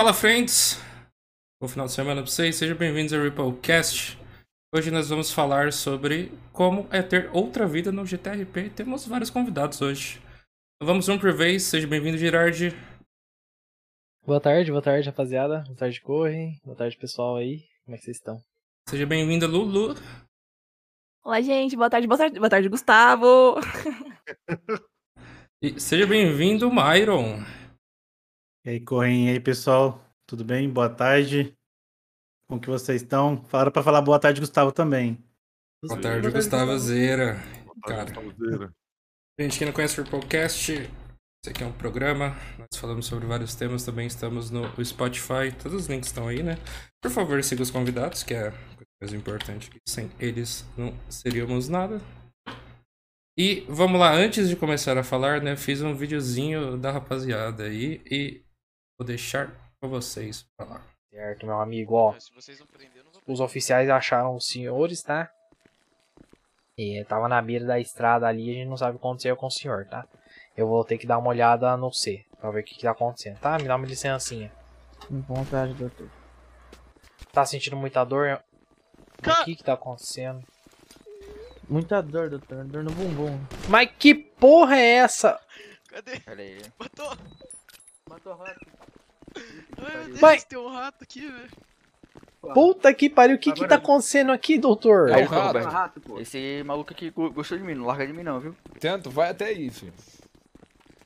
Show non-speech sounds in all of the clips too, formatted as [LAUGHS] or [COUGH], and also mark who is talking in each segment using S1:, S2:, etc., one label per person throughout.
S1: Fala, friends! Bom final de semana pra vocês, sejam bem-vindos ao Ripplecast. Hoje nós vamos falar sobre como é ter outra vida no GTRP. Temos vários convidados hoje. Vamos um por vez, seja bem-vindo, Girardi.
S2: Boa tarde, boa tarde, rapaziada. Boa tarde, Corre. Boa tarde, pessoal aí. Como é que vocês estão?
S1: Seja bem-vinda, Lulu.
S3: Olá, gente. Boa tarde, boa tarde, boa tarde Gustavo.
S1: E seja bem-vindo, Myron.
S4: E aí, Correm, e aí, pessoal? Tudo bem? Boa tarde. Como que vocês estão? Falaram pra falar boa tarde, Gustavo, também.
S1: Boa tarde, Gustavo Zera. Cara,
S5: Gustavo
S1: gente que não conhece o Ripplecast, esse aqui é um programa, nós falamos sobre vários temas, também estamos no Spotify, todos os links estão aí, né? Por favor, siga os convidados, que é a coisa mais importante, que sem eles não seríamos nada. E vamos lá, antes de começar a falar, né, fiz um videozinho da rapaziada aí e vou deixar pra vocês falar.
S2: Certo, meu amigo, ó. Os oficiais acharam os senhores, tá? E tava na beira da estrada ali, a gente não sabe o que aconteceu com o senhor, tá? Eu vou ter que dar uma olhada no C, pra ver o que, que tá acontecendo, tá? Me dá uma licencinha.
S6: Vontade, doutor.
S2: Tá sentindo muita dor?
S7: Ca-
S2: O que que tá acontecendo?
S6: Muita dor, doutor. Dor no bumbum.
S2: Mas que porra é essa?
S7: Cadê?
S6: Pera aí.
S7: Matou!
S6: Matou rato.
S7: Ai, meu Deus,
S2: Vai.
S7: tem um rato aqui, velho.
S2: Puta que pariu, o que que tá acontecendo aqui, doutor?
S8: É o rato.
S6: rato, pô.
S8: Esse maluco aqui go- gostou de mim, não larga de mim não, viu?
S5: Tanto, vai até aí, filho.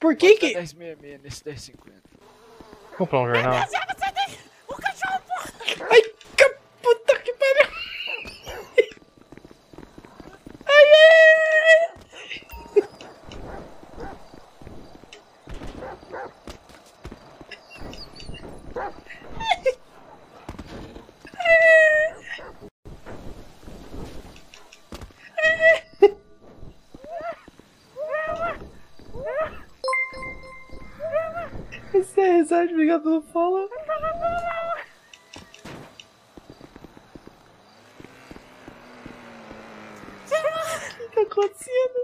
S2: Por que que...
S7: 1066 nesse 1050.
S2: Comprar um jornal. Ai, que puta que pariu. Ai, ai, ai. Risada, obrigado pelo follow. [LAUGHS] O que tá acontecendo?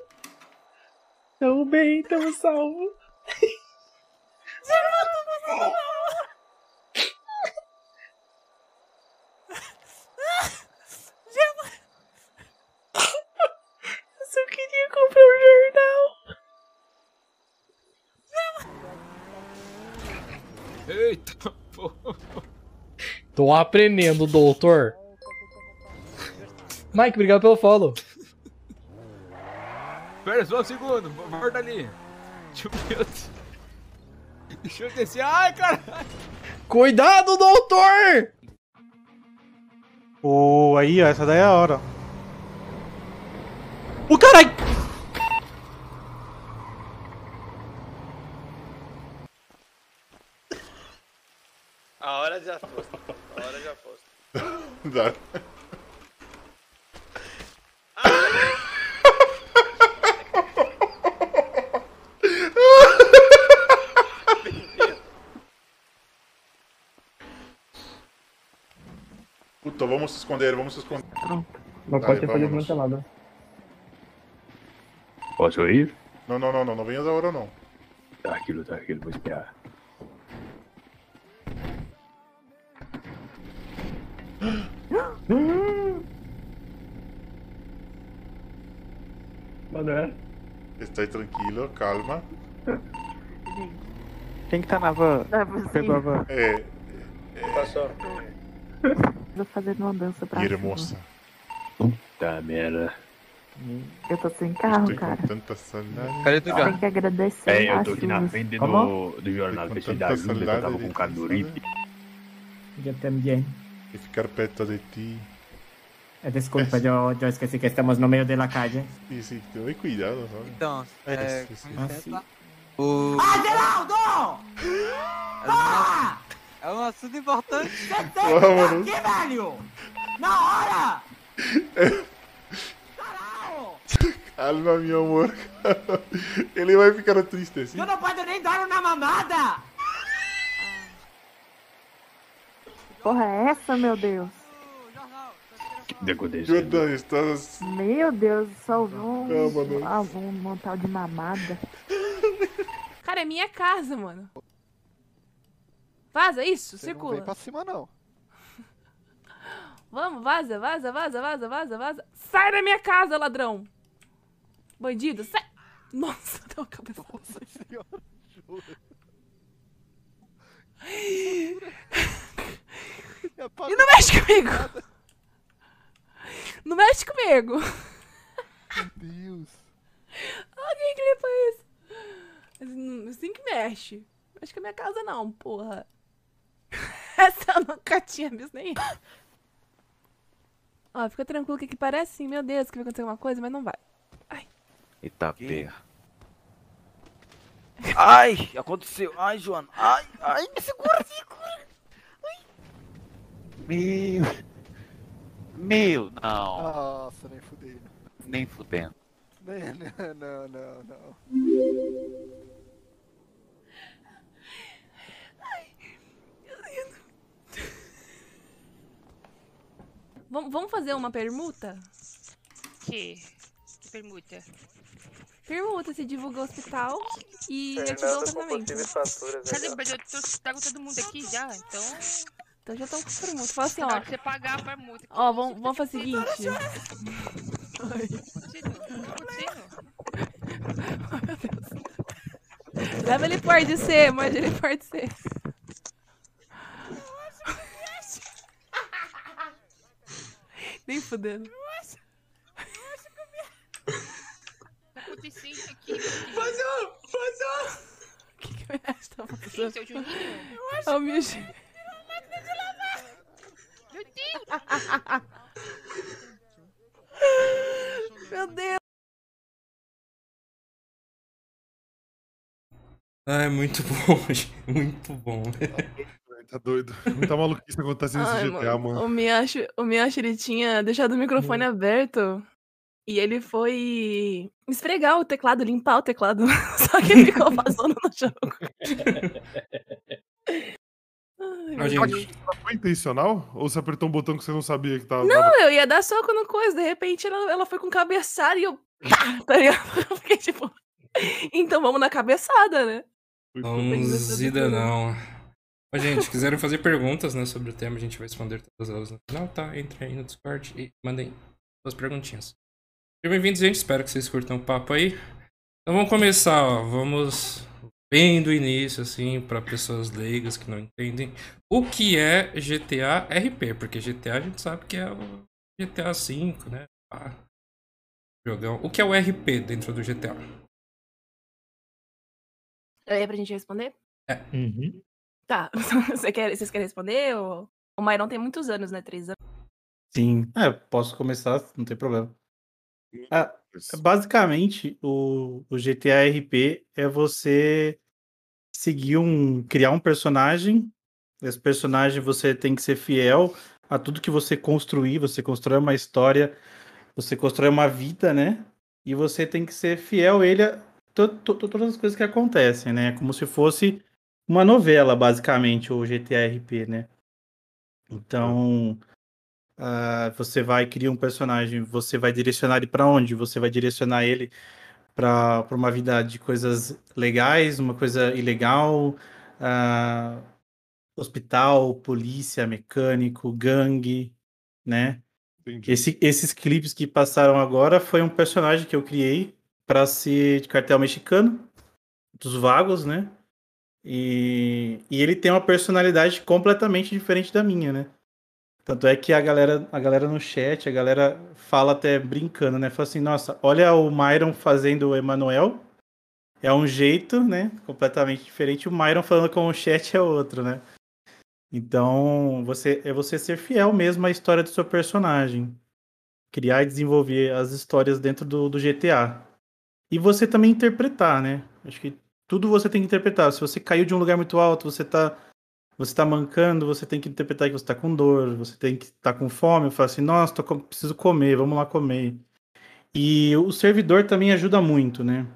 S2: Tamo bem, tamo salvo. Eu só queria comprar um jornal.
S5: Eita, pô.
S2: Tô aprendendo, doutor. Mike, obrigado pelo follow.
S5: Pera só um segundo, volta ali. Deixa eu ver. Deixa eu descer. Ai, caralho.
S2: Cuidado, doutor!
S4: Ô, aí, ó, essa daí é a hora. O caralho!
S9: A hora já foi. A hora já foi.
S5: Dá. Puta, vamos se esconder, vamos se esconder.
S6: Não
S5: pode ter fazer
S6: nada.
S10: Posso ir?
S5: Não, não, não, não, não venhas agora não.
S10: Tranquilo, tranquilo, vou esperar.
S6: Mano,
S5: Está tranquilo, calma.
S6: Quem que tá na van?
S3: Não é possível.
S6: Pegou a van.
S5: É,
S9: Passou.
S3: Tô fazendo uma dança pra
S5: ir, moça.
S10: Tá, merda.
S3: Eu tô sem carro,
S5: Estou
S3: cara.
S5: com tanta saudade.
S7: Cadê tu
S3: Tem que agradecer
S10: É, eu
S3: a
S10: tô aqui na frente
S6: Como?
S10: do, do jornal, da que eu tava
S5: de
S10: com
S5: sabe?
S10: rip.
S6: Eu também.
S5: E ficar perto de ti.
S6: É, desculpa, eu, eu esqueci que estamos no meio da calle.
S5: E sim, tome cuidado, sabe?
S7: Então, é.
S5: Sim, sim.
S6: Ah,
S7: licença.
S6: sim.
S7: O.
S6: Ah, Geraldo!
S7: É um, é um assunto importante.
S5: Vamos.
S6: velho! Na hora! [LAUGHS]
S5: Calma, meu amor. Ele vai ficar triste assim.
S6: não posso nem dar uma mamada!
S3: Porra, é essa, meu Deus?
S10: O que aconteceu?
S5: Jordan, estás.
S3: Meu Deus, só ouvi um,
S5: Calma,
S3: ah, um, um tal de mamada.
S11: Cara, é minha casa, mano. Vaza, isso,
S12: Você não
S11: circula.
S12: vem pra cima, não. [LAUGHS]
S11: Vamos, vaza, vaza, vaza, vaza, vaza, vaza. Sai da minha casa, ladrão! Bandido, sai! Nossa, [LAUGHS] deu uma cabeça.
S12: Nossa senhora, juro. [LAUGHS]
S11: E não mexe comigo! Não mexe comigo!
S12: Meu Deus.
S11: Alguém que limpa isso? Assim, assim que mexe. Mexe com a minha casa não, porra. Essa eu nunca tinha visto nem. [LAUGHS] Ó, fica tranquilo que aqui parece sim, meu Deus, que vai acontecer alguma coisa, mas não vai.
S7: Eita perra. [LAUGHS] Ai, aconteceu. Ai, Joana. Ai, ai, me segura, segura. Meu. Meu, não.
S12: Nossa, nem fudei.
S7: Nem fudendo.
S12: Nem- [LAUGHS] Não, não, não.
S11: Vamos vamos fazer uma permuta?
S13: Que? Que permuta?
S11: Permuta, você divulga o hospital e eu te dou o tratamento.
S13: Cadê? Mas eu tô, tá com todo mundo aqui já, então.
S11: Então já tô com permuta. Fala assim, ó.
S13: você pagar a permuta.
S11: Ó, vamos, vamos fazer o seguinte. Leva ele pro ar de ser, mande ele pro ar de ser. Nem fudendo.
S13: Tá acontecendo [LAUGHS] aqui?
S11: Fazão! Fazão! O que que eu acho que tá fazendo?
S13: Seu Juninho?
S11: É o meu Ju-
S13: Meu Deus!
S11: Meu Deus!
S1: Ah, é muito bom, [LAUGHS] gente. Muito bom. [LAUGHS]
S5: Tá doido. [LAUGHS] Muita maluquice acontecendo nesse
S11: Ai,
S5: GTA, mano.
S11: O Miyashi, o Miyashi, ele tinha deixado o microfone aberto e ele foi esfregar o teclado, limpar o teclado. [LAUGHS] Só que ficou [LAUGHS] vazando no jogo. Ai, Deus.
S5: Foi intencional? Ou você apertou um botão que você não sabia que tava.
S11: Não, eu ia dar soco no coisa, de repente ela, ela foi com cabeçada e eu. Pá, tá ligado? Eu fiquei tipo. Então vamos na cabeçada, né?
S1: Não zida não. Ó, gente, quiserem fazer perguntas né, sobre o tema, a gente vai responder todas elas no final, tá? Entre aí no Discord e mandem suas perguntinhas. Sejam bem-vindos, gente. Espero que vocês curtam o papo aí. Então vamos começar, ó. Vamos bem do início, assim, para pessoas leigas que não entendem. O que é GTA RP? Porque GTA a gente sabe que é o GTA V, né? Pá. Jogão. O que é o RP dentro do GTA?
S11: É pra gente responder?
S1: É.
S11: Tá. [LAUGHS] Você quer, vocês querem responder? Ou... O Mairon tem muitos anos, né? Três anos.
S4: Sim. É, posso começar, não tem problema. Ah, basicamente, o, o GTA RP é você seguir um. criar um personagem. Esse personagem você tem que ser fiel a tudo que você construir. Você constrói uma história, você constrói uma vida, né? E você tem que ser fiel a ele a to- to- to- todas as coisas que acontecem, né? Como se fosse uma novela, basicamente, o GTA RP, né? Então, ah, você vai criar um personagem, você vai direcionar ele para onde? Você vai direcionar ele para uma vida de coisas legais, uma coisa ilegal, ah, hospital, polícia, mecânico, gangue, né? Esse- esses clipes que passaram agora foi um personagem que eu criei para ser de cartel mexicano, dos vagos, né? E, e ele tem uma personalidade completamente diferente da minha, né? Tanto é que a galera, a galera no chat, a galera fala até brincando, né? Fala assim, nossa, olha o Myron fazendo o Emanuel. É um jeito, né? Completamente diferente. O Myron falando com o chat é outro, né? Então, você é você ser fiel mesmo à história do seu personagem. Criar e desenvolver as histórias dentro do, do GTA. E você também interpretar, né? Acho que tudo você tem que interpretar. Se você caiu de um lugar muito alto, você tá você tá mancando, você tem que interpretar que você tá com dor, você tem que estar tá com fome, falar assim, nossa, tô preciso comer, vamos lá comer. E o servidor também ajuda muito, né?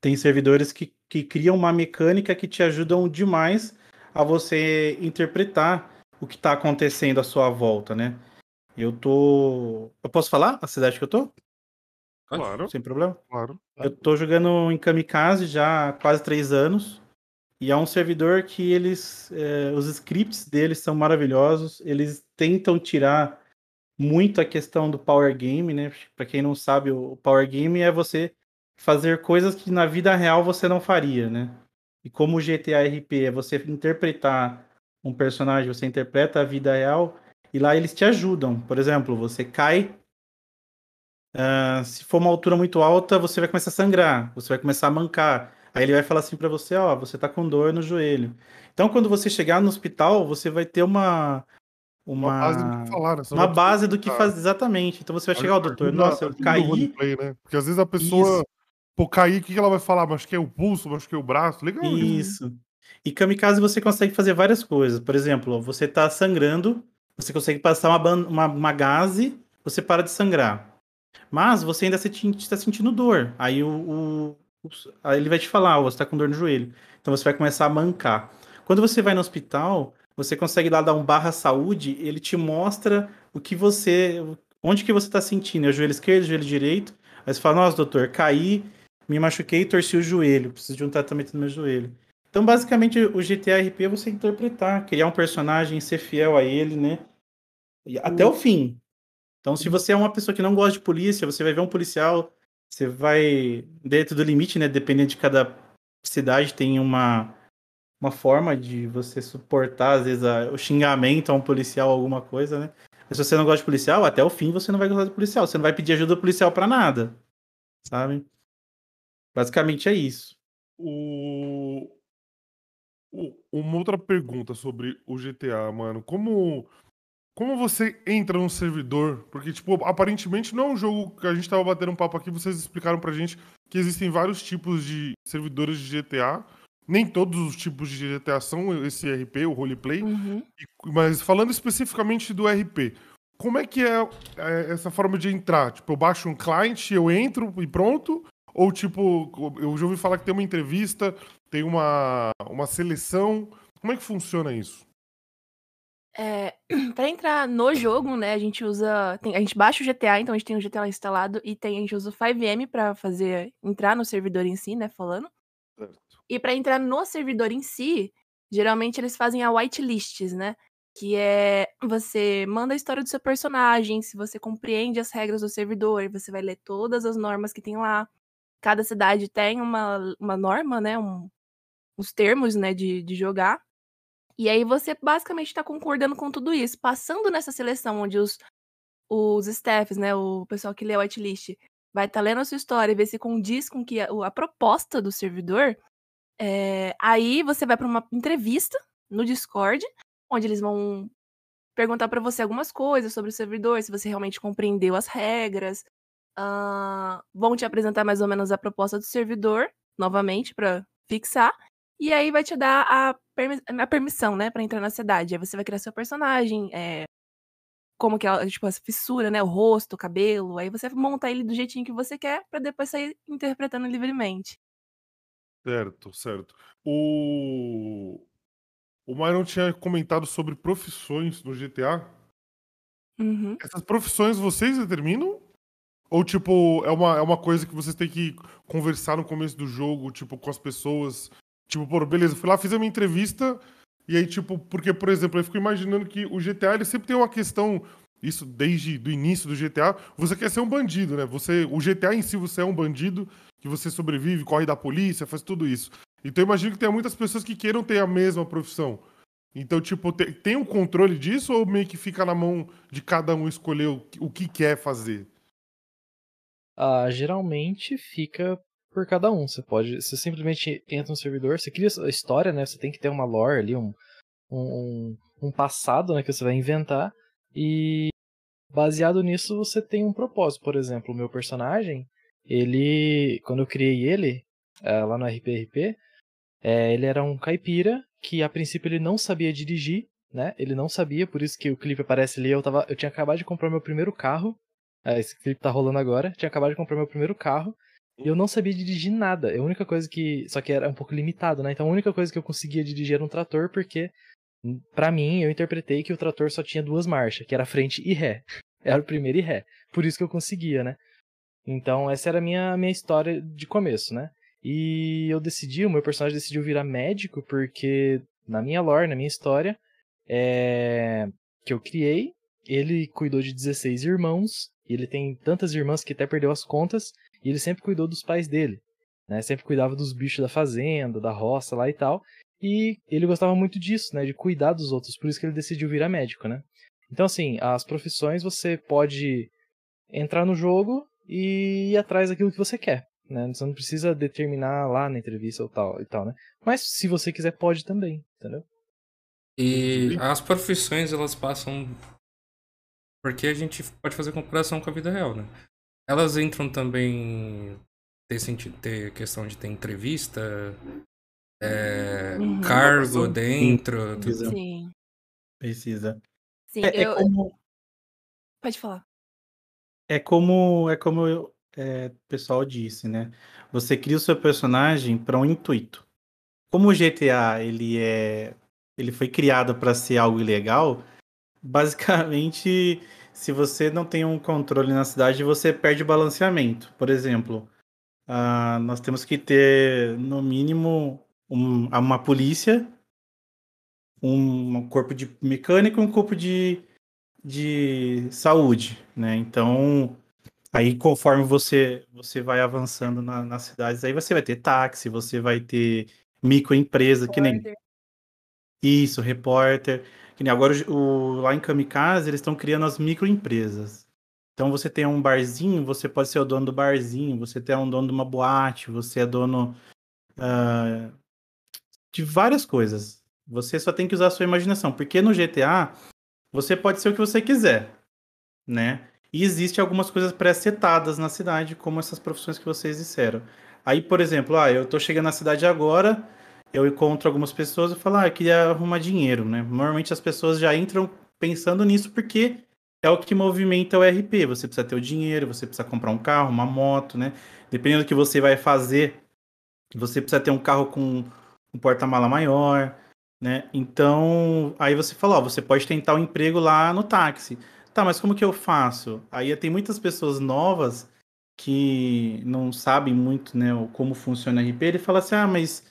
S4: Tem servidores que, que criam uma mecânica que te ajudam demais a você interpretar o que tá acontecendo à sua volta, né? Eu tô. Eu posso falar a cidade que eu tô?
S5: Claro.
S4: Sem problema?
S5: Claro.
S4: Eu tô jogando em Kamikaze já há quase três anos. E é um servidor que eles. é, os scripts deles são maravilhosos. Eles tentam tirar muito a questão do Power Game, né? Pra quem não sabe, o Power Game é você fazer coisas que na vida real você não faria, né? E como o GTA RP é você interpretar um personagem, você interpreta a vida real, e lá eles te ajudam. Por exemplo, você cai. Ah, se for uma altura muito alta, você vai começar a sangrar, você vai começar a mancar. Aí ele vai falar assim pra você, ó, você tá com dor no joelho. Então, quando você chegar no hospital, você vai ter uma uma
S5: base do que falar, né?
S4: Uma base do que fazer exatamente. Então você vai chegar, ó, doutor,
S5: Ajuda-
S4: nossa, eu caí.
S5: roleplay, né? Porque às vezes a pessoa,
S4: Isso.
S5: pô, cair, o que que ela vai falar? Machuquei o pulso, machuquei o braço. Legal
S4: Isso. E kamikaze você consegue fazer várias coisas. Por exemplo, você tá sangrando, você consegue passar uma, uma, uma gaze, você para de sangrar. Mas você ainda está sentindo dor. Aí o, o- o- aí ele vai te falar, ó, você tá com dor no joelho. Então você vai começar a mancar. Quando você vai no hospital, você consegue lá dar um barra saúde, ele te mostra o que você. onde que você tá sentindo. É o joelho esquerdo, joelho direito. Aí você fala, nossa, doutor, caí, me machuquei e torci o joelho. Preciso de um tratamento no meu joelho. Então, basicamente, o GTA RP é você interpretar, criar um personagem, ser fiel a ele, né? Até o fim. Então, se você é uma pessoa que não gosta de polícia, você vai ver um policial, você vai dentro do limite, né? Dependendo de cada cidade, tem uma, uma forma de você suportar, às vezes, a- o xingamento a um policial, alguma coisa, né? Mas se você não gosta de policial, até o fim você não vai gostar do policial. Você não vai pedir ajuda do policial pra nada. Sabe? Basicamente é isso.
S5: O... o- Uma outra pergunta sobre o GTA, mano. Como como você entra num servidor? Porque, tipo, aparentemente não é um jogo que a gente tava batendo um papo aqui, vocês explicaram pra gente que existem vários tipos de servidores de GTA. Nem todos os tipos de GTA são esse RP, o roleplay. E- Mas falando especificamente do RP, como é que é, é, essa forma de entrar? Tipo, eu baixo um client, eu entro e pronto? Ou, tipo, eu já ouvi falar que tem uma entrevista, tem uma, uma seleção. Como é que funciona isso?
S11: É, [CLEARS THROAT] pra entrar no jogo, né, a gente usa. tem- a gente baixa o GTA, então a gente tem o GTA instalado e tem, a gente usa o 5M pra fazer entrar no servidor em si, né, falando. E pra entrar no servidor em si, geralmente eles fazem a whitelists, né? Que é você manda a história do seu personagem, se você compreende as regras do servidor, você vai ler todas as normas que tem lá. Cada cidade tem uma, uma norma, né? Um, uns termos, né, de, de jogar. E aí você basicamente está concordando com tudo isso. Passando nessa seleção onde os, os staffs, né, o pessoal que lê a whitelist, vai estar lendo a sua história e ver se condiz com que a, a proposta do servidor, é, aí você vai para uma entrevista no Discord, onde eles vão perguntar para você algumas coisas sobre o servidor, se você realmente compreendeu as regras, ah, vão te apresentar mais ou menos a proposta do servidor, novamente, para fixar, e aí vai te dar a, permi- a permissão, né, para entrar na cidade. Aí você vai criar seu personagem, é, como que é, tipo, essa fissura, né, o rosto, o cabelo, aí você monta ele do jeitinho que você quer, para depois sair interpretando livremente.
S5: Certo, certo. O. O Myron tinha comentado sobre profissões no GTA.
S11: Uhum.
S5: Essas profissões vocês determinam? Ou, tipo, é uma, é uma coisa que vocês têm que conversar no começo do jogo, tipo, com as pessoas? Tipo, pô, beleza, fui lá, fiz a minha entrevista, e aí, tipo, porque, por exemplo, eu fico imaginando que o GTA, ele sempre tem uma questão, isso desde do início do GTA, você quer ser um bandido, né? Você, o GTA em si, você é um bandido, que você sobrevive, corre da polícia, faz tudo isso. Então eu imagino que tem muitas pessoas que queiram ter a mesma profissão. Então, tipo, te- tem um controle disso ou meio que fica na mão de cada um escolher o, o que quer fazer?
S14: Ah, geralmente fica por cada um. Você pode, você simplesmente entra no servidor, você cria a história, né? Você tem que ter uma lore ali, um, um, um passado, né, que você vai inventar e baseado nisso você tem um propósito. Por exemplo, o meu personagem, ele, quando eu criei ele eh, lá no RPRP, eh, ele era um caipira que a princípio ele não sabia dirigir, né? Ele não sabia, por isso que o clipe aparece ali. Eu tava, eu tinha acabado de comprar meu primeiro carro. eh, esse clipe tá rolando agora. Tinha acabado de comprar meu primeiro carro. Eu não sabia dirigir nada. A única coisa que. Só que era um pouco limitado, né? Então a única coisa que eu conseguia dirigir era um trator, porque, pra mim, eu interpretei que o trator só tinha duas marchas, que era frente e ré. [LAUGHS] Era o primeiro e ré. Por isso que eu conseguia, né? Então essa era a minha, minha história de começo, né? E eu decidi, o meu personagem decidiu virar médico porque na minha lore, na minha história, é... que eu criei, ele cuidou de 16 irmãos, e ele tem tantas irmãs que até perdeu as contas, e ele sempre cuidou dos pais dele, né? Sempre cuidava dos bichos da fazenda, da roça lá e tal. E ele gostava muito disso, né? De cuidar dos outros, por isso que ele decidiu virar médico, né? Então, assim, as profissões você pode entrar no jogo e ir atrás daquilo que você quer, né? Você não precisa determinar lá na entrevista ou tal e tal, né? Mas se você quiser, pode também, entendeu?
S1: E as profissões, elas passam. Porque a gente pode fazer comparação com a vida real, né? Elas entram também. Ter, sentido, ter questão de ter entrevista, é,
S14: Uhum.
S1: cargo
S14: Sim.
S1: dentro. tudo.
S14: Precisa.
S11: Sim.
S14: Precisa.
S11: Sim,
S14: É, é
S11: eu.
S14: como,
S11: Pode falar.
S4: é como, é como eu- é, o pessoal disse, né? Você cria o seu personagem para um intuito. Como o GTA ele é, ele foi criado para ser algo ilegal, basicamente, se você não tem um controle na cidade, você perde o balanceamento. Por exemplo, ah, nós temos que ter no mínimo um- uma polícia, um corpo de mecânico e um corpo de, de saúde, né? Então, aí conforme você você vai avançando na- nas cidades, aí você vai ter táxi, você vai ter microempresa, que nem isso, repórter. Que nem agora o, lá em Kamikaze eles estão criando as microempresas. Então você tem um barzinho, você pode ser o dono do barzinho, você tem um dono de uma boate, você é dono ah, de várias coisas. Você só tem que usar a sua imaginação, porque no GTA você pode ser o que você quiser, né? E existe algumas coisas pré-setadas na cidade, como essas profissões que vocês disseram. Aí, por exemplo, ah, eu tô chegando na cidade agora, eu encontro algumas pessoas e falo, ah, eu queria arrumar dinheiro, né? Normalmente as pessoas já entram pensando nisso porque é o que movimenta o RP. Você precisa ter o dinheiro, você precisa comprar um carro, uma moto, né? Dependendo do que você vai fazer, você precisa ter um carro com um porta-mala maior, né? Então, aí você fala, ó, você pode tentar um emprego lá no táxi. Tá, mas como que eu faço? Aí tem muitas pessoas novas que não sabem muito, né, o- como funciona o RP. Ele fala assim, ah, mas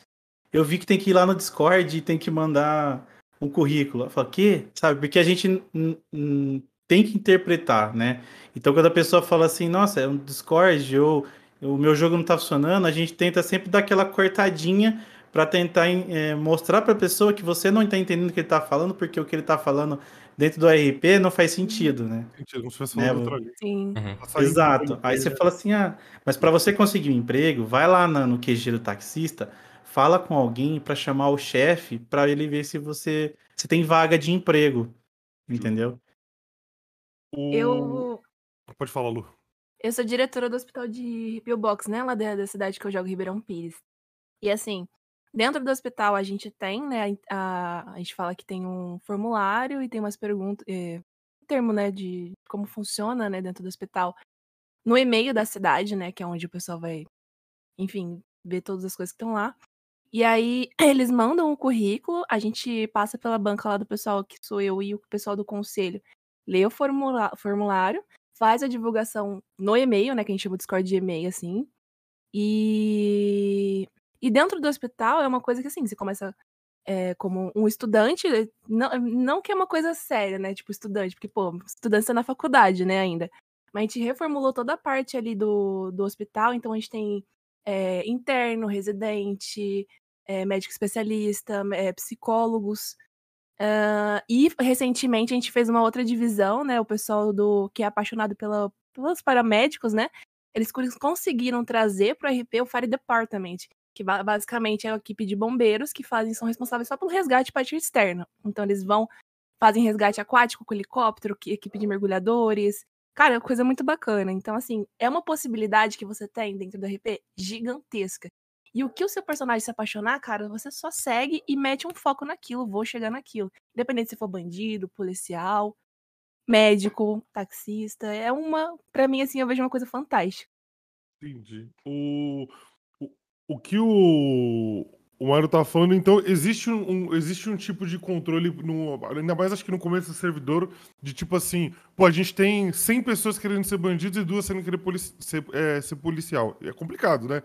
S4: eu vi que tem que ir lá no Discord e tem que mandar um currículo. Eu falo, quê? Sabe? Porque a gente tem que interpretar, né? Então, quando a pessoa fala assim, nossa, é um Discord ou o meu jogo não tá funcionando, a gente tenta sempre dar aquela cortadinha para tentar eh, mostrar para a pessoa que você não tá entendendo o que ele tá falando, porque o que ele tá falando dentro do RP não faz sentido, né?
S5: Sentido, como se estivesse
S4: Né.
S11: Sim.
S5: Em
S4: Exato. Aí você fala assim, ah, mas para você conseguir um emprego, vai lá na- no QG do taxista, fala com alguém para chamar o chefe para ele ver se você se tem vaga de emprego, entendeu?
S11: Eu.
S5: Pode falar, Lu.
S11: Eu sou diretora do hospital de Pillbox, né? Lá da, da cidade que eu jogo, Ribeirão Pires. E assim, dentro do hospital a gente tem, né? A, a gente fala que tem um formulário e tem umas perguntas. É, um termo, né? De como funciona, né? Dentro do hospital. No e-mail da cidade, né? Que é onde o pessoal vai, enfim, ver todas as coisas que estão lá. E aí, [CLEARS THROAT] eles mandam o currículo, a gente passa pela banca lá do pessoal, que sou eu e o pessoal do conselho, lê o formulário, faz a divulgação no e-mail, né, que a gente chama de Discord de e-mail, assim. E... E dentro do hospital é uma coisa que, assim, você começa é, como um estudante, não, não que é uma coisa séria, né, tipo estudante, porque, pô, estudante tá na faculdade, né, ainda. Mas a gente reformulou toda a parte ali do, do hospital, então a gente tem é, interno, residente, é, médico especialista, é, psicólogos. Ah, e recentemente a gente fez uma outra divisão, né? O pessoal do que é apaixonado pela, pelos paramédicos, né? Eles cons- conseguiram trazer para o RP o Fire Department, que ba- basicamente é a equipe de bombeiros que fazem, são responsáveis só pelo resgate parte externa. Então eles vão, fazem resgate aquático com helicóptero, que- equipe de mergulhadores. Cara, é coisa muito bacana. Então, assim, é uma possibilidade que você tem dentro do RP gigantesca. E o que o seu personagem se apaixonar, cara, você só segue e mete um foco naquilo, vou chegar naquilo. Independente se for bandido, policial, médico, taxista, é uma, Pra mim assim, eu vejo uma coisa fantástica.
S5: Entendi. O, o, o que o, o Mário tá falando, então, existe um, um- existe um tipo de controle, no, ainda mais acho que no começo do servidor, de tipo assim, pô, a gente tem 100 pessoas querendo ser bandidos e duas querendo querer polici ser, é, ser policial. É complicado, né?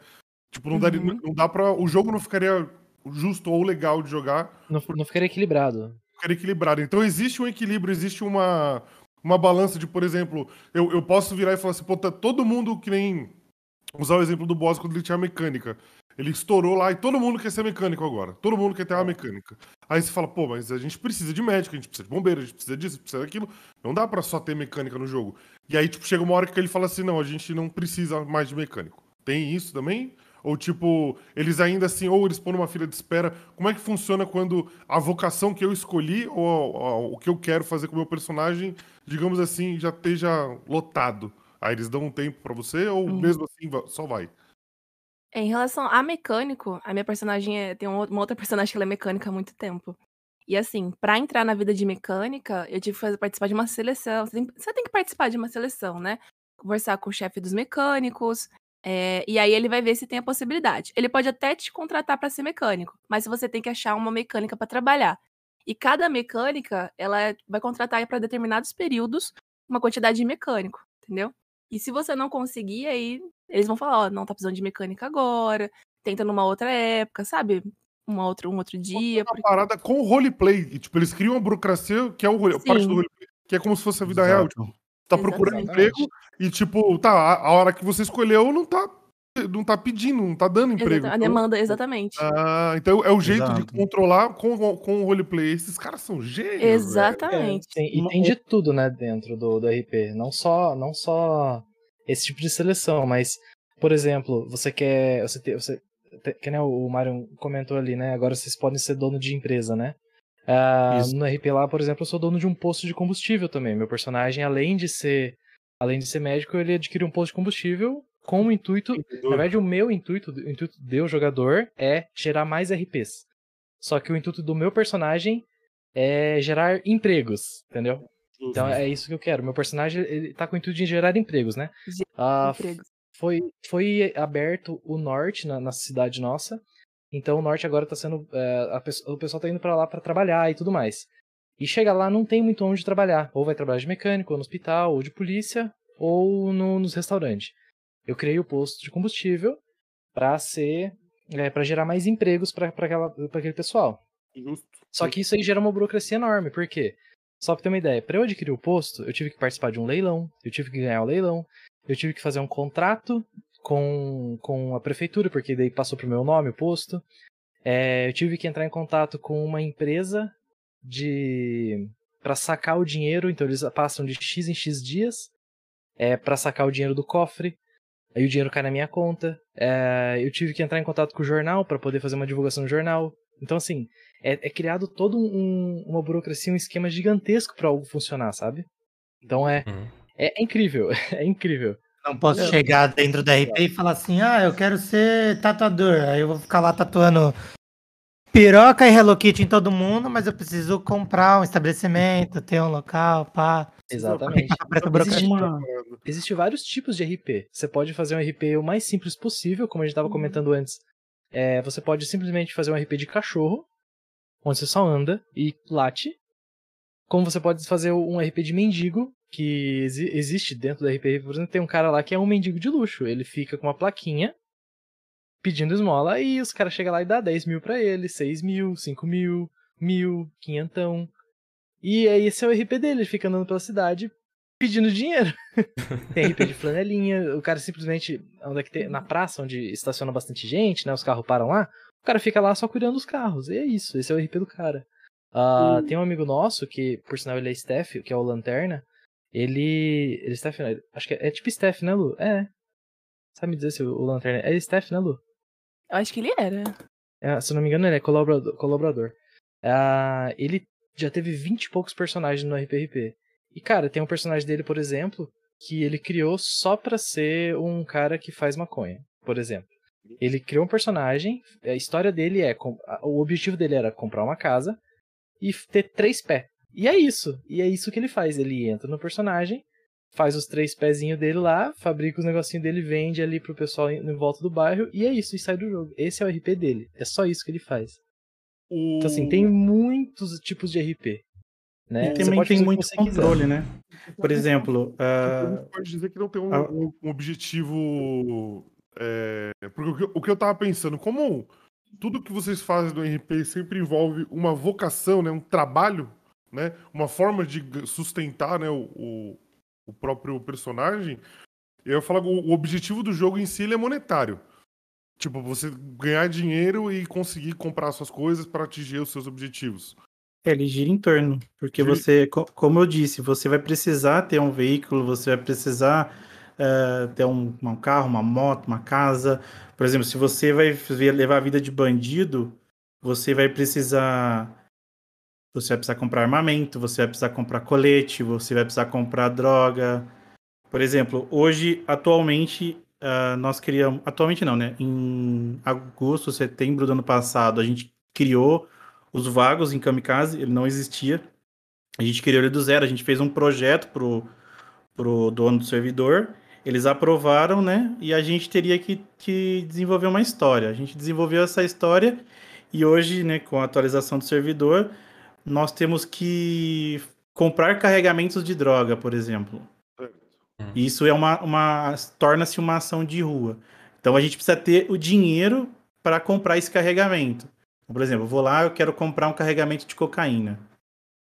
S5: Tipo, não, daria,
S2: Uhum.
S5: não dá pra. O jogo não ficaria justo ou legal de jogar.
S2: Não, não ficaria equilibrado.
S5: Ficaria equilibrado. Então existe um equilíbrio, existe uma, uma balança de, por exemplo, eu, eu posso virar e falar assim, pô, tá todo mundo que nem. Usar o exemplo do boss quando ele tinha mecânica. Ele estourou lá e todo mundo quer ser mecânico agora. Todo mundo quer ter uma mecânica. Aí você fala, pô, mas a gente precisa de médico, a gente precisa de bombeiro, a gente precisa disso, precisa daquilo. Não dá pra só ter mecânica no jogo. E aí, tipo, chega uma hora que ele fala assim, não, a gente não precisa mais de mecânico. Tem isso também? Ou, tipo, eles ainda assim, ou eles põem numa fila de espera. Como é que funciona quando a vocação que eu escolhi ou, ou o que eu quero fazer com o meu personagem, digamos assim, já esteja lotado? Aí eles dão um tempo pra você ou
S11: Uhum.
S5: mesmo assim só vai?
S11: Em relação a mecânico, a minha personagem é, tem uma outra personagem que ela é mecânica há muito tempo. E assim, pra entrar na vida de mecânica, eu tive que fazer, participar de uma seleção. Você tem, você tem que participar de uma seleção, né? Conversar com o chefe dos mecânicos. É, e aí ele vai ver se tem a possibilidade. Ele pode até te contratar pra ser mecânico, mas você tem que achar uma mecânica pra trabalhar. E cada mecânica, ela é- vai contratar para determinados períodos uma quantidade de mecânico, entendeu? E se você não conseguir, aí eles vão falar, ó, não tá precisando de mecânica agora, tenta numa outra época, sabe? Uma outra, um outro dia.
S5: Uma parada com o roleplay. E, tipo, eles criam uma burocracia que é o role- parte do roleplay, que é como se fosse a vida real. Tipo, tá procurando emprego e, tipo, tá, a, a hora que você escolheu não tá, não tá pedindo, não tá dando emprego.
S11: Exata- a
S5: Então-
S11: demanda, exatamente.
S5: Ah, então é o jeito de
S2: Exato.
S5: controlar com, o- com o roleplay. Esses caras são gênios.
S11: Exatamente.
S2: É, tem- e tem de tudo, né, dentro do, do RP. Não só, não só esse tipo de seleção, mas, por exemplo, você quer. Você, te- você que nem o Mário comentou ali, né? Agora vocês podem ser dono de empresa, né?
S4: Isso.
S2: no RP lá, por exemplo, eu sou dono de um posto de combustível também. Meu personagem, além de ser. Além de ser médico, ele adquire um posto de combustível com o intuito. Na verdade, o meu intuito, o intuito de eu, jogador, é gerar mais RPs. Só que o intuito do meu personagem é gerar empregos, entendeu? Então é isso que eu quero. Meu personagem ele tá com o intuito de gerar empregos, né? F-
S11: empregos.
S2: foi, foi aberto o norte na, na cidade nossa. Então o norte agora tá sendo. é, o pessoal tá indo pra lá pra trabalhar e tudo mais. E chega lá, não tem muito onde trabalhar. Ou vai trabalhar de mecânico, ou no hospital, ou de polícia, ou no- nos restaurantes. Eu criei o posto de combustível pra ser. É, para gerar mais empregos pra aquele pessoal.
S5: Justo.
S2: Só que isso aí gera uma burocracia enorme, por quê? Só pra ter uma ideia, pra eu adquirir o posto, eu tive que participar de um leilão, eu tive que ganhar o leilão, eu tive que fazer um contrato com, com a prefeitura, porque daí passou pro meu nome o posto. É, eu tive que entrar em contato com uma empresa de para sacar o dinheiro, então eles passam de X em X dias é, para sacar o dinheiro do cofre. Aí o dinheiro cai na minha conta. É, eu tive que entrar em contato com o jornal para poder fazer uma divulgação no jornal. Então, assim, é, é criado todo um, uma burocracia, um esquema gigantesco para algo funcionar, sabe? Então é, é, é incrível, [LAUGHS] é incrível.
S15: Não posso
S2: Não.
S15: chegar dentro da RP e falar assim, ah, eu quero ser tatuador. Aí eu vou ficar lá tatuando piroca e Hello Kitty em todo mundo, mas eu preciso comprar um estabelecimento, ter um local, pá.
S2: Exatamente.
S15: Essa
S2: Existe,
S15: burocracia.
S2: existe vários tipos de RP. Você pode fazer um RP o mais simples possível, como a gente estava comentando antes. É, você pode simplesmente fazer um RP de cachorro, onde você só anda e late. Como você pode fazer um RP de mendigo, que exi- existe dentro do RP. Por exemplo, tem um cara lá que é um mendigo de luxo. Ele fica com uma plaquinha pedindo esmola e os caras chegam lá e dá 10 mil pra ele, 6 mil, 5 mil, mil, quinhentão. E aí esse é o RP dele, ele fica andando pela cidade pedindo dinheiro. [LAUGHS] tem RP de flanelinha, o cara simplesmente onde é que tem, na praça onde estaciona bastante gente, né, os carros param lá, o cara fica lá só cuidando dos carros. E é isso, esse é o RP do cara. Ah, Tem um amigo nosso que, por sinal, ele é Steph, que é o Lanterna. Ele. Ele é Steph, né? Acho que é, é tipo Steph, né, Lu? É. Sabe me dizer se o, o Lanterna. É Steph, né, Lu?
S11: Eu acho que ele era.
S2: É, se eu não me engano, ele é colaborador. colaborador. Ah, ele já teve 20 e poucos personagens no RPRP. E, cara, tem um personagem dele, por exemplo, que ele criou só pra ser um cara que faz maconha, por exemplo. Ele criou um personagem, a história dele é. O objetivo dele era comprar uma casa e ter três pés. E é isso. E é isso que ele faz. Ele entra no personagem, faz os três pezinhos dele lá, fabrica os negocinhos dele, vende ali pro pessoal em, em volta do bairro, e é isso, e sai do jogo. Esse é o RP dele. É só isso que ele faz. Então, assim, tem muitos tipos de RP. Né?
S4: E
S2: Você
S4: também
S2: pode
S4: tem muito
S2: você quiser.
S4: controle, né? Por exemplo, ah,
S5: pode dizer que não tem um, um- um objetivo É, porque o que, o que eu tava pensando, como tudo que vocês fazem no RP sempre envolve uma vocação, né, um trabalho, né, uma forma de sustentar né, o, o, o próprio personagem, eu falar que o, objetivo do jogo em si é monetário. Tipo, você ganhar dinheiro e conseguir comprar suas coisas para atingir os seus objetivos.
S4: É, ele gira em torno, porque
S5: Gira-
S4: você, co- como eu disse, você vai precisar ter um veículo, você vai precisar eh, ter um, um carro, uma moto, uma casa. Por exemplo, se você vai levar a vida de bandido, você vai precisar, você vai precisar comprar armamento, você vai precisar comprar colete, você vai precisar comprar droga. Por exemplo, hoje, atualmente, ah, nós criamos, atualmente não, né? Em agosto, setembro do ano passado, a gente criou os vagos em Kamikaze, ele não existia. A gente criou ele do zero, a gente fez um projeto pro, pro dono do servidor, eles aprovaram, né? E a gente teria que, que desenvolver uma história. A gente desenvolveu essa história e hoje, né, com a atualização do servidor, nós temos que comprar carregamentos de droga, por exemplo. Isso é uma, uma torna-se uma ação de rua. Então a gente precisa ter o dinheiro para comprar esse carregamento. Por exemplo, eu vou lá, eu quero comprar um carregamento de cocaína.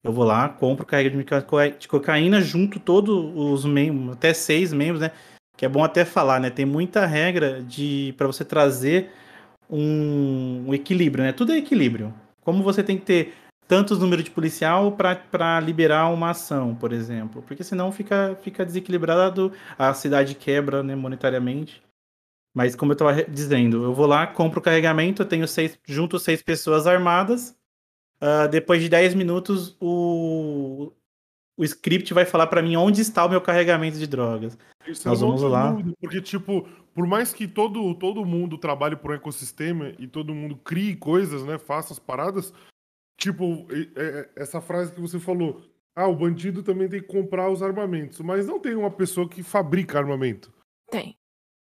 S4: Eu vou lá, compro o carregamento de cocaína, junto todos os membros, até seis membros, né? Que é bom até falar, né? Tem muita regra de para você trazer um, um equilíbrio, né? Tudo é equilíbrio. Como você tem que ter tantos números de policial para liberar uma ação, por exemplo. Porque senão fica, fica desequilibrado, a cidade quebra né, monetariamente. Mas como eu estava dizendo, eu vou lá, compro o carregamento, eu tenho seis, junto seis pessoas armadas. ah, depois de 10 minutos, o, o script vai falar para mim onde está o meu carregamento de drogas.
S5: Isso
S4: Nós
S5: é
S4: vamos lá.
S5: dúvida, porque, tipo, por mais que todo, todo mundo trabalhe por um ecossistema e todo mundo crie coisas, né? Faça as paradas, tipo, é- é- essa frase que você falou, ah, o bandido também tem que comprar os armamentos, mas não tem uma pessoa que fabrica armamento.
S11: Tem.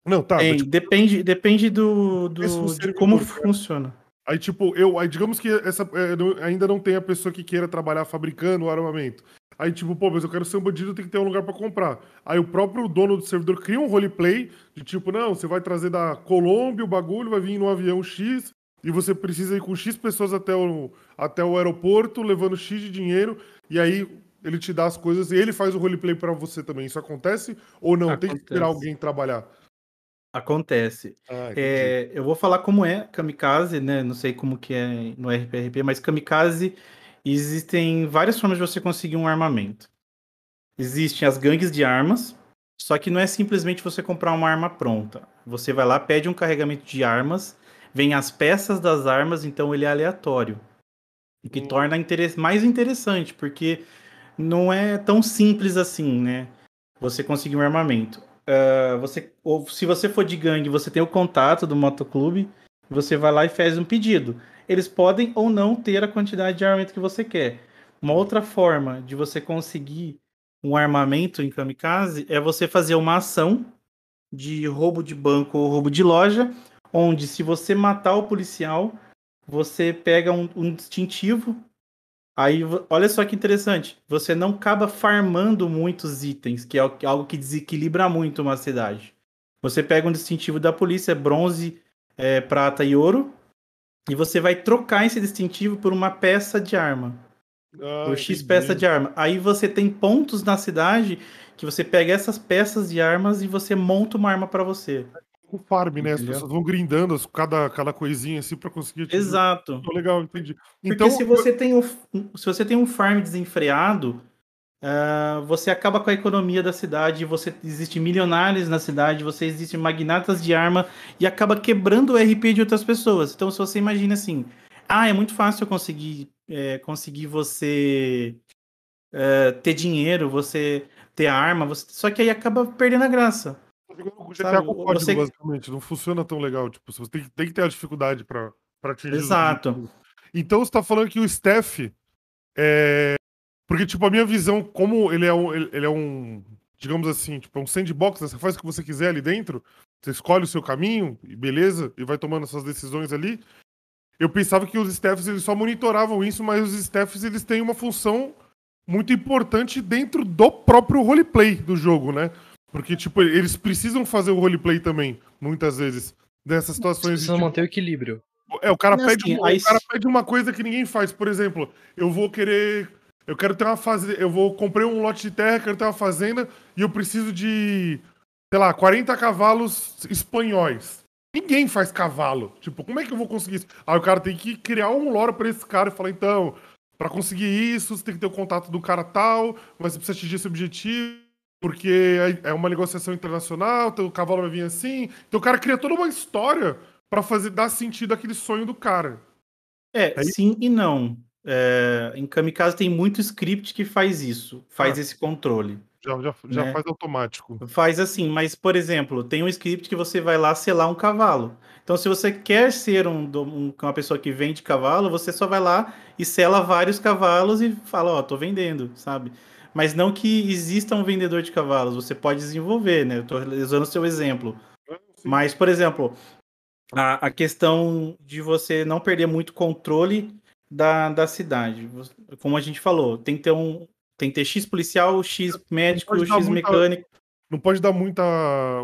S5: Não, tá.
S4: Tem,
S5: mas, tipo,
S4: depende depende do, do-
S5: é
S4: de como
S5: cara.
S4: funciona.
S5: Aí, tipo, eu, aí, digamos que essa, é, ainda não tem a pessoa que queira trabalhar fabricando o armamento. Aí, tipo, pô, mas eu quero ser um bandido, tem que ter um lugar pra comprar. Aí o próprio dono do servidor cria um roleplay de tipo, não, você vai trazer da Colômbia o bagulho, vai vir no avião X, e você precisa ir com X pessoas até o, até o aeroporto, levando X de dinheiro, e aí ele te dá as coisas e ele faz o roleplay pra você também. Isso acontece? Ou não? Tem que esperar
S4: Acontece.
S5: alguém trabalhar?
S4: Acontece.
S5: Ah.
S4: É, eu vou falar como é Kamikaze, né? Não sei como que é no RPRP, mas Kamikaze existem várias formas de você conseguir um armamento. Existem as gangues de armas, só que não é simplesmente você comprar uma arma pronta. Você vai lá, pede um carregamento de armas, vem as peças das armas, então ele é aleatório. O que torna interes- mais interessante, porque não é tão simples assim, né? Você conseguir um armamento. Ah, você, ou se você for de gangue, você tem o contato do motoclube, você vai lá e faz um pedido. Eles podem ou não ter a quantidade de armamento que você quer. Uma outra forma de você conseguir um armamento em kamikaze é você fazer uma ação de roubo de banco ou roubo de loja, onde se você matar o policial, você pega um, um distintivo. Aí, olha só que interessante, você não acaba farmando muitos itens, que é al- algo que desequilibra muito uma cidade. Você pega um distintivo da polícia, bronze, é, prata e ouro, e você vai trocar esse distintivo por uma peça de arma.
S5: Ah,
S4: por X peça de arma. Aí você tem pontos na cidade que você pega essas peças de armas e você monta uma arma pra você.
S5: O farm, né? As pessoas vão grindando as- cada, cada coisinha assim pra conseguir.
S4: Exato.
S5: Legal, entendi.
S4: Porque
S5: Então,
S4: se você tem um, se você tem um farm desenfreado, ah, você acaba com a economia da cidade, você existe milionários na cidade, você existe magnatas de arma e acaba quebrando o RP de outras pessoas. Então, se você imagina assim, ah, é muito fácil eu conseguir, é, conseguir você é, ter dinheiro, você ter arma, você- só que aí acaba perdendo a graça.
S5: O GTA com código,
S4: você-
S5: basicamente, não funciona tão legal. Tipo, você tem, que- tem que ter a dificuldade pra, pra atingir.
S4: Exato.
S5: Então você tá falando que o Steph é. Porque, tipo, a minha visão, como ele é um. Ele ele é um. Digamos assim, tipo, é um sandbox, né? você faz o que você quiser ali dentro, você escolhe o seu caminho, e beleza, e vai tomando suas decisões ali. Eu pensava que os staffs eles só monitoravam isso, mas os staffs eles têm uma função muito importante dentro do próprio roleplay do jogo, né? Porque, tipo, eles precisam fazer o roleplay também. muitas vezes, dessas situações. de,
S2: Precisa
S5: tipo,
S2: manter o equilíbrio.
S5: é, o cara,
S4: Não,
S5: pede,
S4: assim,
S5: um-
S4: aí
S5: o cara pede uma coisa que ninguém faz. Por exemplo, eu vou querer. Eu quero ter uma fase. Eu vou comprei um lote de terra, quero ter uma fazenda e eu preciso de, sei lá, 40 cavalos espanhóis. Ninguém faz cavalo. Tipo, como é que eu vou conseguir isso? Aí o cara tem que criar um lore pra esse cara e falar, então, pra conseguir isso, você tem que ter o contato do cara tal, mas você precisa atingir esse objetivo, porque é é uma negociação internacional, então o cavalo vai vir assim. Então o cara cria toda uma história pra fazer dar sentido àquele sonho do cara.
S4: É, sim e não. É, em Kamikaze tem muito script que faz isso, faz
S5: Ah.
S4: esse controle.
S5: Já, já, já
S4: Né?
S5: faz automático.
S4: Faz assim, mas, por exemplo, tem um script que você vai lá selar um cavalo. Então, se você quer ser um, um- uma pessoa que vende cavalo, você só vai lá e sela vários cavalos e fala, ó, tô vendendo, sabe? Mas não que exista um vendedor de cavalos, você pode desenvolver, né? Eu tô usando o seu exemplo. Mas, por exemplo, a, a questão de você não perder muito controle da, da cidade. Como a gente falou, tem que ter um. Tem que ter X policial, X médico, X
S5: muita-
S4: mecânico.
S5: Não pode dar muita,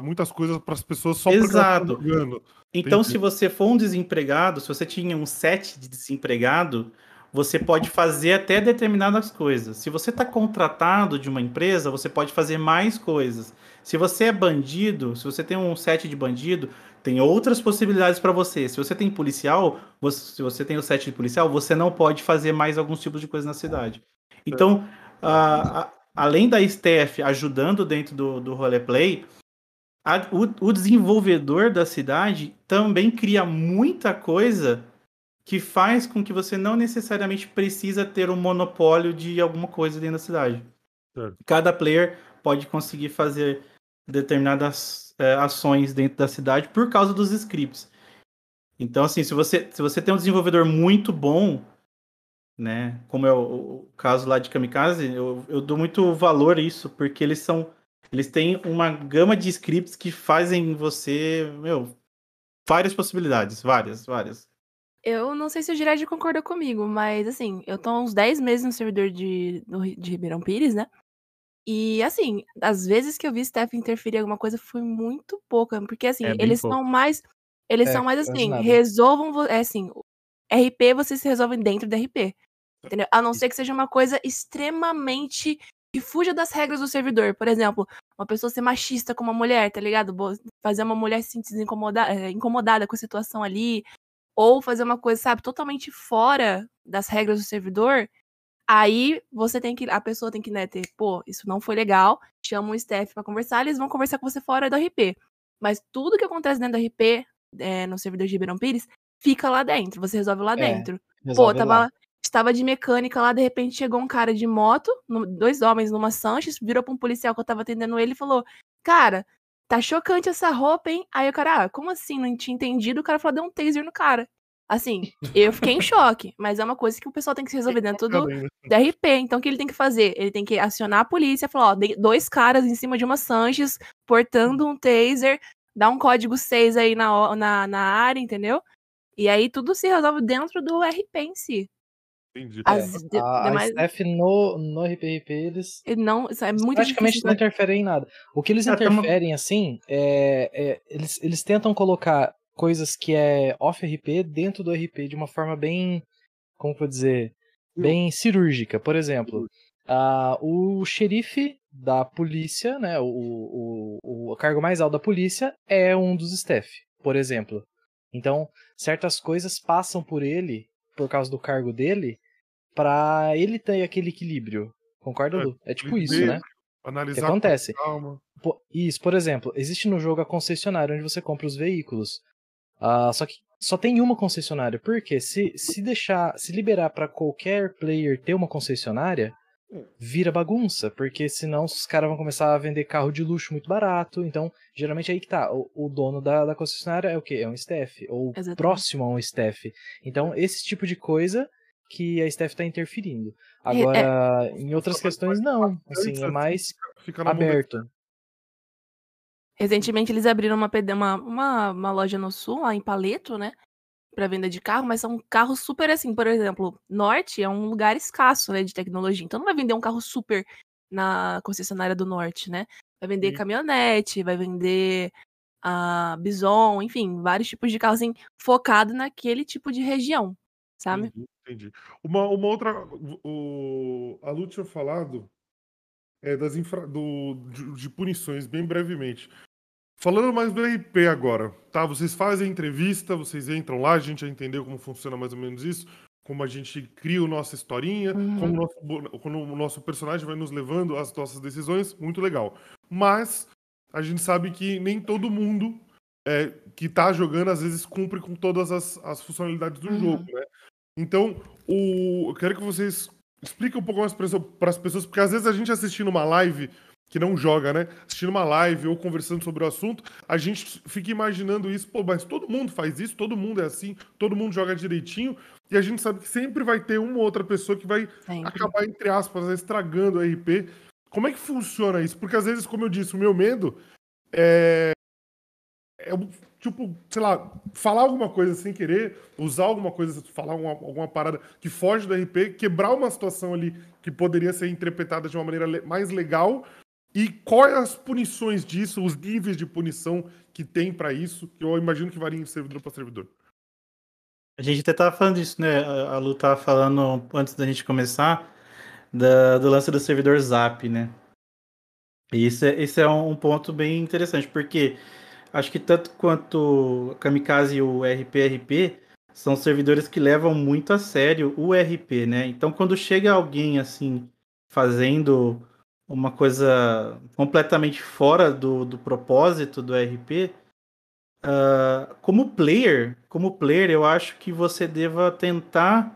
S5: muitas coisas pras pessoas só
S4: Exato.
S5: jogando.
S4: Então,
S5: Entendi.
S4: se você for um desempregado, se você tinha um set de desempregado, você pode fazer até determinadas coisas. Se você está contratado de uma empresa, você pode fazer mais coisas. Se você é bandido, se você tem um set de bandido, tem outras possibilidades para você. Se você tem policial, você- se você tem o set de policial, você não pode fazer mais alguns tipos de coisa na cidade. Então, a- além da staff ajudando dentro do, do roleplay, a- o, o desenvolvedor da cidade também cria muita coisa que faz com que você não necessariamente precisa ter um monopólio de alguma coisa dentro da cidade.
S5: Certo.
S4: Cada player pode conseguir fazer determinadas é, ações dentro da cidade por causa dos scripts. Então, assim, se você, se você tem um desenvolvedor muito bom, né, como é o, o caso lá de Kamikaze, eu, eu dou muito valor a isso, porque eles são eles têm uma gama de scripts que fazem você, meu, várias possibilidades, várias, várias.
S11: Eu não sei se o Girard concorda comigo, mas assim, eu tô há uns 10 meses no servidor de, de Ribeirão Pires, né? E assim, as vezes que eu vi Steph interferir em alguma coisa foi muito pouca, porque assim,
S2: É,
S11: eles
S2: pouco.
S11: são mais. Eles
S2: É,
S11: são mais assim, resolvam. É assim, RP vocês se resolvem dentro do RP. Entendeu? A não ser que seja uma coisa extremamente. que fuja das regras do servidor. Por exemplo, uma pessoa ser machista com uma mulher, tá ligado? Fazer uma mulher se sentir incomoda- eh, incomodada com a situação ali. Ou fazer uma coisa, sabe, totalmente fora das regras do servidor. Aí você tem que. A pessoa tem que, né, ter, pô, isso não foi legal. Chama um staff pra conversar, eles vão conversar com você fora do RP. Mas tudo que acontece dentro do RP, eh, no servidor de Ribeirão Pires, fica lá dentro. Você resolve lá
S2: É,
S11: dentro. Pô,
S2: resolve
S11: tava
S2: lá.
S11: Estava de mecânica lá, de repente chegou um cara de moto, dois homens numa Sanches, virou pra um policial que eu tava atendendo ele e falou: Cara, tá chocante essa roupa, hein? Aí o cara, ah, como assim? Não tinha entendido. O cara falou: deu um taser no cara. Assim, eu fiquei em choque, mas é uma coisa que o pessoal tem que se resolver dentro do, do RP. Então, o que ele tem que fazer? Ele tem que acionar a polícia, falar: Ó, dois caras em cima de uma Sanches, portando um taser, dá um código 6 aí na, na, na área, entendeu? E aí tudo se resolve dentro do RP em si.
S5: Entendi.
S11: As de-
S2: É, a,
S11: demais-
S2: a staff no, no RPRP, eles
S11: Ele não, isso é muito
S2: praticamente
S11: difícil.
S2: não interferem em nada. O que eles
S4: É,
S2: interferem, assim, é, é- eles, eles tentam colocar coisas que é off-RP dentro do RP de uma forma bem, como que eu vou dizer, bem cirúrgica. Por exemplo, ah, o xerife da polícia, né, o, o, o cargo mais alto da polícia é um dos staff, por exemplo. Então, certas coisas passam por ele, por causa do cargo dele, pra ele ter aquele equilíbrio. Concorda,
S5: É,
S2: Lu? É tipo isso, né? O
S5: Analisar
S2: que
S5: com
S2: acontece? Isso, por exemplo, existe no jogo a concessionária onde você compra os veículos. Ah, só que só tem uma concessionária. Por quê? Se, se deixar, se liberar pra qualquer player ter uma concessionária, vira bagunça, porque senão os caras vão começar a vender carro de luxo muito barato. Então, geralmente é aí que tá. O, o dono da, da concessionária é o quê? É um staff, ou
S11: Exatamente.
S2: próximo a um staff. Então, esse tipo de coisa que a staff tá interferindo.
S11: É-
S2: Agora, em outras questões, não. Assim, é mais
S5: mão
S2: aberto.
S11: Recentemente eles abriram uma, uma, uma, uma loja no sul, lá em Paleto, né? Pra venda de carro, mas são carros super assim, por exemplo, Norte é um lugar escasso, né, de tecnologia. Então não vai vender um carro super na concessionária do Norte, né? Vai vender
S5: Sim.
S11: caminhonete, vai vender a Bison, enfim, vários tipos de carro assim, focado naquele tipo de região, sabe?
S5: Entendi, entendi. Uma, uma outra. O, a Lu tinha falado é, das infra, do, de, de punições, bem brevemente. Falando mais do RP agora, tá? Vocês fazem entrevista, vocês entram lá, a gente já entendeu como funciona mais ou menos isso, como a gente cria a nossa historinha,
S11: Uhum.
S5: como o nosso, como o nosso personagem vai nos levando às nossas decisões, muito legal. Mas a gente sabe que nem todo mundo é, que tá jogando às vezes cumpre com todas as, as funcionalidades do
S11: Uhum.
S5: jogo, né? Então, o, eu quero que vocês expliquem um pouco mais para as pessoas, porque às vezes a gente assistindo uma live que não joga, né? Assistindo uma live ou conversando sobre o assunto, a gente fica imaginando isso, pô, mas todo mundo faz isso, todo mundo é assim, todo mundo joga direitinho, e a gente sabe que sempre vai ter uma ou outra pessoa que vai acabar, entre aspas, estragando o RP. Como é que funciona isso? Porque às vezes, como eu disse, o meu medo é. É, tipo, sei lá, falar alguma coisa sem querer, usar alguma coisa, falar uma- alguma parada que foge do RP, quebrar uma situação ali que poderia ser interpretada de uma maneira mais legal. E quais as punições disso, os níveis de punição que tem pra isso, que eu imagino que varia de servidor para servidor.
S4: A gente até tava falando disso, né? A Lu tava falando antes da gente começar da- do lance do servidor Zap, né? E isso é, esse é um ponto bem interessante, porque acho que tanto quanto Kamikaze e o RPRP são servidores que levam muito a sério o RP, né? Então quando chega alguém assim fazendo uma coisa completamente fora do, do propósito do RP, ah, como player, como player, eu acho que você deva tentar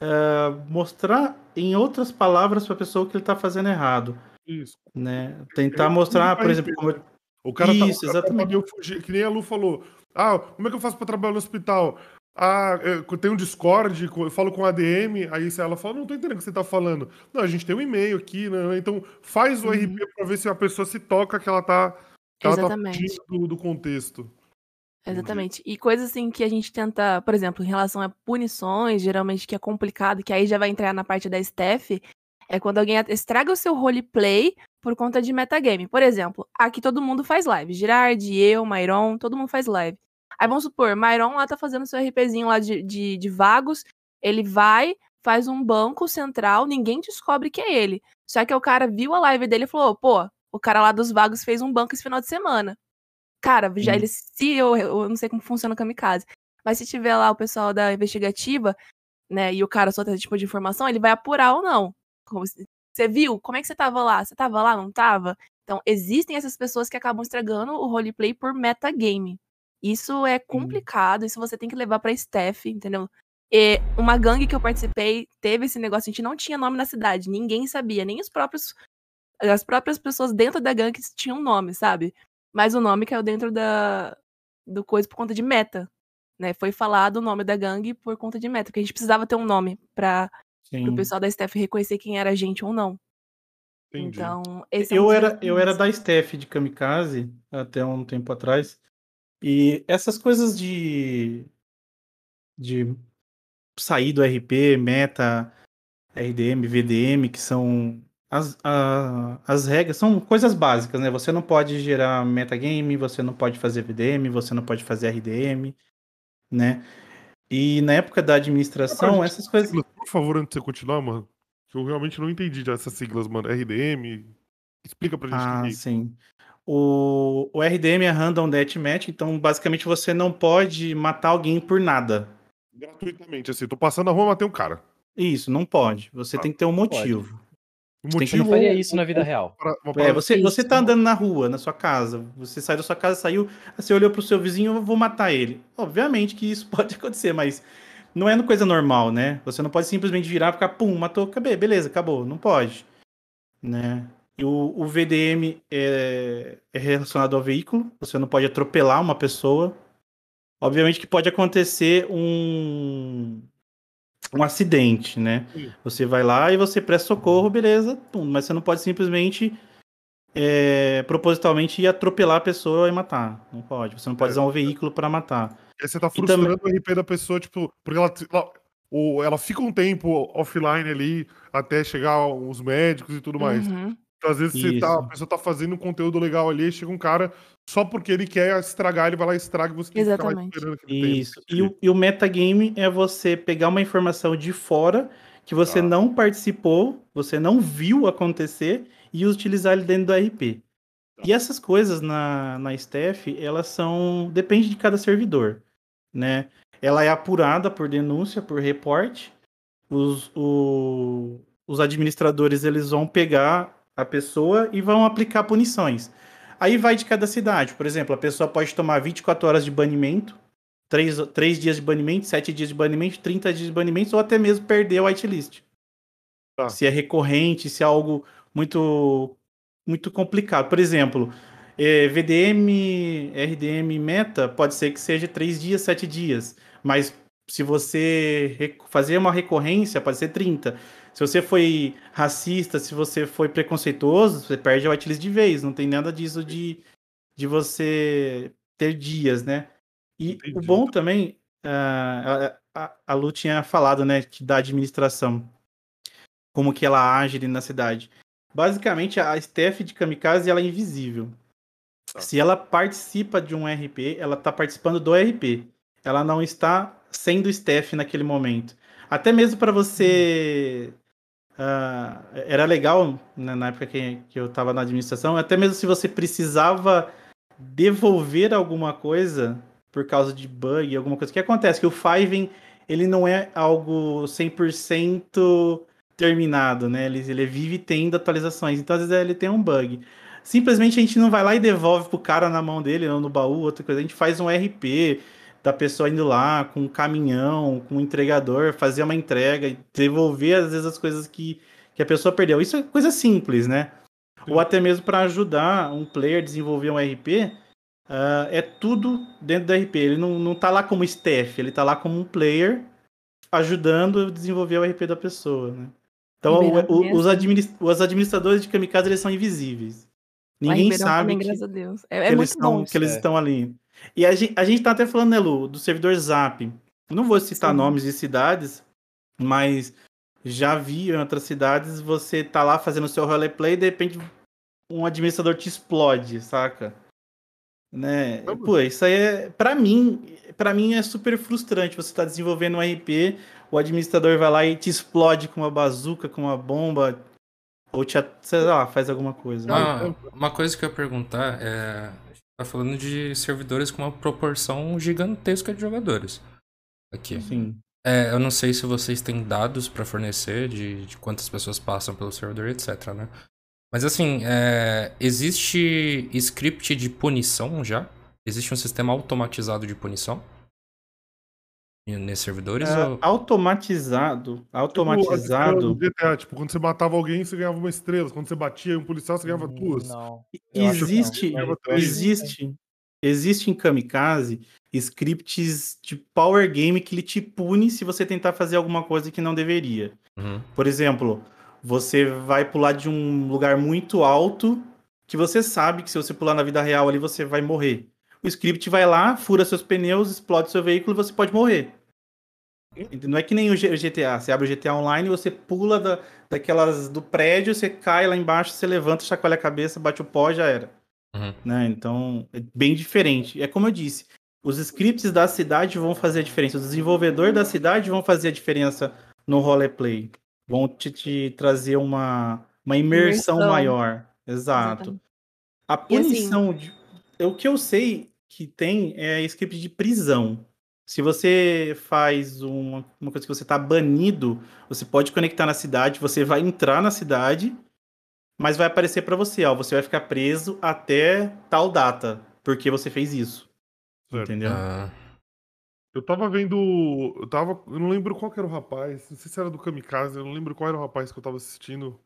S4: ah, mostrar em outras palavras para a pessoa que ele está fazendo errado.
S5: Isso.
S4: Né? Tentar
S5: É, tudo
S4: por exemplo, como eu-?
S5: O cara tá,
S4: Isso,
S5: o cara tá
S4: exatamente.
S5: meio fugir, que nem a Lu falou. Ah, como é que eu faço pra trabalhar no hospital? Ah, tenho um Discord, eu falo com a ADM, aí ela fala, não tô entendendo o que você tá falando. Não, a gente tem um e-mail aqui, né? Então faz o
S11: Uhum.
S5: RP pra ver se a pessoa se toca que ela tá, que ela tá
S11: Exatamente.
S5: do, do contexto.
S11: Exatamente. E coisas assim que a gente tenta, por exemplo, em relação a punições, geralmente que é complicado, que aí já vai entrar na parte da staff, é quando alguém estraga o seu roleplay por conta de metagame. Por exemplo, aqui todo mundo faz live. Girard, eu, Myron, todo mundo faz live. Aí vamos supor, Myron lá tá fazendo seu RPzinho lá de, de, de vagos, ele vai, faz um banco central, ninguém descobre que é ele. Só que o cara viu a live dele e falou, pô, o cara lá dos vagos fez um banco esse final de semana. Cara, já
S16: Hum.
S11: ele se eu, eu não sei como funciona o kamikaze, mas se tiver lá o pessoal da investigativa, né, e o cara solta esse tipo de informação, ele vai apurar ou não. Você viu? Como é que você tava lá? Você tava lá, não tava? Então, existem essas pessoas que acabam estragando o roleplay por metagame. Isso é complicado, isso você tem que levar pra staff, entendeu? E uma gangue que eu participei teve esse negócio, a gente não tinha nome na cidade, ninguém sabia, nem os próprios as próprias pessoas dentro da gangue tinham nome, sabe? Mas o nome caiu dentro da do coisa por conta de meta, né? Foi falado o nome da gangue por conta de meta, porque a gente precisava ter um nome para o
S4: Sim.
S11: pessoal da staff reconhecer quem era a gente ou não.
S5: Entendi.
S11: Então, esse é um
S4: eu era, eu era da staff de Kamikaze até um tempo atrás. E essas coisas de. de sair do RP, meta, RDM, VDM, que são. As, a- as regras são coisas básicas, né? Você não pode gerar metagame, você não pode fazer VDM, você não pode fazer RDM, né? E na época da administração, essas coisas.
S5: Por favor, antes de você continuar, mano, que eu realmente não entendi já essas siglas, mano. RDM. Explica pra gente
S4: Ah,
S5: que é isso.
S4: sim. O, o RDM é Random Deathmatch, então basicamente você não pode matar alguém por nada.
S5: Gratuitamente, assim, tô passando na rua, matei um cara.
S4: Isso, não pode. Você tem que ter um motivo.
S5: Um
S4: Você tem que-
S12: não faria isso na vida real.
S5: Pra- uma
S4: É,
S5: parada-
S4: você, você tá andando na rua, na sua casa. Você saiu da sua casa, saiu, você olhou pro seu vizinho, eu vou matar ele. Obviamente que isso [LAUGHS] pode acontecer, mas não é uma coisa normal, né? Você não pode simplesmente virar e ficar, pum, matou, acabei, beleza, acabou. Não pode. Né? E o, o VDM é, é relacionado ao veículo. Você não pode atropelar uma pessoa. Obviamente que pode acontecer um, um acidente, né? Você vai lá e você presta socorro, beleza, pum, mas você não pode simplesmente é, propositalmente ir atropelar a pessoa e matar. Não pode. Você não pode usar um veículo para matar.
S5: Aí você tá frustrando
S4: também-
S5: o RP da pessoa, tipo, porque ela, ela, ou ela fica um tempo offline ali até chegar os médicos e tudo mais.
S11: Uhum.
S5: Então, às vezes você tá, a pessoa tá fazendo um conteúdo legal ali, chega um cara só porque ele quer estragar, ele vai lá e estraga e você tem que ficar lá
S11: Exatamente.
S5: tenha.
S4: Isso. E o, e o metagame é você pegar uma informação de fora que você
S5: Tá.
S4: não participou, você não viu acontecer e utilizar ele dentro do RP. E essas coisas na, na staff, elas são. Depende de cada servidor. Né? Ela é apurada por denúncia, por reporte. Os, o- os administradores eles vão pegar a pessoa e vão aplicar punições. Aí vai de cada cidade. Por exemplo, a pessoa pode tomar 24 horas de banimento, 3, três dias de banimento, 7 dias de banimento, 30 dias de banimento, ou até mesmo perder o whitelist.
S5: Tá.
S4: Se é recorrente, se é algo muito, muito complicado. Por exemplo, eh, VDM, RDM meta, pode ser que seja 3 dias, 7 dias. Mas se você fazer uma recorrência, pode ser 30. Se você foi racista, se você foi preconceituoso, você perde a whitelist de vez. Não tem nada disso de, de você ter dias, né? E o
S5: Entendi.
S4: bom também, ah, a, a, a Lu tinha falado, né, que da administração, como que ela age ali na cidade. Basicamente, a staff de Kamikaze, ela é invisível. Se ela participa de um RP, ela está participando do RP. Ela não está sendo staff naquele momento. Até mesmo para você. Ah, era legal né, na época que, que eu estava na administração, até mesmo se você precisava devolver alguma coisa por causa de bug, alguma coisa. O que acontece? Que o Fiven ele não é algo 100% terminado, né? Ele, ele vive tendo atualizações. Então, às vezes, ele tem um bug. Simplesmente a gente não vai lá e devolve pro cara na mão dele, ou no baú, outra coisa. A gente faz um RP da pessoa indo lá com um caminhão, com um entregador, fazer uma entrega e devolver, às vezes, as coisas que, que a pessoa perdeu. Isso é coisa simples, né? Ou até mesmo para ajudar um player a desenvolver um RP, ah, é tudo dentro do RP. Ele não, não tá lá como staff, ele tá lá como um player ajudando a desenvolver o RP da pessoa, né? Então, o-
S11: é
S4: os,
S11: assim.
S4: administ- os administradores de Kamikaze, eles são invisíveis. Ninguém sabe
S11: também,
S4: que,
S11: graças a Deus. É,
S4: que
S11: é
S4: eles, estão, que eles estão ali. E a gente, a gente tá até falando, né, Lu, do servidor Zap. Não vou citar
S11: Sim.
S4: nomes de cidades, mas já vi em outras cidades você tá lá fazendo o seu roleplay e de repente um administrador te explode, saca? Né? Pô, isso aí é. Pra mim, para mim é super frustrante. Você tá desenvolvendo um RP, o administrador vai lá e te explode com uma bazuca, com uma bomba, ou te, sei lá, faz alguma coisa. né?
S1: Ah, uma coisa que eu ia perguntar é. Tá falando de servidores com uma proporção gigantesca de jogadores. Aqui.
S4: Sim.
S1: É, eu não sei se vocês têm dados pra fornecer de, de quantas pessoas passam pelo servidor, etc, né? Mas assim, é, existe script de punição já? Existe um sistema automatizado de punição? Nesses servidores?
S4: Ah,
S1: ou...
S4: automatizado,
S5: Tipo,
S4: automatizado.
S5: estrela do GTA, tipo, quando você matava alguém, você ganhava uma estrela. Quando você batia em um policial, você ganhava duas.
S14: Não. Não.
S4: Existe,
S5: três.
S4: existe, existe em Kamikaze scripts de power game que ele te pune se você tentar fazer alguma coisa que não deveria.
S1: Uhum.
S4: Por exemplo, você vai pular de um lugar muito alto que você sabe que se você pular na vida real ali você vai morrer. O script vai lá, fura seus pneus, explode seu veículo e você pode morrer. Não é que nem o GTA. Você abre o GTA Online, você pula da, daquelas do prédio, você cai lá embaixo, você levanta, chacoalha a cabeça, bate o pó, já era.
S1: Uhum.
S4: Né? Então, é bem diferente. É como eu disse, os scripts da cidade vão fazer a diferença. Os desenvolvedores da cidade vão fazer a diferença no roleplay. Vão te, te trazer uma, uma imersão,
S11: Imersão.
S4: maior. Exato. A
S11: E assim-
S4: punição. de- o que eu sei que tem é script de prisão. Se você faz uma, uma coisa que você está banido, você pode conectar na cidade, você vai entrar na cidade, mas vai aparecer para você, ó, você vai ficar preso até tal data, porque você fez isso.
S5: Certo.
S4: Entendeu?
S1: Ah,
S5: Eu tava vendo. Eu tava. Eu não lembro qual que era o rapaz. Não sei se era do Kamikaze, eu não lembro qual era o rapaz que eu tava assistindo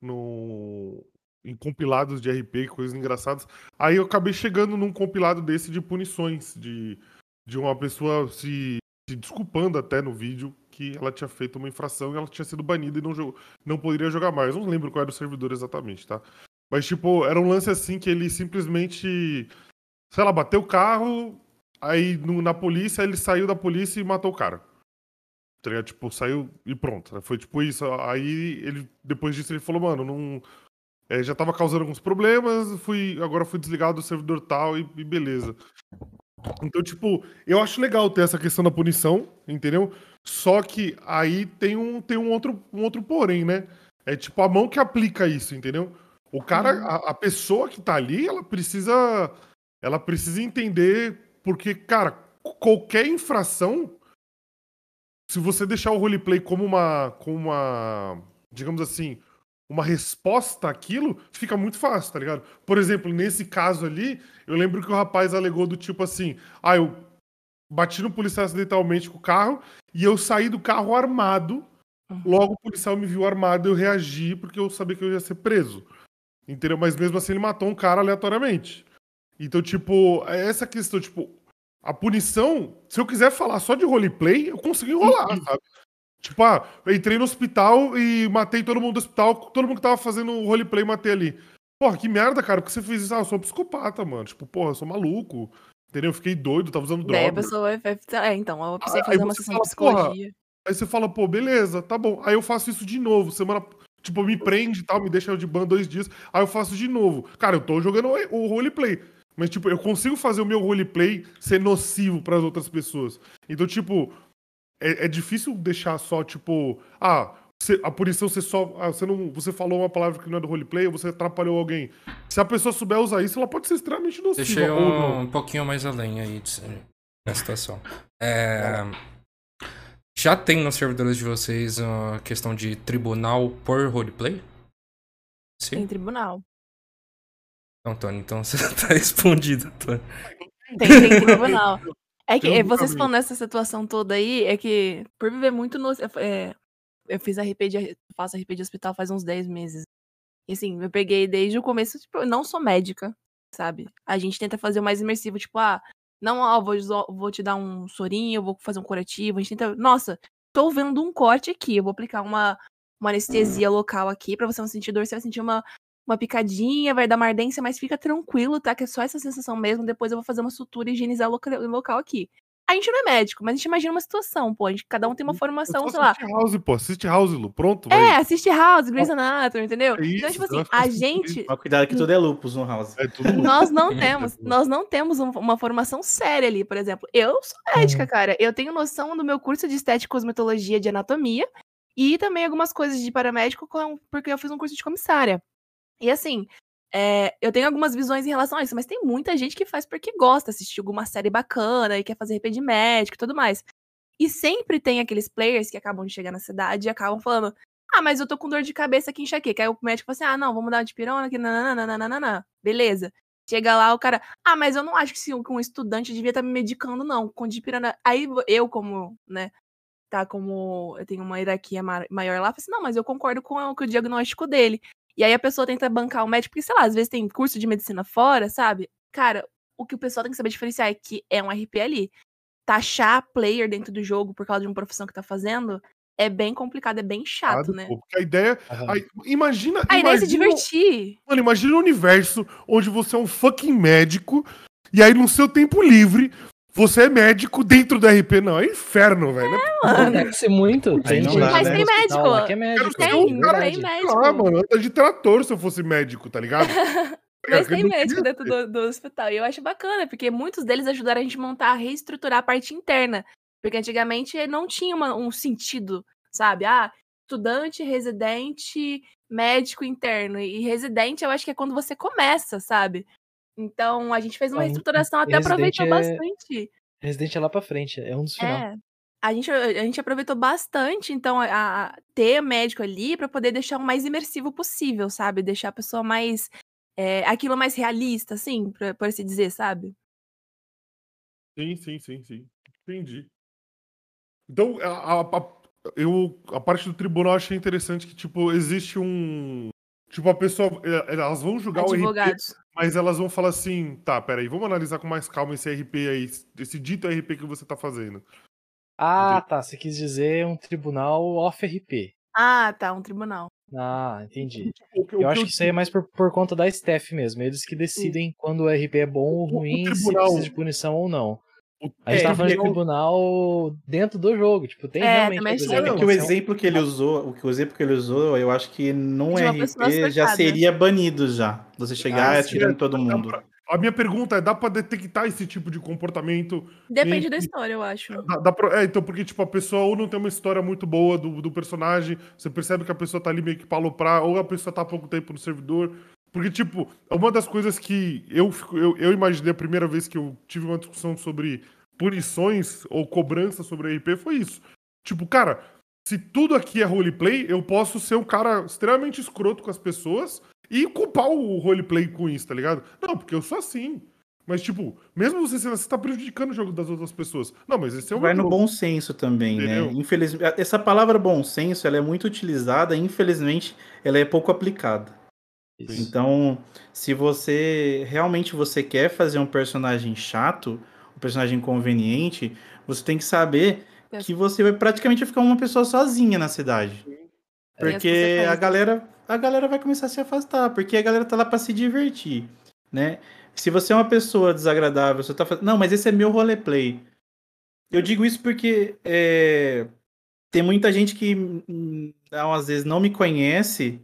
S5: no. Em compilados de RP, coisas engraçadas. Aí eu acabei chegando num compilado desse de punições, de, de uma pessoa se, se desculpando até no vídeo que ela tinha feito uma infração e ela tinha sido banida e não, jogou, não poderia jogar mais. Não lembro qual era o servidor exatamente, tá? Mas, tipo, era um lance assim que ele simplesmente, sei lá, bateu o carro, aí no- na polícia, ele saiu da polícia e matou o cara. Tá? Tipo, saiu e pronto. Foi tipo isso. Aí ele, depois disso, ele falou, mano, não. É, já tava causando alguns problemas, fui, agora fui desligado do servidor tal e, e beleza. Então, tipo, eu acho legal ter essa questão da punição, entendeu? Só que aí tem um, tem um, outro, um outro porém, né? É tipo a mão que aplica isso, entendeu? O cara,
S11: Uhum.
S5: a, a pessoa que tá ali, ela precisa. Ela precisa entender. Porque, cara, qualquer infração. Se você deixar o roleplay como uma. como uma. digamos assim. Uma resposta àquilo, fica muito fácil, tá ligado? Por exemplo, nesse caso ali, eu lembro que o rapaz alegou do tipo assim: ah, eu bati no policial acidentalmente com o carro e eu saí do carro armado. Logo o policial me viu armado eu reagi porque eu sabia que eu ia ser preso. Entendeu? Mas mesmo assim ele matou um cara aleatoriamente. Então, tipo, é essa questão, tipo, a punição, se eu quiser falar só de roleplay, eu consigo enrolar, sabe? Tipo, ah, entrei no hospital e matei todo mundo do hospital, todo mundo que tava fazendo roleplay matei ali. Porra, que merda, cara, porque você fez isso? Ah, eu sou um psicopata, mano. Tipo, porra, eu sou maluco. Entendeu? Eu fiquei doido, tava usando
S11: Daí a
S5: droga.
S11: pessoa vai. É, então, eu precisei fazer uma sessão de
S5: fala, porra,
S11: psicologia.
S5: Aí você fala, pô, beleza, tá bom. Aí eu faço isso de novo. Semana. Tipo, me prende e tal, me deixa de ban dois dias. Aí eu faço de novo. Cara, eu tô jogando o o roleplay. Mas, tipo, eu consigo fazer o meu roleplay ser nocivo pras outras pessoas. Então, tipo, é, é difícil deixar só, tipo, ah, você- a punição você só. ah, você, não, você falou uma palavra que não é do roleplay, ou você atrapalhou alguém. Se a pessoa souber usar isso, ela pode ser extremamente nociva.
S1: Deixei
S5: ou não.
S1: um, um pouquinho mais além aí de- na situação. É, já tem nos servidores de vocês a questão de tribunal por roleplay? Sim?
S11: Tem tribunal.
S1: Não, Tony, então [LAUGHS] você tá [LAUGHS] respondido, Tony.
S11: Tem, tem tribunal. É que é, vocês falando nessa situação toda aí, é que por viver muito no. é, eu fiz RP de. faço RP de hospital faz uns 10 meses. E assim, eu peguei desde o começo, tipo, eu não sou médica, sabe? A gente tenta fazer o mais imersivo, tipo, ah, não, ó, vou, vou te dar um sorinho, vou fazer um curativo. A gente tenta. Nossa, tô vendo um corte aqui, eu vou aplicar uma, uma anestesia local aqui, pra você não sentir dor, você vai sentir uma, uma picadinha, vai dar uma ardência, mas fica tranquilo, tá? Que é só essa sensação mesmo. Depois eu vou fazer uma sutura e higienizar o loca- o local aqui. A gente não é médico, mas a gente imagina uma situação, pô. A gente, cada um tem uma formação, sei lá.
S5: Assiste House, pô. Assiste House, Lu. Pronto,
S11: É, assiste House, Grey's Anatomy, entendeu?
S5: É
S11: então, tipo assim,
S5: eu acho
S11: a
S5: que
S11: gente.
S16: Mas cuidado que tudo é lupus no house.
S5: É tudo
S11: Nós não [LAUGHS] temos, nós não temos um- uma formação séria ali, por exemplo. Eu sou médica, cara. Eu tenho noção do meu curso de estética e cosmetologia de anatomia e também algumas coisas de paramédico porque eu fiz um curso de comissária. E assim, é, eu tenho algumas visões em relação a isso, mas tem muita gente que faz porque gosta, assistir alguma série bacana e quer fazer de médico e tudo mais. E sempre tem aqueles players que acabam de chegar na cidade e acabam falando: Ah, mas eu tô com dor de cabeça aqui enxaqueca. Aí o médico fala assim: Ah, não, vamos dar uma de pirona, que nananana. Beleza. Chega lá, o cara, ah, mas eu não acho que um estudante devia estar me medicando, não, com dipirona. Aí eu, como, né, tá como eu tenho uma hierarquia ma- maior lá, falo assim, não, mas eu concordo com o diagnóstico dele. E aí a pessoa tenta bancar o médico, porque, sei lá, às vezes tem curso de medicina fora, sabe? Cara, o que o pessoal tem que saber diferenciar é que é um RP ali. Taxar player dentro do jogo por causa de uma profissão que tá fazendo é bem complicado, é bem chato, né?
S5: Pô, Porque a ideia. aí, imagina.
S11: A ideia é se
S5: imagina-
S11: divertir.
S5: Mano, imagina um universo onde você é um fucking médico e aí no seu tempo livre você é médico dentro do RP. Não, é inferno, velho.
S11: mano.
S14: Deve ser muito. Tem
S5: não
S14: gente
S5: dá,
S11: Mas
S5: né?
S11: tem médico.
S14: hospital é médico.
S11: Tem,
S5: sou um cara
S11: tem médico.
S5: Ah, mano, eu ando de trator se eu fosse médico, tá ligado? [LAUGHS]
S11: Mas tem médico dentro do, do hospital. E eu acho bacana, porque muitos deles ajudaram a gente a montar, a reestruturar a parte interna. Porque antigamente não tinha uma- um sentido, sabe? Ah, estudante, residente, médico interno. E residente eu acho que é quando você começa, sabe? Então a gente fez uma reestruturação, até
S14: residente
S11: aproveitou
S14: é-
S11: bastante.
S14: Residente é lá pra frente, é um dos final.
S11: É. A gente, a gente aproveitou bastante, então, a, a- ter médico ali pra poder deixar o mais imersivo possível, sabe? Deixar a pessoa mais. é, aquilo mais realista, assim, pra- por assim dizer, sabe?
S5: Sim, sim, sim, sim. Entendi. Então, a, a- a- eu, a parte do tribunal eu achei interessante que, tipo, existe um. Tipo, a pessoa. eh, Elas vão julgar o RP,
S11: Advogados.
S5: Mas elas vão falar assim: tá, peraí, vamos analisar com mais calma esse RP aí, esse dito RP que você tá fazendo.
S14: Ah, tá. Você quis dizer um tribunal off-RP.
S11: Ah, tá, um tribunal.
S14: Ah, entendi.
S5: O o
S14: Eu
S5: que
S14: acho que isso aí é mais por, por conta da staff mesmo. Eles que decidem quando o RP é bom ou ruim, se
S5: tribunal-
S14: precisa de punição ou não. A gente
S4: É,
S14: tá falando de tribunal dentro do jogo, tipo, tem
S11: É,
S14: realmente...
S11: também
S14: coisa
S11: tinha.
S14: que
S4: É que o exemplo que ele usou, o que o exemplo que ele usou, eu acho que num RP já
S11: surtada.
S4: seria banido já. Você chegar
S5: Ah,
S4: atirando todo mundo.
S5: A minha pergunta é: dá pra detectar esse tipo de comportamento?
S11: Depende
S5: em-
S11: da história, eu acho.
S5: Dá, dá pra- é, então, porque, tipo, a pessoa ou não tem uma história muito boa do, do personagem, você percebe que a pessoa tá ali meio que pra aloprar, ou a pessoa tá há pouco tempo no servidor. Porque, tipo, uma das coisas que eu, fico- eu, eu imaginei a primeira vez que eu tive uma discussão sobre punições ou cobrança sobre RP foi isso. Tipo, cara, se tudo aqui é roleplay, eu posso ser um cara extremamente escroto com as pessoas e culpar o roleplay com isso, tá ligado? Não, porque eu sou assim. Mas, tipo, mesmo você sendo assim, você tá prejudicando o jogo das outras pessoas. Não, mas esse é o
S4: Vai no bom senso também, né?
S5: Entendeu?
S4: Infelizmente, essa palavra bom senso, ela é muito utilizada, infelizmente, ela é pouco aplicada. Então, se você realmente você quer fazer um personagem chato, um personagem conveniente, você tem que saber que você vai praticamente ficar uma pessoa sozinha na cidade. Porque a galera, a galera vai começar a se afastar, porque a galera tá lá pra se divertir, né? Se você é uma pessoa desagradável, você tá fazendo, não, mas esse é meu roleplay. Eu digo isso porque é, tem muita gente que hum, não, às vezes não me conhece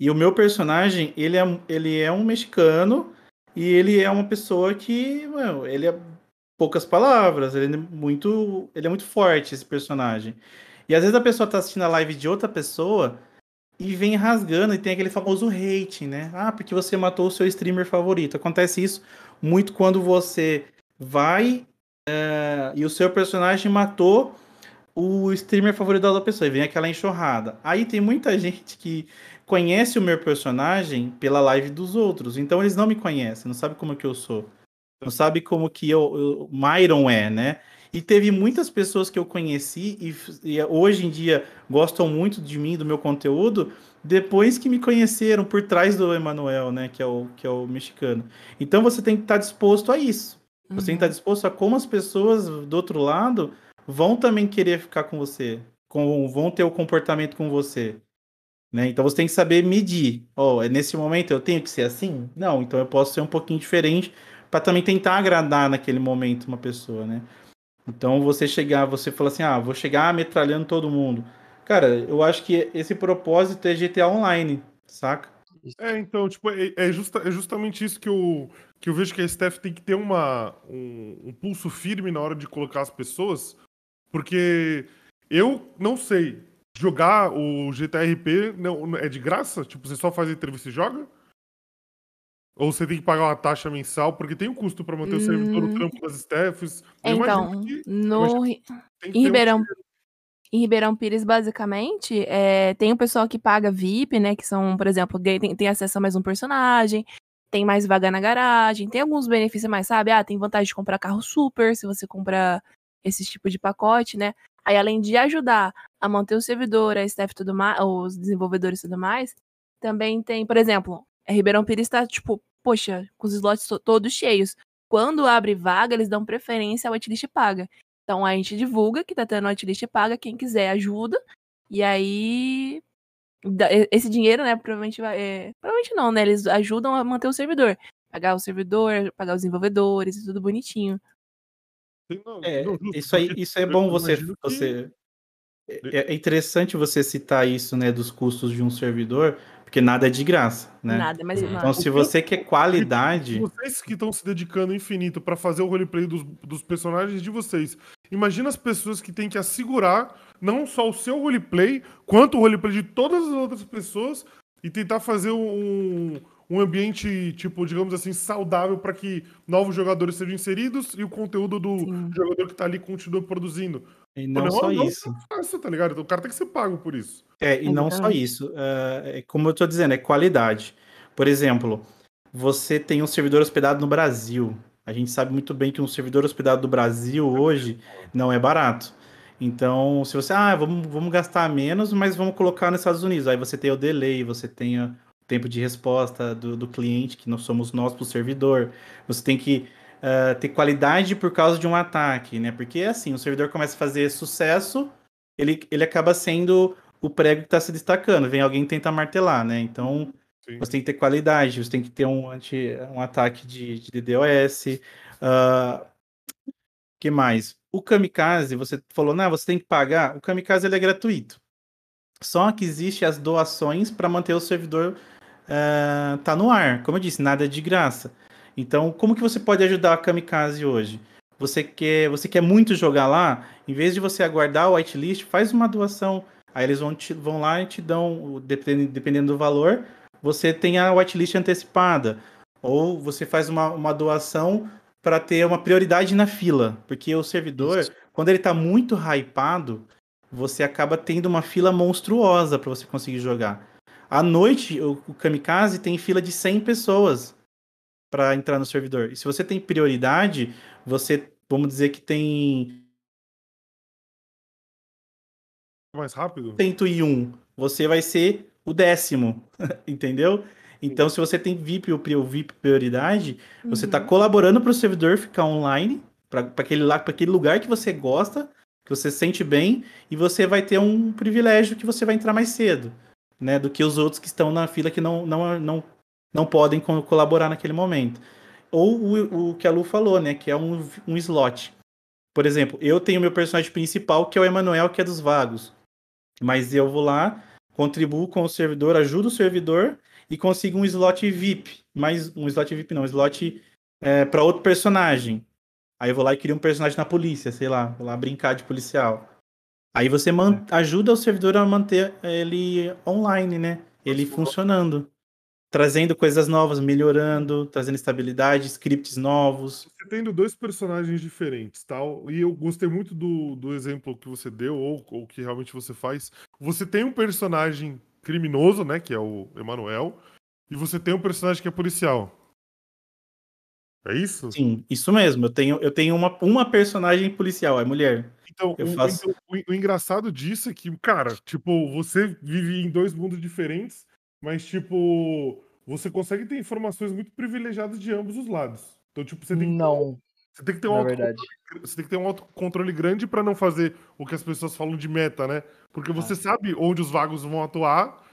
S4: e o meu personagem, ele é, ele é um mexicano e ele é uma pessoa que, mano, ele é poucas palavras, ele é muito, ele é muito forte esse personagem. E às vezes a pessoa tá assistindo a live de outra pessoa e vem rasgando e tem aquele famoso hate, né? Ah, porque você matou o seu streamer favorito. Acontece isso muito quando você vai eh, e o seu personagem matou o streamer favorito da outra pessoa e vem aquela enxurrada. Aí tem muita [LAUGHS] gente que conhece o meu personagem pela live dos outros, então eles não me conhecem, não sabem como que eu sou. Não sabe como que eu, eu Myron é, né? E teve muitas pessoas que eu conheci e, e hoje em dia gostam muito de mim, do meu conteúdo, depois que me conheceram por trás do Emanuel, né? Que é o, que é o mexicano. Então você tem que estar disposto a isso. Você tem que estar disposto a como as pessoas do outro lado vão também querer ficar com você, com, vão ter o comportamento com você. Né? Então você tem que saber medir. É nesse momento eu tenho que ser assim? Não, então eu posso ser um pouquinho diferente para também tentar agradar naquele momento uma pessoa, né? Então você chegar, você fala assim, ah, vou chegar metralhando todo mundo. Cara, eu acho que esse propósito é GTA Online, saca?
S5: É, então, tipo, é, é justa- é justamente isso que eu, que eu vejo que a Steph tem que ter uma, um, um pulso firme na hora de colocar as pessoas, porque eu não sei. Jogar o GTRP não, é de graça? Tipo, você só faz a entrevista e joga? Ou você tem que pagar uma taxa mensal? Porque tem um custo pra manter o servidor, o
S11: Hum.
S5: trampo das. Eu
S11: Então,
S5: que-
S11: no, Ri- em
S5: ter um
S11: Ribeirão, em Ribeirão Pires, basicamente, é, tem o pessoal que paga VIP, né? Que são, por exemplo, tem, tem acesso a mais um personagem, tem mais vaga na garagem, tem alguns benefícios mais, sabe? Ah, tem vantagem de comprar carro super se você comprar esse tipo de pacote, né? Aí, além de ajudar a manter o servidor, a staff tudo mais, os desenvolvedores e tudo mais, também tem, por exemplo, a Ribeirão Pires tá, tipo, poxa, com os slots to- todos cheios. Quando abre vaga, eles dão preferência ao whitelist paga. Então a gente divulga que tá tendo whitelist paga, quem quiser ajuda. E aí. Esse dinheiro, né, provavelmente vai. é, provavelmente não, né? Eles ajudam a manter o servidor. Pagar o servidor, pagar os desenvolvedores e tudo bonitinho.
S4: É, isso aí, isso é bom você, você é é interessante você citar isso, né, dos custos de um servidor, porque nada é de graça, né?
S11: Nada, mas
S4: Então,
S11: nada.
S4: se você quer qualidade,
S5: Vocês que estão se dedicando infinito pra fazer o roleplay dos, dos personagens de vocês. Imagina as pessoas que têm que assegurar não só o seu roleplay, quanto o roleplay de todas as outras pessoas e tentar fazer um, um ambiente, tipo, digamos assim, saudável para que novos jogadores sejam inseridos e o conteúdo do jogador que tá ali continue produzindo.
S4: E não só isso.
S5: é fácil, tá ligado? O cara tem que ser pago por isso.
S4: É, e não só isso. é, é como eu tô dizendo, é qualidade. Por exemplo, você tem um servidor hospedado no Brasil. A gente sabe muito bem que um servidor hospedado no Brasil hoje não é barato. Então, se você, ah, vamos, vamos gastar menos, mas vamos colocar nos Estados Unidos. Aí você tem o delay, você tem o tempo de resposta do, do cliente, que não somos nós para o servidor. Você tem que ah, ter qualidade por causa de um ataque, né? Porque assim, o servidor começa a fazer sucesso, ele, ele acaba sendo o prego que está se destacando. Vem alguém tentar martelar, né? Então, você tem que ter qualidade, você tem que ter um, anti, um ataque de, de DDoS. ah, que mais? O Kamikaze, você falou, não, você tem que pagar. O Kamikaze ele é gratuito. Só que existe as doações para manter o servidor uh, tá no ar. Como eu disse, nada é de graça. Então, como que você pode ajudar a Kamikaze hoje? Você quer, você quer muito jogar lá? Em vez de você aguardar o whitelist, faz uma doação. Aí eles vão, te, vão lá e te dão, dependendo, dependendo do valor, você tem a whitelist antecipada. Ou você faz uma, uma doação para ter uma prioridade na fila. Porque o servidor, Isso. quando ele está muito hypado, você acaba tendo uma fila monstruosa para você conseguir jogar. À noite, o, o Kamikaze tem fila de 100 pessoas para entrar no servidor. E se você tem prioridade, você, vamos dizer que tem
S5: mais rápido?
S4: 101, você vai ser o décimo, [LAUGHS] entendeu? Então, se você tem VIP ou VIP prioridade, uhum. você está colaborando para o servidor ficar online, para aquele, lá, aquele lugar que você gosta, que você sente bem, e você vai ter um privilégio que você vai entrar mais cedo, né? Do que os outros que estão na fila que não, não, não, não podem colaborar naquele momento. Ou o, o que a Lu falou, né? Que é um, um slot. Por exemplo, eu tenho meu personagem principal, que é o Emanuel, que é dos vagos. Mas eu vou lá, contribuo com o servidor, ajudo o servidor e consigo um slot VIP. Mas um slot VIP não, um slot é, para outro personagem. Aí eu vou lá e crio um personagem na polícia, sei lá, vou lá brincar de policial. Aí você ajuda o servidor a manter ele online, né? Ele funcionando trazendo coisas novas, melhorando, trazendo estabilidade, scripts novos.
S5: Você tendo dois personagens diferentes, tal, e eu gostei muito do, do exemplo que você deu, ou o que realmente você faz. Você tem um personagem criminoso, né, que é o Emanuel, e você tem um personagem que é policial. É isso?
S4: Sim, isso mesmo. Eu tenho, eu tenho uma, uma personagem policial, é mulher.
S5: Então,
S4: eu
S5: o,
S4: faço...
S5: o, o, o engraçado disso é que, cara, tipo, você vive em dois mundos diferentes mas, tipo, você consegue ter informações muito privilegiadas de ambos os lados. Então, tipo, você tem que.
S14: Não.
S5: Você tem que ter um autocontrole, você tem que ter um autocontrole grande para não fazer o que as pessoas falam de meta, né? Porque você ah. sabe onde os vagos vão atuar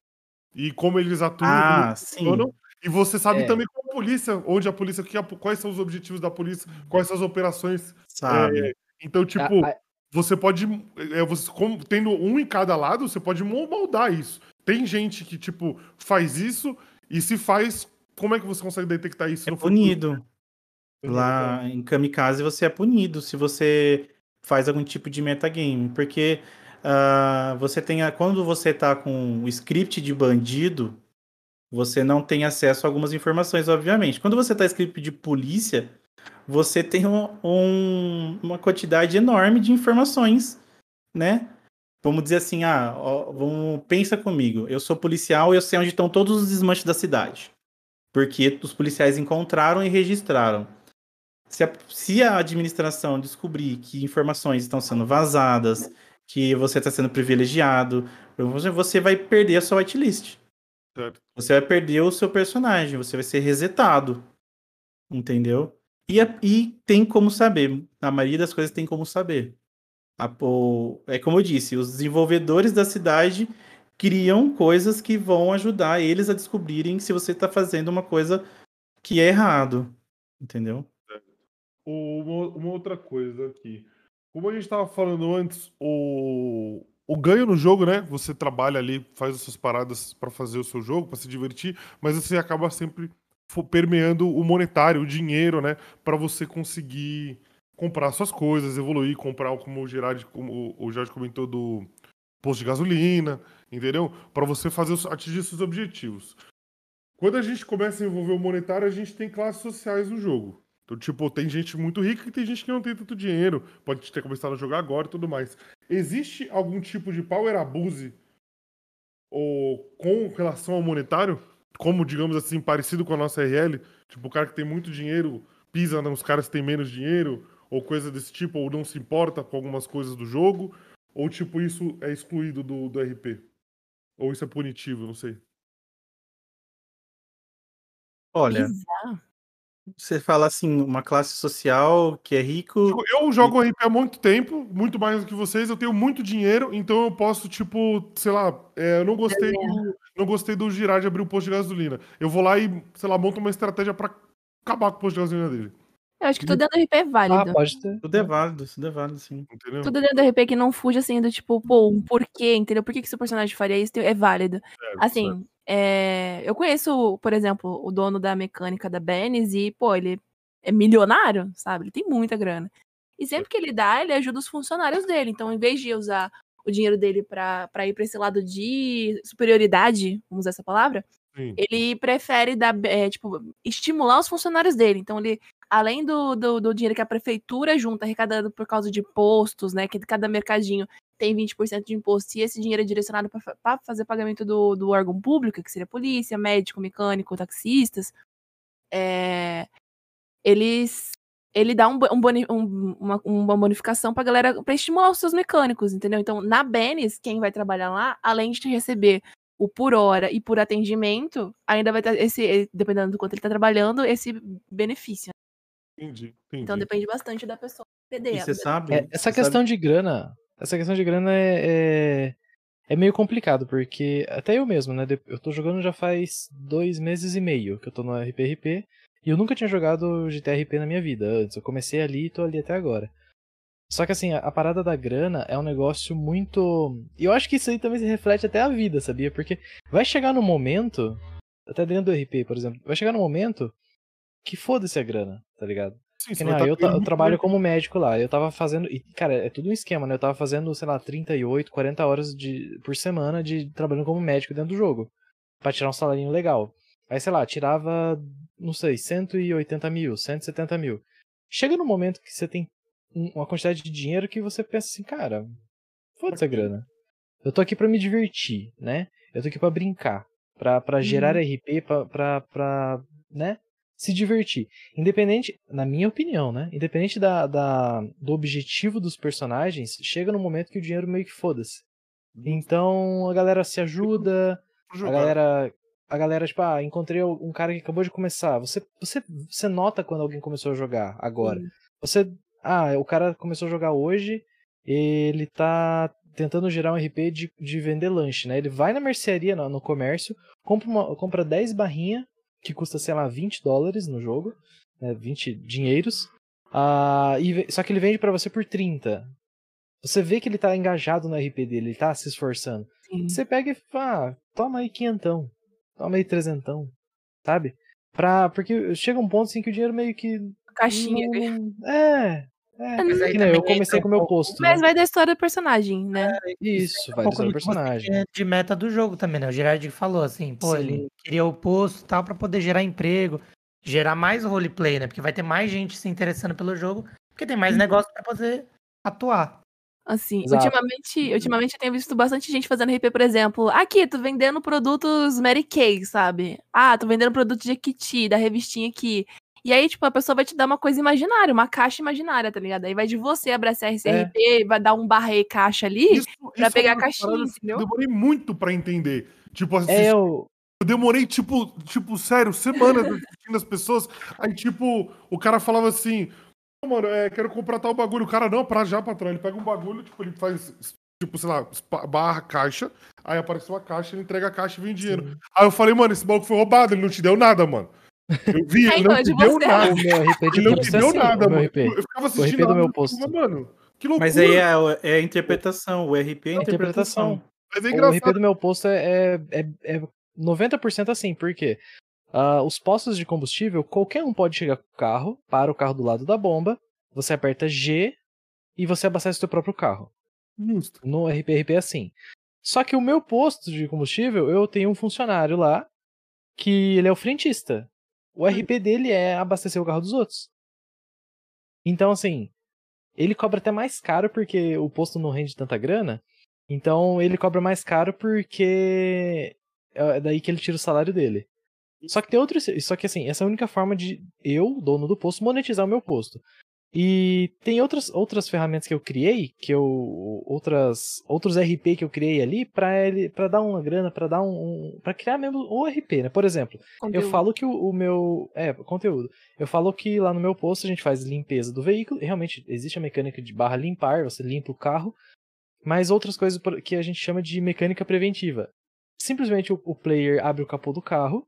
S5: e como eles atuam,
S4: ah,
S5: eles funcionam. E você sabe é. também como a polícia, onde a polícia, quais são os objetivos da polícia, quais são as operações.
S4: Sabe.
S5: É, então, tipo, a, a... você pode. É, você, como, tendo um em cada lado, você pode moldar isso. Tem gente que, tipo, faz isso e se faz, como é que você consegue detectar isso
S4: é no punido. Futuro? Lá em Kamikaze você é punido se você faz algum tipo de metagame, porque uh, você tem a, quando você tá com o script de bandido, você não tem acesso a algumas informações, obviamente. Quando você tá script de polícia, você tem um, um, uma quantidade enorme de informações, né? vamos dizer assim, ah, ó, vamos, pensa comigo, eu sou policial e eu sei onde estão todos os desmanches da cidade. Porque os policiais encontraram e registraram. Se a, se a administração descobrir que informações estão sendo vazadas, que você está sendo privilegiado, você vai perder a sua whitelist.
S5: Certo.
S4: Você vai perder o seu personagem, você vai ser resetado. Entendeu? E, e tem como saber. A maioria das coisas tem como saber. A, o, é como eu disse, os desenvolvedores da cidade criam coisas que vão ajudar eles a descobrirem se você está fazendo uma coisa que é errado. Entendeu?
S5: Uma, uma outra coisa aqui. Como a gente estava falando antes, o, o ganho no jogo, né? Você trabalha ali, faz as suas paradas para fazer o seu jogo, para se divertir, mas você acaba sempre permeando o monetário, o dinheiro, né? Para você conseguir comprar suas coisas, evoluir, comprar, como o Gerard, como o Jorge comentou, do posto de gasolina, entendeu? Para você fazer atingir seus objetivos. Quando a gente começa a envolver o monetário, a gente tem classes sociais no jogo. Então, tipo, tem gente muito rica e tem gente que não tem tanto dinheiro, pode ter começado a jogar agora e tudo mais. Existe algum tipo de power abuse ou com relação ao monetário? Como, digamos assim, parecido com a nossa RL? Tipo, o cara que tem muito dinheiro pisa nos caras que têm menos dinheiro? ou coisa desse tipo, ou não se importa com algumas coisas do jogo, ou tipo, isso é excluído do, do RP? Ou isso é punitivo, não sei.
S4: Olha, você fala assim, uma classe social que é rico.
S5: Tipo, eu jogo. RP há muito tempo, muito mais do que vocês. Eu tenho muito dinheiro, então eu posso, tipo, sei lá, é, eu não gostei do, não gostei do Girard abrir o posto de gasolina. Eu vou lá e, sei lá, monto uma estratégia para acabar com o posto de gasolina dele.
S11: Eu acho que tudo dentro do RP é válido.
S4: Ah, pode ter. Tudo é válido, tudo é válido, sim.
S5: Entendeu?
S11: Tudo dentro do RP que não fuja assim do tipo, pô, um porquê, entendeu? Por que, que seu personagem faria isso? É válido. assim, é, eu conheço, por exemplo, o dono da mecânica da Bennis e, pô, ele é milionário, sabe? Ele tem muita grana. E sempre que ele dá, ele ajuda os funcionários dele. Então, em vez de usar o dinheiro dele pra pra ir pra esse lado de superioridade, vamos usar essa palavra,
S5: Sim.
S11: ele prefere dar, é, tipo, estimular os funcionários dele. Então, ele, além do, do, do dinheiro que a prefeitura junta, arrecadando por causa de impostos, né? Que cada mercadinho tem 20% de imposto, e esse dinheiro é direcionado para fazer pagamento do, do órgão público, que seria polícia, médico, mecânico, taxistas, é, eles ele dá um, um boni- um- uma, uma bonificação pra galera para estimular os seus mecânicos, entendeu? Então, na Benes, quem vai trabalhar lá, além de receber o por hora e por atendimento, ainda vai ter esse, dependendo do quanto ele tá trabalhando, esse benefício.
S5: Entendi, entendi.
S11: Então depende bastante da pessoa. PD,
S4: E você sabe?
S2: É, essa
S4: você
S2: questão
S4: sabe-
S2: de grana, essa questão de grana é, é, é meio complicado, porque até eu mesmo, né? Eu tô jogando já faz dois meses e meio que eu tô no RPRP, e eu nunca tinha jogado GTRP na minha vida antes. Eu comecei ali e tô ali até agora. Só que assim, a, a parada da grana é um negócio muito. E eu acho que isso aí também se reflete até a vida, sabia? Porque vai chegar no momento, até dentro do RP, por exemplo, vai chegar no momento que foda-se a grana, tá ligado?
S5: Sim, tá
S2: eu, eu trabalho como médico lá, eu tava fazendo. E, cara, é tudo um esquema, né? Eu tava fazendo, sei lá, 38, 40 horas de, por semana de trabalhando como médico dentro do jogo. Pra tirar um salarinho legal. Aí, sei lá, tirava, não sei, 180 mil, 170 mil. Chega no momento que você tem um- uma quantidade de dinheiro que você pensa assim, cara, foda-se a grana. Eu tô aqui pra me divertir, né? Eu tô aqui pra brincar, pra, pra gerar
S11: Uhum.
S2: RP, pra, pra, pra, né? Se divertir. Independente, na minha opinião, né? Independente da, da, do objetivo dos personagens, chega no momento que o dinheiro meio que foda-se. Então a galera se ajuda, a galera. A galera, tipo, ah, encontrei um cara que acabou de começar. Você, você, você nota quando alguém começou a jogar agora.
S11: Sim.
S2: Você. Ah, o cara começou a jogar hoje, ele tá tentando gerar um RP de, de vender lanche, né? Ele vai na mercearia, no, no comércio, compra, uma, compra 10 barrinhas, que custa, sei lá, 20 dólares no jogo, né? 20 dinheiros. Ah, e, só que ele vende pra você por 30. Você vê que ele tá engajado no RP dele, ele tá se esforçando.
S11: Sim.
S2: Você pega e fala, ah, toma aí quinhentão, toma aí trezentão, sabe? Pra, porque chega um ponto assim que o dinheiro meio que...
S11: Caixinha.
S2: não- É, é.
S11: Mas aí
S2: que nem eu comecei com o meu posto,
S11: Mas
S2: né?
S11: vai da história do personagem, né?
S2: Isso,
S15: um
S2: vai
S15: pouco
S2: seu
S15: do você
S2: personagem.
S15: de meta do jogo também, né? O Gerard falou assim, pô,
S2: Sim.
S15: ele queria o posto e tal pra poder gerar emprego, gerar mais roleplay, né? Porque vai ter mais gente se interessando pelo jogo, porque tem mais negócio pra poder atuar.
S11: Assim,
S2: Exato.
S11: ultimamente, ultimamente eu tenho visto bastante gente fazendo RP, por exemplo. Aqui, tô vendendo produtos Mary Kay, sabe? Ah, tô vendendo produto de Kitty, da revistinha aqui. E aí, tipo, a pessoa vai te dar uma coisa imaginária, uma caixa imaginária, tá ligado? Aí vai de você abraçar esse
S2: É.
S11: Vai dar um barra e caixa ali
S5: Isso,
S11: pra
S5: isso
S11: pegar
S5: é
S11: a
S5: uma
S11: caixinha,
S5: parada que
S11: entendeu?
S5: Eu demorei muito pra entender. Tipo, assistir
S2: É, eu...
S5: Eu demorei, tipo, tipo, sério, semanas assistindo as pessoas. Aí, tipo, o cara falava assim: "Ô, mano, é, quero comprar tal bagulho. O cara, não, pra já, patrão. Ele pega um bagulho, tipo, ele faz, tipo, sei lá, barra caixa. Aí aparece uma caixa, ele entrega a caixa e vem dinheiro. Aí eu falei, mano, esse bagulho foi roubado, ele não te deu nada, mano. Eu vi,
S11: É,
S5: ele
S11: então,
S5: não
S11: é
S5: te
S11: de
S5: deu nada.
S2: O meu RP de
S5: não te
S2: é
S5: deu
S2: assim,
S5: nada,
S2: o meu
S5: mano.
S2: RP.
S5: Eu ficava
S2: O
S5: assistindo.
S2: RP do meu
S5: eu
S2: posto.
S5: Mano, que loucura.
S4: Mas aí é, é a interpretação. O RP é a
S2: interpretação.
S4: interpretação.
S5: Mas é
S2: O RP do meu posto é, é, é 90% assim, por quê? Ah, os postos de combustível, qualquer um pode chegar com o carro, para o carro do lado da bomba, você aperta G e você abastece o seu próprio carro.
S5: Justo.
S2: No RPRP é assim. Só que o meu posto de combustível, eu tenho um funcionário lá que ele é o frentista. O RP dele é abastecer o carro dos outros. Então, assim, ele cobra até mais caro porque o posto não rende tanta grana. Então, ele cobra mais caro porque é daí que ele tira o salário dele. Só que tem outros. Só que assim, essa é a única forma de eu, dono do posto, monetizar o meu posto. E tem outras, outras ferramentas que eu criei, que eu outras outros RP que eu criei ali para ele para dar uma grana, para dar um, um para criar mesmo o RP, né? Por exemplo, eu
S11: Conteúdo.
S2: falo que o, o meu é conteúdo. Eu falo que lá no meu posto a gente faz limpeza do veículo. Realmente existe a mecânica de barra limpar, você limpa o carro, mas outras coisas que a gente chama de mecânica preventiva. Simplesmente o, o player abre o capô do carro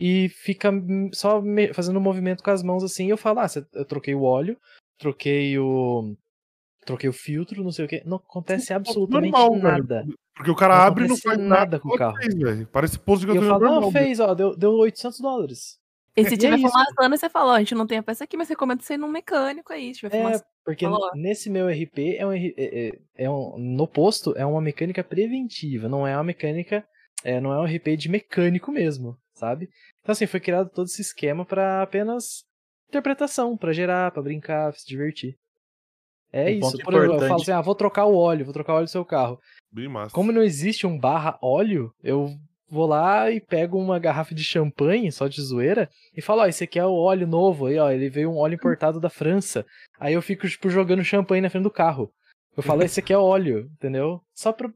S2: e fica só me- fazendo um movimento com as mãos assim. E eu falo, ah, eu troquei o óleo, troquei o. Troquei o filtro, não sei o que. Não acontece absolutamente
S5: Normal, velho.
S2: nada.
S5: Porque o cara
S2: Não
S5: abre e não faz
S2: nada
S5: nada
S2: com o carro.
S5: Fez, velho. Parece posto de
S2: E eu
S5: gasolina
S2: falo,
S5: normal.
S2: não, fez, ó, deu, deu 800 dólares.
S11: E se
S2: é
S11: tiver
S2: isso.
S11: fumaçando, você fala, ó, a gente não tem a peça aqui, mas recomendo você ir num mecânico aí, se tiver
S2: É,
S11: fumaça.
S2: porque
S11: Fala,
S2: nesse meu RP é um, é, é- é um- no posto é uma mecânica preventiva, não é uma mecânica, é, não é um RP de mecânico mesmo, sabe? Então assim, foi criado todo esse esquema pra apenas interpretação, pra gerar, pra brincar, pra se divertir. É
S4: Um
S2: isso. Por exemplo, eu falo
S4: importante.
S2: assim, ah, vou trocar o óleo, vou trocar o óleo do seu carro.
S5: Bem massa.
S2: Como não existe um barra óleo, eu vou lá e pego uma garrafa de champanhe, só de zoeira, e falo, ó, esse aqui é o óleo novo, aí, ó, ele veio um óleo importado da França. Aí eu fico, tipo, jogando champanhe na frente do carro. Eu falo, esse aqui é óleo, entendeu? Só pra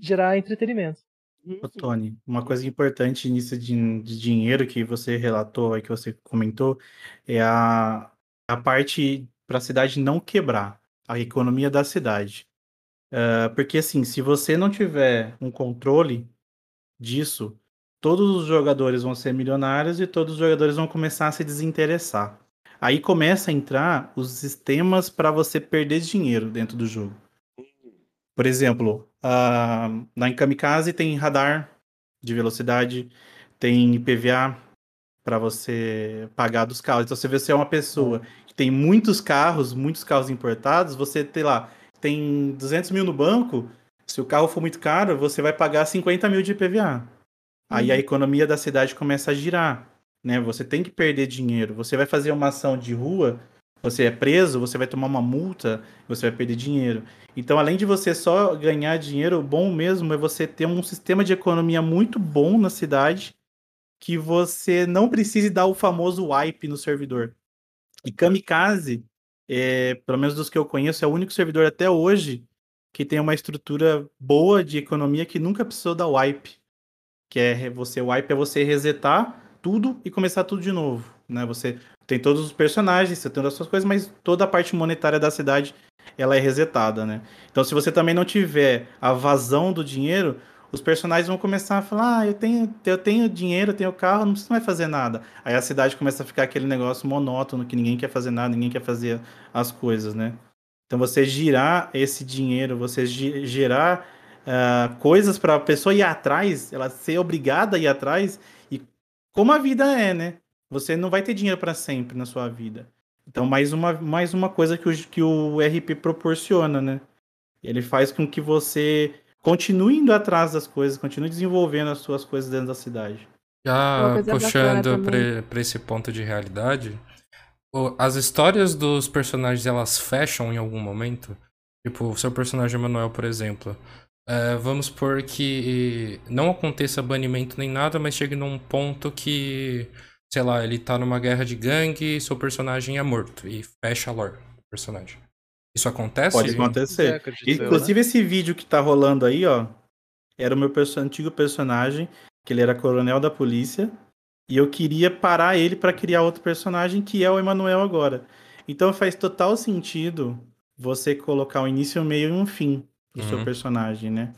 S2: gerar entretenimento.
S4: Ô, Tony, uma coisa importante nisso de, de dinheiro que você relatou aí, que você comentou, é a, a parte para a cidade não quebrar, a economia da cidade. Ah, porque assim, se você não tiver um controle disso, todos os jogadores vão ser milionários e todos os jogadores vão começar a se desinteressar. Aí começa a entrar os sistemas para você perder dinheiro dentro do jogo. Por exemplo, ah, na Kamikaze tem radar de velocidade, tem IPVA para você pagar dos carros. Então, se você é uma pessoa que tem muitos carros, muitos carros importados, você tem lá, tem 200 mil no banco, se o carro for muito caro, você vai pagar 50 mil de IPVA. Aí a
S11: Uhum.
S4: economia da cidade começa a girar, né? Você tem que perder dinheiro. Você vai fazer uma ação de rua, você é preso, você vai tomar uma multa, você vai perder dinheiro. Então, além de você só ganhar dinheiro, o bom mesmo é você ter um sistema de economia muito bom na cidade que você não precise dar o famoso wipe no servidor. E Kamikaze, é, pelo menos dos que eu conheço, é o único servidor até hoje que tem uma estrutura boa de economia que nunca precisou dar wipe. Que é você, wipe é você resetar tudo e começar tudo de novo. Né? Você tem todos os personagens, você tem as suas coisas, mas toda a parte monetária da cidade ela é resetada, né? Então, se você também não tiver a vazão do dinheiro, os personagens vão começar a falar: ah, eu tenho, eu tenho dinheiro, eu tenho carro, não preciso mais fazer nada. Aí a cidade começa a ficar aquele negócio monótono que ninguém quer fazer nada, ninguém quer fazer as coisas, né? Então, você girar esse dinheiro, você gerar ah, coisas para a pessoa ir atrás, ela ser obrigada a ir atrás, e como a vida é, né? Você não vai ter dinheiro para sempre na sua vida. Então, mais uma, mais uma coisa que o, que o RP proporciona, né? Ele faz com que você continue indo atrás das coisas, continue desenvolvendo as suas coisas dentro da cidade.
S1: Já puxando pra esse ponto de realidade, as histórias dos personagens elas fecham em algum momento. Tipo, o seu personagem Manuel, por exemplo. É, vamos supor que não aconteça banimento nem nada, mas chegue num ponto que, sei lá, ele tá numa guerra de gangue e seu personagem é morto. E fecha a lore do personagem. Isso acontece?
S4: Pode acontecer. Inclusive, esse vídeo que tá rolando aí, ó, era o meu perso- antigo personagem, que ele era coronel da polícia, e eu queria parar ele pra criar outro personagem, que é o Emanuel agora. Então faz total sentido você colocar um início, um meio e um fim pro seu
S1: Uhum.
S4: personagem, né?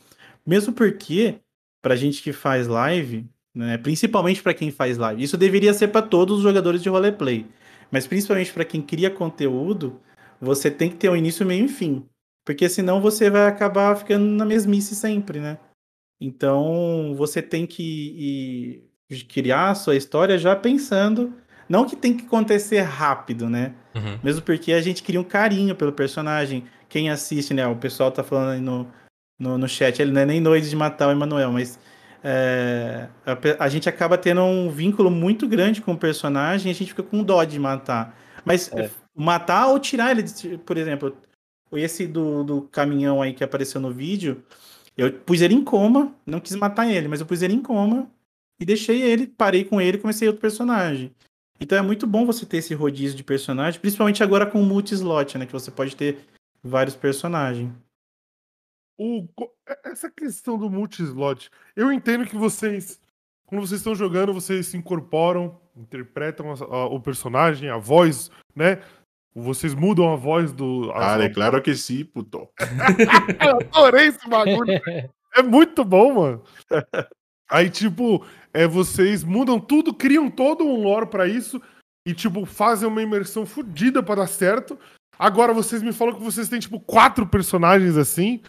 S4: Mesmo porque, pra gente que faz live, né, principalmente pra quem faz live, isso deveria ser pra todos os jogadores de roleplay, mas principalmente pra quem cria conteúdo, você tem que ter um início, meio e fim. Porque senão você vai acabar ficando na mesmice sempre, né? Então você tem que criar a sua história já pensando. Não que tem que acontecer rápido, né?
S1: Uhum.
S4: Mesmo porque a gente cria um carinho pelo personagem. Quem assiste, né? O pessoal tá falando aí no, no, no chat, ele não é nem noite de matar o Emanuel, mas é, a, a gente acaba tendo um vínculo muito grande com o personagem e a gente fica com dó de matar. Mas
S2: É.
S4: matar ou tirar ele, de- por exemplo, esse do, do caminhão aí que apareceu no vídeo, eu pus ele em coma, não quis matar ele, mas eu pus ele em coma e deixei ele, parei com ele e comecei outro personagem. Então é muito bom você ter esse rodízio de personagem, principalmente agora com o multi-slot, né? Que você pode ter vários personagens.
S5: O, co- essa questão do multi-slot, eu entendo que vocês, quando vocês estão jogando, vocês se incorporam, interpretam a- a- o personagem, a voz, né? Vocês mudam a voz do. a-
S9: Ah, é claro que sim, puto. [LAUGHS]
S5: eu adorei esse bagulho. [LAUGHS] É muito bom, mano. Aí, tipo, é vocês mudam tudo, criam todo um lore pra isso e, tipo, fazem uma imersão fodida pra dar certo. Agora vocês me falam que vocês têm, tipo, quatro personagens assim.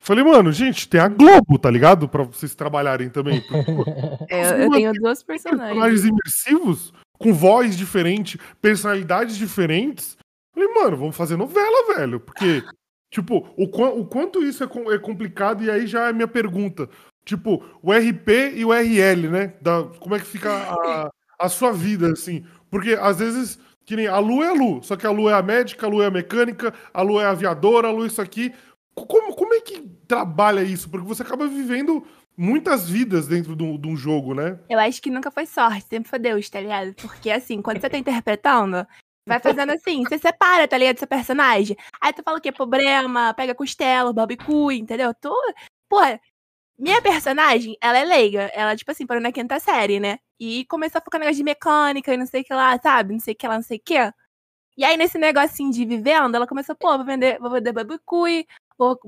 S5: Falei, mano, gente, tem a Globo, tá ligado? Pra vocês trabalharem também. Porque, pô, [LAUGHS]
S11: É, eu tenho duas personagens.
S5: personagens imersivos, com voz diferente, personalidades diferentes. Falei, mano, vamos fazer novela, velho. Porque, [LAUGHS] tipo, o, o quanto isso é, com- é complicado, e aí já é a minha pergunta. Tipo, o RP e o RL, né? Da, como é que fica a, a sua vida, assim? Porque às vezes, que nem a Lu é a Lu, só que a Lu é a médica, a Lu é a mecânica, a Lu é a aviadora, a Lu é isso aqui. Como, como é que trabalha isso? Porque você acaba vivendo muitas vidas dentro de um, de um jogo, né?
S11: Eu acho que nunca foi sorte, sempre foi Deus, tá ligado? Porque assim, quando você tá interpretando, vai fazendo assim, você separa, tá ligado, seu personagem. Aí tu fala o quê? Problema, pega costela, barbicu, entendeu? Tu. Porra, minha personagem, ela é leiga. Ela, tipo assim, parou na quinta série, né? E começou a focar negócio de mecânica e não sei o que lá, sabe? Não sei o que lá, não sei o que. E aí, nesse negocinho de vivendo, ela começou, pô, vou vender, vou vender vou,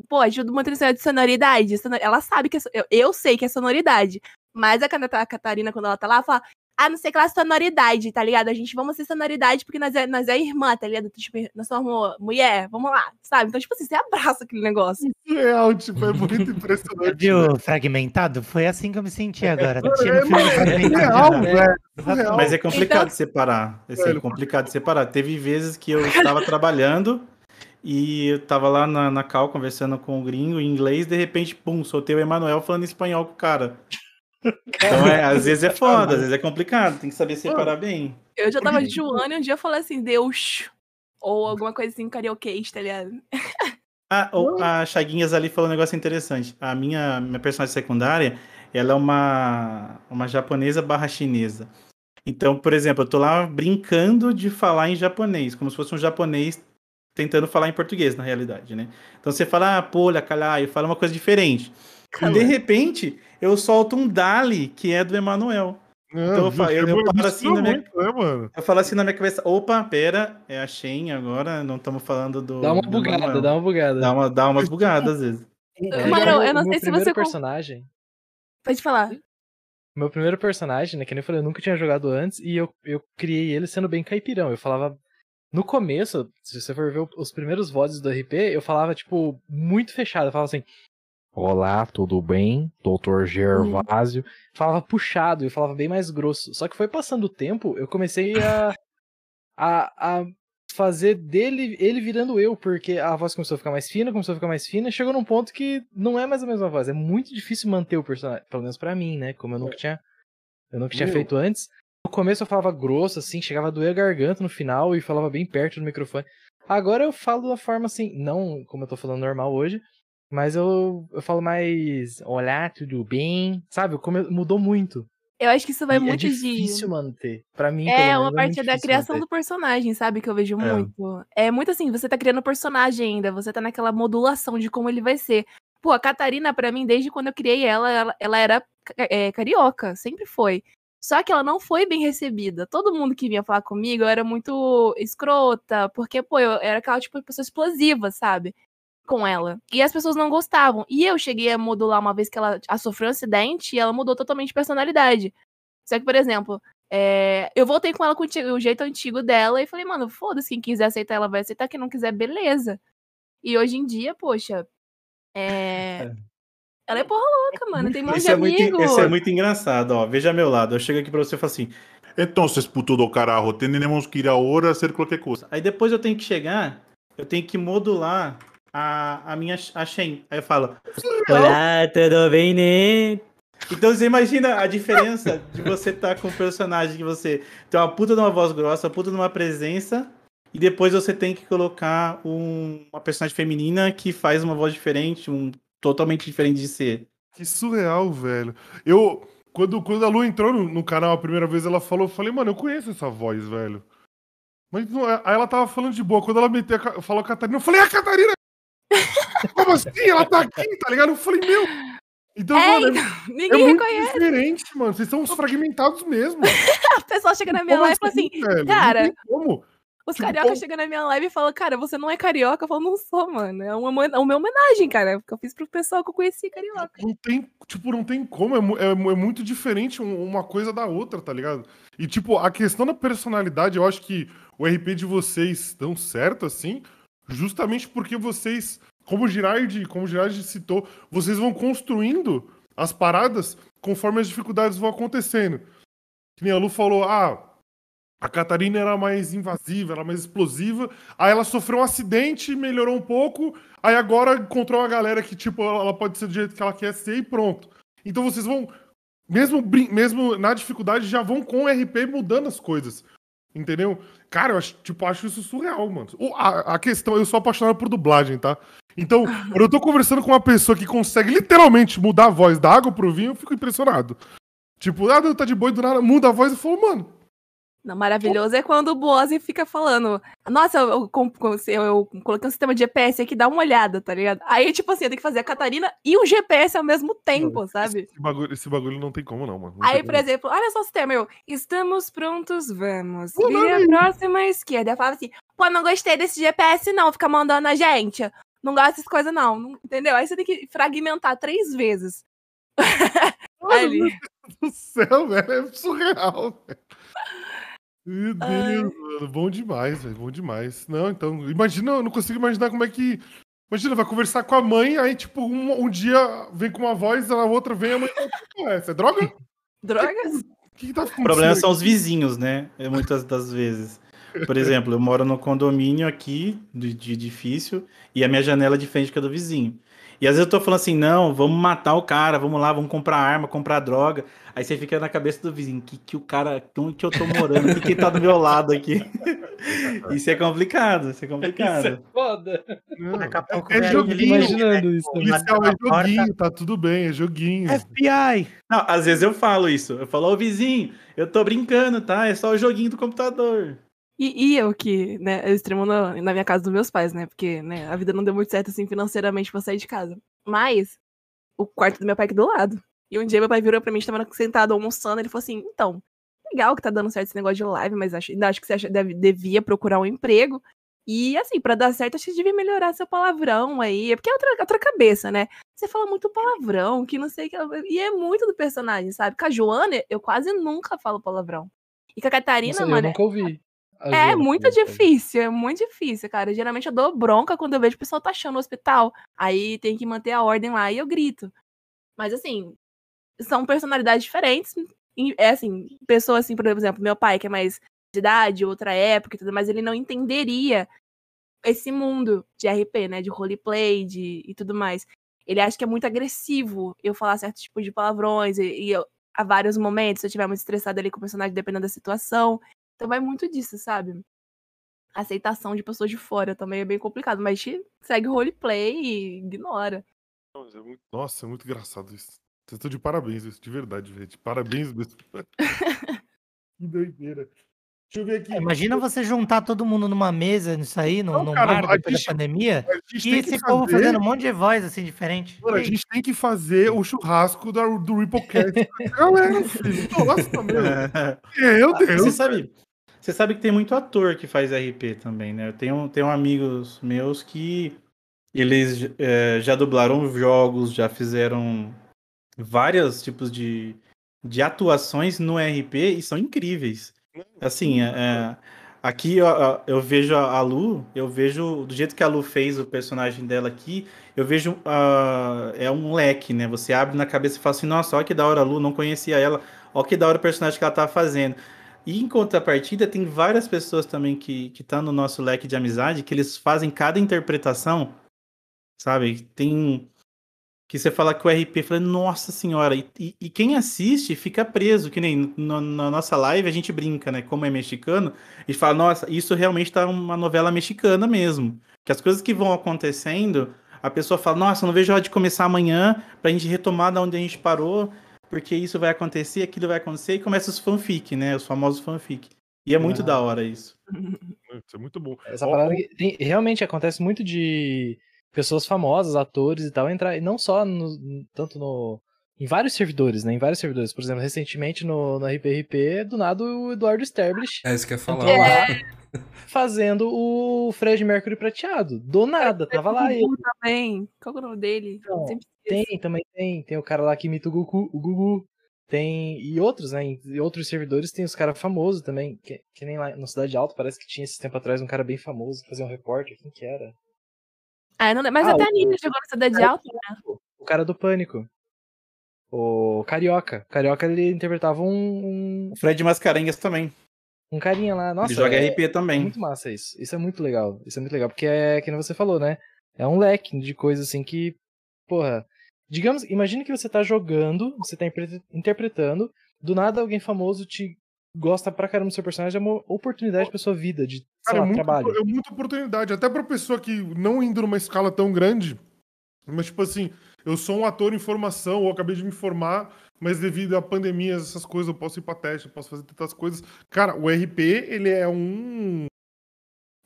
S11: pô, ajuda muito nesse negócio de sonoridade. sonor- Ela sabe que é, eu, eu sei que é sonoridade. Mas a, Cata- a Catarina, quando ela tá lá, fala, ah, não sei que lá, sonoridade, tá ligado? A gente vamos ser sonoridade porque nós é, nós é irmã, tá ligado? Tipo, nós somos mulher, vamos lá, sabe? Então, tipo assim, você abraça aquele negócio. [LAUGHS]
S5: Real, tipo, é muito impressionante.
S15: Viu fragmentado? Foi assim que eu me senti agora. Tô assistindo
S5: É, mas é
S15: fragmentado.
S5: real, velho.
S4: Mas é complicado
S11: Então-
S4: separar. Assim,
S5: Velho,
S4: é complicado separar. Teve vezes que eu estava trabalhando e eu tava lá na, na cal conversando com o gringo em inglês, de repente, pum, soltei o Emanuel falando espanhol com o cara. Então, é, às vezes é foda, às vezes é complicado, tem que saber separar bem.
S11: Eu já tava joando e um dia eu falei assim, Deus. Ou alguma coisa assim, karaokês, tá ligado?
S4: Ah, [LAUGHS] o- a Chaguinhas ali falou um negócio interessante. A minha, minha personagem secundária, ela é uma, uma japonesa barra chinesa. Então, por exemplo, eu tô lá brincando de falar em japonês, como se fosse um japonês tentando falar em português, na realidade, né? Então você fala, ah, polha, calai, fala uma coisa diferente. E de repente, eu solto um Dali, que é do Emanuel. Então eu, fa- eu, eu paro assim na minha,
S5: né,
S4: eu falo assim na minha cabeça, opa, pera, é a Shen agora, não estamos falando do.
S2: Dá uma
S4: do
S2: bugada, dá uma bugada.
S4: Dá, uma, dá umas bugadas às vezes.
S11: Mano, eu não sei se
S2: primeiro
S11: você.
S2: personagem.
S11: Pode falar.
S2: Meu primeiro personagem, né, que nem eu falei, eu nunca tinha jogado antes, e eu, eu criei ele sendo bem caipirão. Eu falava. No começo, se você for ver os primeiros vozes do RP, eu falava, tipo, muito fechado. Eu falava assim. Olá, tudo bem? Doutor Gervásio. Falava puxado, eu falava bem mais grosso. Só que foi passando o tempo, eu comecei a, a, a fazer dele, ele virando eu, porque a voz começou a ficar mais fina, começou a ficar mais fina, e chegou num ponto que não é mais a mesma voz. É muito difícil manter o personagem, pelo menos pra mim, né? Como eu nunca tinha, eu nunca tinha
S5: Meu.
S2: feito antes. No começo eu falava grosso, assim, chegava a doer a garganta no final e falava bem perto do microfone. Agora eu falo da forma assim, não como eu tô falando normal hoje, mas eu, eu falo mais olá, tudo bem, sabe? Como mudou muito.
S11: Eu acho que isso vai
S2: E
S11: muito
S2: é difícil
S11: de.
S2: manter. Pra mim,
S11: É, uma
S2: menos,
S11: parte
S2: muito
S11: da criação
S2: manter.
S11: do personagem, sabe? Que eu vejo
S4: É.
S11: muito. É muito assim, você tá criando personagem ainda, você tá naquela modulação de como ele vai ser. Pô, a Catarina, pra mim, desde quando eu criei ela, ela, ela era é, carioca, sempre foi. Só que ela não foi bem recebida. Todo mundo que vinha falar comigo, eu era muito escrota, porque, pô, eu era aquela, tipo, pessoa explosiva, sabe? Com ela. E as pessoas não gostavam. E eu cheguei a modular uma vez que ela sofreu um acidente e ela mudou totalmente de personalidade. Só que, por exemplo, é, eu voltei com ela com o jeito antigo dela e falei, mano, foda-se, quem quiser aceitar, ela vai aceitar, quem não quiser, beleza. E hoje em dia, poxa, [LAUGHS] é. Ela é porra louca, mano. Tem um monte
S4: Esse
S11: de
S4: é, muito,
S11: amigo.
S4: esse é muito engraçado, ó. Veja meu lado. Eu chego aqui pra você e falo assim.
S9: Entonces, puto do carajo, tenemos que ir a hacer qualquer coisa.
S4: Aí depois eu tenho que chegar, eu tenho que modular a, a minha a Shen. Aí eu falo. Olá, tudo bem, né? Então você imagina a diferença [LAUGHS] de você estar com um personagem que você tem uma puta de uma voz grossa, uma puta de uma presença, e depois você tem que colocar um- uma personagem feminina que faz uma voz diferente, um totalmente diferente de ser.
S5: Que surreal, velho. Eu, quando, quando a Lu entrou no, no canal a primeira vez, ela falou, eu falei, mano, eu conheço essa voz, velho. Mas não aí ela tava falando de boa. Quando ela meteu, falou a Catarina, eu falei, a Catarina! [LAUGHS] Como assim? Ela tá aqui, tá ligado? Eu falei, meu. Então,
S11: É,
S5: mano,
S11: então,
S5: é,
S11: ninguém
S5: é muito
S11: reconhece.
S5: diferente, mano. Vocês são uns fragmentados mesmo. [LAUGHS]
S11: A pessoa chega na minha
S5: Como
S11: live e fala assim,
S5: velho? Não
S11: cara,
S5: como.
S11: Os carioca
S5: como-
S11: chegam na minha live e falam, cara, você não é carioca? Eu falo, não sou, mano. É uma, é uma homenagem, cara, que eu fiz pro pessoal que eu conheci carioca.
S5: Não tem, tipo, não tem como, é, é é muito diferente um- uma coisa da outra, tá ligado? E, tipo, a questão da personalidade, eu acho que o RP de vocês dão certo, assim, justamente porque vocês, como o Girardi, como o Girardi citou, vocês vão construindo as paradas conforme as dificuldades vão acontecendo. Que nem a Lu falou, ah, a Catarina era mais invasiva, era mais explosiva. Aí ela sofreu um acidente, melhorou um pouco. Aí agora encontrou uma galera que, tipo, ela pode ser do jeito que ela quer ser e pronto. Então vocês vão, mesmo, mesmo na dificuldade, já vão com o RP mudando as coisas. Entendeu? Cara, eu acho, tipo, acho isso surreal, mano. A, a questão, eu sou apaixonado por dublagem, tá? Então, [LAUGHS] quando eu tô conversando com uma pessoa que consegue literalmente mudar a voz da água pro vinho, eu fico impressionado. Tipo, ah, não, tá de boa e do nada, muda a voz e falo, mano,
S11: Não, maravilhoso é quando o Boazzi fica falando, nossa, eu, eu, eu, eu coloquei um sistema de GPS aqui, dá uma olhada, tá ligado? Aí, tipo assim, eu tenho que fazer a Catarina e o GPS ao mesmo tempo, sabe?
S5: esse bagulho, esse bagulho não tem como não, mano. Não
S11: Aí, por
S5: como.
S11: exemplo, olha só o sistema, eu, estamos prontos, vamos.
S5: Pô,
S11: Vire a próxima esquerda. Eu falava assim, pô, não gostei desse GPS não, fica mandando a gente. Não gosto dessas coisas não, não- entendeu? Aí você tem que fragmentar três vezes. [LAUGHS] Aí ele,
S5: Meu Deus do céu, velho, é surreal, velho. Meu Deus, mano, bom demais, velho, bom demais. Não, então, imagina, eu não consigo imaginar como é que. Imagina, vai conversar com a mãe, aí, tipo, um, um dia vem com uma voz, a outra vem, a mãe fala, "Pô, essa é droga? [LAUGHS]
S11: drogas?
S5: O que, que tá
S4: O
S5: acontecendo?
S4: problema são
S5: aqui?"
S4: os vizinhos, né? É, Muitas das vezes. Por [LAUGHS] exemplo, eu moro no condomínio aqui, de, de edifício, e a minha janela é diferente que a do vizinho. E às vezes eu tô falando assim, não, vamos matar o cara, vamos lá, vamos comprar arma, comprar droga. Aí você fica na cabeça do vizinho, que, que o cara, onde que eu tô morando, que, que tá do meu lado aqui. [LAUGHS] Isso é complicado, isso é complicado.
S2: Isso é foda.
S15: Daqui a pouco
S5: É
S15: vem
S5: joguinho,
S2: imaginando isso também.
S5: Policial é joguinho, tá tudo bem, é joguinho.
S15: FBI!
S4: Não, às vezes eu falo isso. Eu falo, ô vizinho, eu tô brincando, tá? É só o joguinho do computador.
S11: E, e eu que, né, eu extremo na, na minha casa dos meus pais, né? Porque, né, a vida não deu muito certo, assim, financeiramente pra sair de casa. Mas, o quarto do meu pai aqui do lado. E um dia meu pai virou pra mim, estava sentado almoçando, ele falou assim, então, legal que tá dando certo esse negócio de live, mas acho, ainda acho que você acha- deve- devia procurar um emprego. E, assim, pra dar certo, acho que devia melhorar seu palavrão aí. É porque é outra, outra cabeça, né? Você fala muito palavrão, que não sei o que. E é muito do personagem, sabe? Com a Joana, eu quase nunca falo palavrão. E com a Catarina,
S2: Nossa, eu
S11: mano,
S2: nunca ouvi. A
S11: é muito difícil, é muito difícil, cara. Geralmente eu dou bronca quando eu vejo o pessoal taxando no hospital. Aí tem que manter a ordem lá e eu grito. Mas assim, são personalidades diferentes. É assim, pessoas assim, por exemplo, meu pai, que é mais de idade, outra época e tudo mais, ele não entenderia esse mundo de RP, né? De roleplay de, e tudo mais. Ele acha que é muito agressivo eu falar certo tipo de palavrões. E, e eu, há vários momentos, se eu estiver muito estressada ali com o personagem, dependendo da situação. Então vai muito disso, sabe? A aceitação de pessoas de fora também é bem complicado, mas a gente segue o roleplay e ignora.
S5: Mas é muito- Nossa, é muito engraçado isso. Vocês estão de parabéns, isso, de verdade, gente. Parabéns mesmo. [LAUGHS] que doideira. Deixa eu ver aqui.
S15: Imagina você juntar todo mundo numa mesa nisso aí, num,
S5: Não,
S15: num
S5: cara,
S15: bar depois
S5: gente-
S15: da pandemia, e esse povo
S5: fazer-
S15: fazendo um monte de voz assim diferente.
S5: Mano, a gente tem que fazer o churrasco da, do Ripplecast. [LAUGHS] Galera, filho. Nossa, meu. [LAUGHS] Meu Deus.
S4: Você sabe, você sabe que tem muito ator que faz RP também, né? Eu tenho, tenho amigos meus que eles eh, já dublaram jogos, já fizeram vários tipos de, de atuações no RP e são incríveis. Assim, é, é, aqui eu, eu vejo a Lu, eu vejo do jeito que a Lu fez o personagem dela aqui, eu vejo ah, é um leque, né? Você abre na cabeça e fala assim, nossa, olha que da hora a Lu, não conhecia ela, olha que da hora o personagem que ela tá fazendo. E em contrapartida, tem várias pessoas também que estão no nosso leque de amizade que eles fazem cada interpretação, sabe? Tem que você fala que o RP, fala, nossa senhora, e, e- e quem assiste fica preso, que nem no- na nossa live a gente brinca, né? Como é mexicano, e fala, nossa, isso realmente tá uma novela mexicana mesmo. Que as coisas que vão acontecendo, a pessoa fala, nossa, não vejo a hora de começar amanhã pra gente retomar da onde a gente parou, porque isso vai acontecer, aquilo vai acontecer, e começa os fanfic, né? Os famosos fanfic. E é muito
S2: Ah.
S4: da hora isso.
S5: Isso é muito bom.
S2: Essa
S5: Ó,
S2: que tem- realmente acontece muito de pessoas famosas, atores e tal, entrar, e não só no- tanto no, em vários servidores, né? Em vários servidores. Por exemplo, recentemente no, no RPRP, do nada o Eduardo Stablish
S1: É isso que eu ia falar.
S2: lá [LAUGHS] fazendo o Fred Mercury prateado. Do nada, tava lá ele.
S11: Gugu também. Qual que é o nome dele? Sempre
S2: Tem, também tem. Tem o cara lá que imita o Gugu. O Gugu. Tem. E outros, né? Em outros servidores tem os caras famosos também. Que, que nem lá no Cidade Alta, parece que tinha esse tempo atrás um cara bem famoso que fazia um repórter. Quem que era?
S11: Ah, não, mas
S2: Ah,
S11: até
S2: o-
S11: a Nina jogou na cidade alta, né?
S2: O cara do Pânico. O Carioca. Carioca ele interpretava um. um
S16: O Fred Mascarenhas também.
S2: um carinha lá. Nossa,
S16: Ele joga
S2: é-
S16: RP também.
S2: É muito massa isso. Isso é muito legal. Isso é muito legal, porque é que você falou, né? É um leque de coisas assim que, porra. Digamos, imagine que você tá jogando, você tá interpre- interpretando, do nada alguém famoso te gosta pra caramba do seu personagem, é uma oportunidade pra sua vida de, sei
S5: Cara,
S2: lá,
S5: é, muito,
S2: trabalho.
S5: é muita oportunidade. Até pra pessoa que não indo numa escala tão grande, mas tipo assim, eu sou um ator em formação, ou acabei de me formar, mas devido à pandemia, essas coisas, eu posso ir pra teste, eu posso fazer tantas coisas. Cara, o RP, ele é um.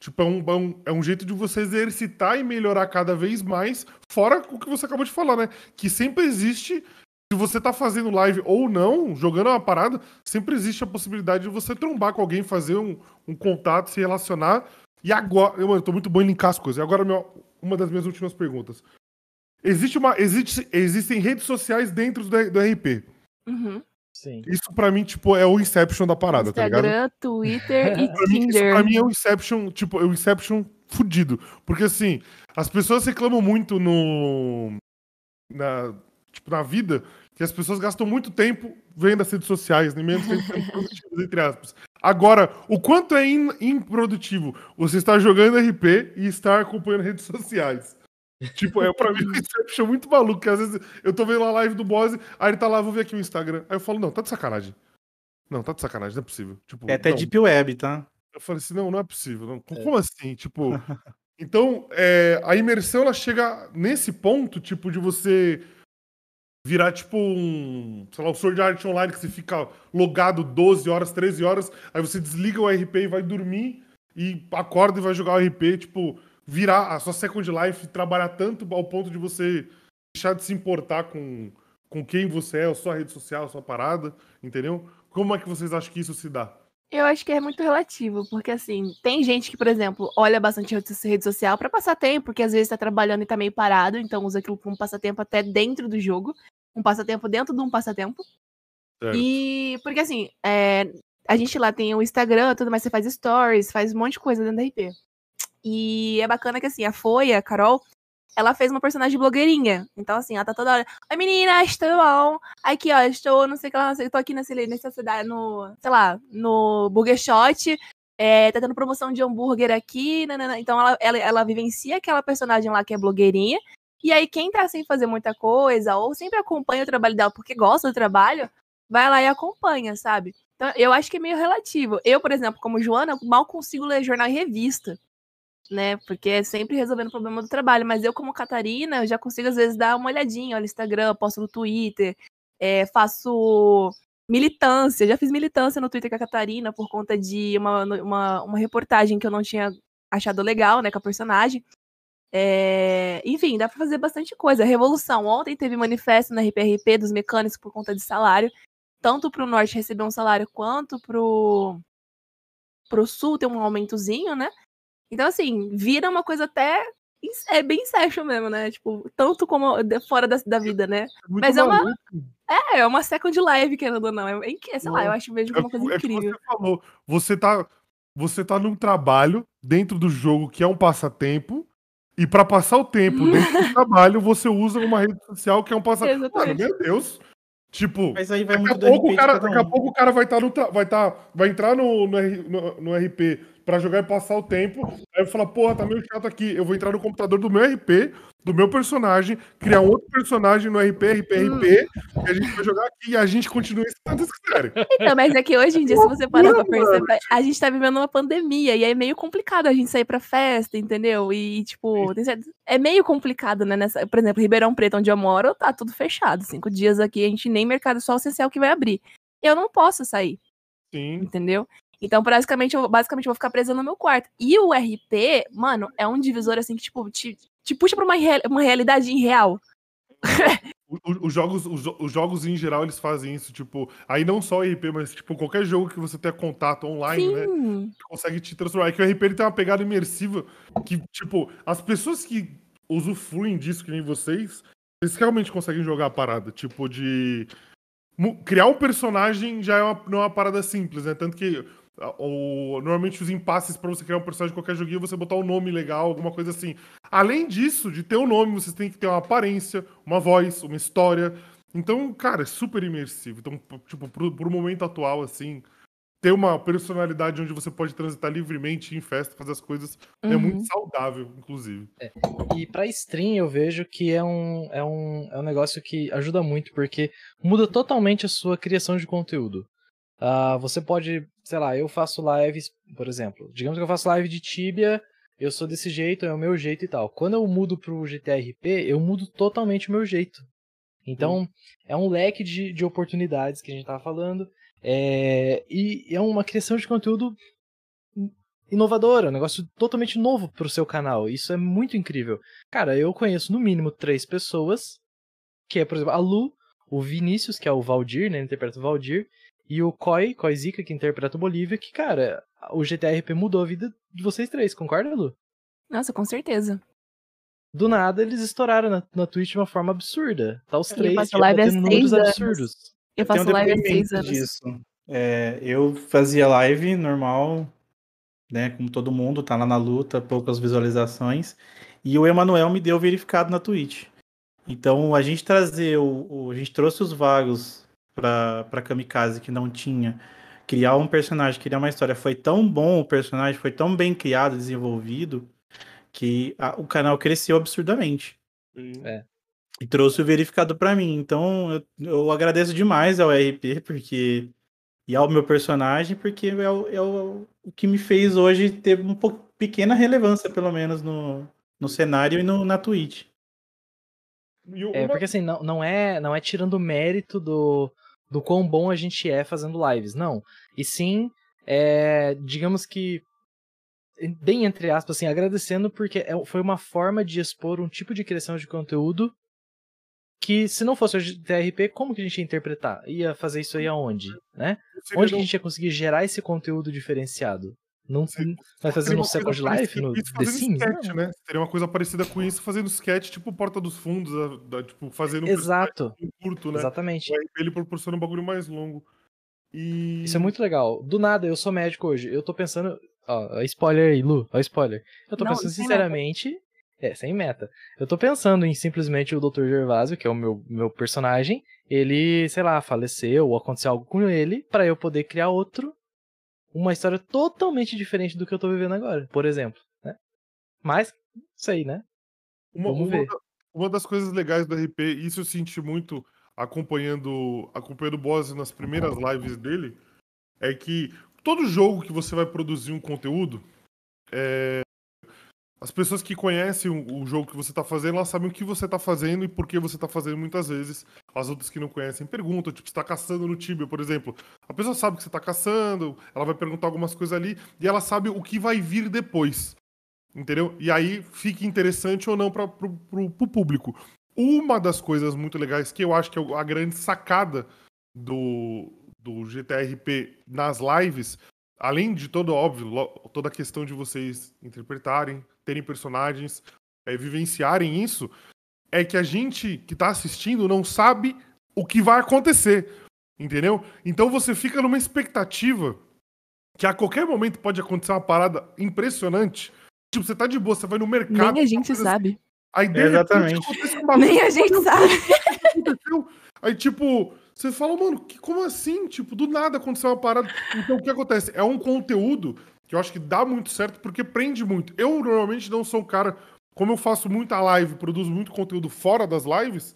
S5: Tipo, é um, é um, é um jeito de você exercitar e melhorar cada vez mais, fora o que você acabou de falar, né? Que sempre existe se você tá fazendo live ou não, jogando uma parada, sempre existe a possibilidade de você trombar com alguém, fazer um, um contato, se relacionar. E agora, eu, mano, eu tô muito bom em linkar as coisas. E agora, meu- uma das minhas últimas perguntas. Existe uma, existe, existem redes sociais dentro do, do RP.
S11: Uhum.
S2: Sim.
S5: Isso pra mim, tipo, é o Inception da parada, tá ligado?
S11: Instagram, Twitter [LAUGHS] e
S5: Pra mim, isso
S11: Tinder.
S5: pra mim é o Inception, tipo, é o Inception fudido. Porque assim, as pessoas reclamam muito no. Na, tipo, na vida que as pessoas gastam muito tempo vendo as redes sociais, nem menos tempo [LAUGHS] produtivas, entre aspas. Agora, o quanto é in- improdutivo você estar jogando RP e estar acompanhando redes sociais? Tipo, é pra mim [LAUGHS] o Inception muito maluco, que às vezes eu tô vendo a live do boss, aí ele tá lá, vou ver aqui o Instagram. Aí eu falo, não, tá de sacanagem. Não, tá de sacanagem, não é possível. Tipo,
S16: É até
S5: não.
S16: Deep Web, tá?
S5: Eu falei assim, não, não é possível. não. Como assim? Tipo. [LAUGHS] Então, é, a imersão ela chega nesse ponto, tipo, de você virar tipo um, sei lá, um Sword Art Online que você fica logado 12 horas, 13 horas, aí você desliga o RP e vai dormir e acorda e vai jogar o RP, tipo, virar a sua Second Life, trabalhar tanto ao ponto de você deixar de se importar com, com quem você é, a sua rede social, a sua parada, entendeu? Como é que vocês acham que isso se dá?
S11: Eu acho que é muito relativo, porque assim, tem gente que, por exemplo, olha bastante rede rede social pra passar tempo, porque às vezes tá trabalhando e tá meio parado, então usa aquilo como passatempo até dentro do jogo, um passatempo dentro de um passatempo.
S5: Certo.
S11: E porque assim, é, a gente lá tem o Instagram, tudo mais, você faz stories, faz um monte de coisa dentro da RP. E é bacana que assim, a Folha, a Carol, ela fez uma personagem blogueirinha. Então, assim, ela tá toda hora. Oi, menina, estou bom. Aqui, ó, estou, não sei o que lá, não sei, tô aqui nessa, nessa cidade, no, sei lá, no Burger Shot. É, tá tendo promoção de hambúrguer aqui. nanana. Então, ela, ela, ela vivencia aquela personagem lá que é blogueirinha. E aí, quem tá sem fazer muita coisa, ou sempre acompanha o trabalho dela porque gosta do trabalho, vai lá e acompanha, sabe? Então, eu acho que é meio relativo. Eu, por exemplo, como Joana, mal consigo ler jornal e revista né? Porque é sempre resolvendo o problema do trabalho. Mas eu, como Catarina, eu já consigo, às vezes, dar uma olhadinha, olha no Instagram, posto no Twitter, é, faço militância. Já fiz militância no Twitter com a Catarina por conta de uma, uma, uma reportagem que eu não tinha achado legal, né, com a personagem. É, enfim, dá pra fazer bastante coisa. Revolução. Ontem teve manifesto na RPRP dos mecânicos por conta de salário. Tanto pro norte receber um salário, quanto pro, pro sul ter um aumentozinho, né? Então, assim, vira uma coisa até. É bem Inception mesmo, né? Tipo, tanto como de- fora da, da vida, né?
S5: muito
S11: Mas é uma.
S5: maluco.
S11: É, é uma second live, querendo ou não. É, é, sei lá, eu acho mesmo
S5: É
S11: uma coisa
S5: é o que
S11: incrível.
S5: você falou. Você tá, você tá num trabalho dentro do jogo que é um passatempo. E pra passar o tempo [LAUGHS] dentro do trabalho, você usa uma rede social que é um passatempo. Mano,
S11: Exatamente.
S5: meu Deus. Tipo,
S16: Mas aí vai
S5: daqui,
S16: muito
S5: a
S16: do
S5: pouco,
S16: RP
S5: o cara, daqui a pouco o cara vai estar no tra- vai tá, vai entrar no, no, no- no RP pra jogar e passar o tempo. Aí eu falo, porra, tá meio chato aqui. Eu vou entrar no computador do meu RP, do meu personagem, criar um outro personagem no RP, RP, RP, e a gente vai jogar aqui e a gente continua ensinando essa série.
S11: Então, mas é que hoje em dia, se você parar pra perceber, a gente tá vivendo uma pandemia e é meio complicado a gente sair pra festa, entendeu? E, tipo, tem certo- é meio complicado, né? Nessa, por exemplo, Ribeirão Preto, onde eu moro, tá tudo fechado. Cinco dias aqui, a gente nem mercado só o essencial que vai abrir. Eu não posso sair.
S5: Sim.
S11: Entendeu? Então, basicamente, eu, basicamente, eu vou ficar presa no meu quarto. E o RP, mano, é um divisor assim que, tipo, te, te puxa pra uma, rea- uma realidade irreal.
S5: o- o- os, jogos, os, os jogos em geral eles fazem isso, tipo, aí não só o RP, mas tipo, qualquer jogo que você tenha contato online, né?
S11: Sim.
S5: Consegue te transformar. É que o RP ele tem uma pegada imersiva que, tipo, as pessoas que usufruem disso, que nem vocês, eles realmente conseguem jogar a parada. Tipo, de. Criar um personagem já é uma, não é uma parada simples, né? Tanto que o, normalmente os impasses pra você criar um personagem de qualquer joguinho, é você botar um nome legal, alguma coisa assim. Além disso, de ter um nome, você tem que ter uma aparência, uma voz, uma história. Então, cara, é super imersivo. Então, tipo, pro, pro momento atual, assim, ter uma personalidade onde você pode transitar livremente em festa, fazer as coisas, é
S2: Uhum.
S5: muito saudável, inclusive.
S2: E pra stream eu vejo que é um, é, um, é um negócio que ajuda muito, porque muda totalmente a sua criação de conteúdo. Ah, você pode, sei lá, eu faço lives, por exemplo, digamos que eu faço live de Tibia, eu sou desse jeito, é o meu jeito e tal. Quando eu mudo pro GTRP, eu mudo totalmente o meu jeito. Então, é um leque de, de oportunidades que a gente tava falando. É, e é uma criação de conteúdo inovadora, um negócio totalmente novo pro seu canal. Isso é muito incrível. Cara, eu conheço no mínimo três pessoas, que é, por exemplo, a Lu, o Vinícius, que é o Valdir, né, interpreta o Valdir, e o Koi, Koizika, que interpreta o Bolívia, que, cara, o GTRP mudou a vida de vocês três, concorda, Lu?
S11: Nossa, com certeza.
S2: Do nada, eles estouraram na, na Twitch de uma forma absurda. Tá os
S11: Eu
S2: três
S11: faço live há
S2: números
S11: anos.
S2: absurdos.
S11: Eu faço
S16: um
S11: live há seis anos.
S16: disso. É, eu fazia live normal, né? Como todo mundo, tá lá na luta, poucas visualizações. E o Emanuel me deu verificado na Twitch. Então a gente trazer o, o- a gente trouxe os vagos pra, pra Kamikaze que não tinha. Criar um personagem, criar uma história. Foi tão bom o personagem, foi tão bem criado, desenvolvido, que a- o canal cresceu absurdamente.
S2: É.
S16: E trouxe o verificado pra mim. Então eu, eu agradeço demais ao RP, porque. E ao meu personagem, porque é o, é o, o que me fez hoje ter uma pequena relevância, pelo menos, no, no cenário e no, na Twitch.
S2: É, porque assim, não, não é não é tirando o mérito do, do quão bom a gente é fazendo lives, não. E sim, é, digamos que, bem entre aspas, assim, agradecendo porque é- foi uma forma de expor um tipo de criação de conteúdo que, se não fosse o TRP, como que a gente ia interpretar? Ia fazer isso aí aonde, né? Onde que a gente ia conseguir gerar esse conteúdo diferenciado? Não vai fazer
S5: coisa
S2: Second Life, no The
S5: fazendo
S2: Sims?
S5: sketch, né? Seria uma coisa parecida com isso fazendo sketch, tipo Porta dos Fundos, da- da- tipo, fazendo um
S2: Exato.
S5: personagem curto, né?
S2: Exatamente.
S5: RP, ele proporciona um bagulho mais longo. E.
S2: Isso é muito legal. Do nada, eu sou médico hoje. Eu tô pensando. Ó, ó, spoiler aí, Lu. Ó, spoiler. Eu tô
S11: Não,
S2: pensando sinceramente. É, sem meta. Eu tô pensando em simplesmente o Dr. Gervásio, que é o meu, meu personagem. Ele, sei lá, faleceu ou aconteceu algo com ele, pra eu poder criar outro. Uma história totalmente diferente do que eu tô vivendo agora, por exemplo. Né? Mas, sei, né?
S5: Uma,
S2: Vamos ver.
S5: uma das coisas legais do RP, e isso eu senti muito acompanhando acompanhando o Boss nas primeiras lives dele, é que todo jogo que você vai produzir um conteúdo, é, as pessoas que conhecem o, o jogo que você tá fazendo, elas sabem o que você tá fazendo e por que você tá fazendo muitas vezes. As outras que não conhecem perguntam, tipo, você tá caçando no Tibia, por exemplo. A pessoa sabe que você tá caçando, ela vai perguntar algumas coisas ali, e ela sabe o que vai vir depois. Entendeu? E aí fica interessante ou não para pro público. Uma das coisas muito legais que eu acho que é a grande sacada do, do GTRP nas lives, além de todo, óbvio, toda a questão de vocês interpretarem, terem personagens, é, vivenciarem isso, é que a gente que tá assistindo não sabe o que vai acontecer. Entendeu? Então você fica numa expectativa que a qualquer momento pode acontecer uma parada impressionante. Tipo, você tá de boa, você vai no mercado.
S11: Nem a gente sabe.
S5: Aí de
S16: Exatamente.
S5: repente acontece um bagulho.
S11: Nem a gente sabe.
S5: Aconteceu. Aí, tipo, você fala, mano, que, como assim? Tipo, do nada aconteceu uma parada. Então, o que acontece? É um conteúdo que eu acho que dá muito certo porque prende muito. Eu normalmente não sou um cara. Como eu faço muita live, produzo muito conteúdo fora das lives,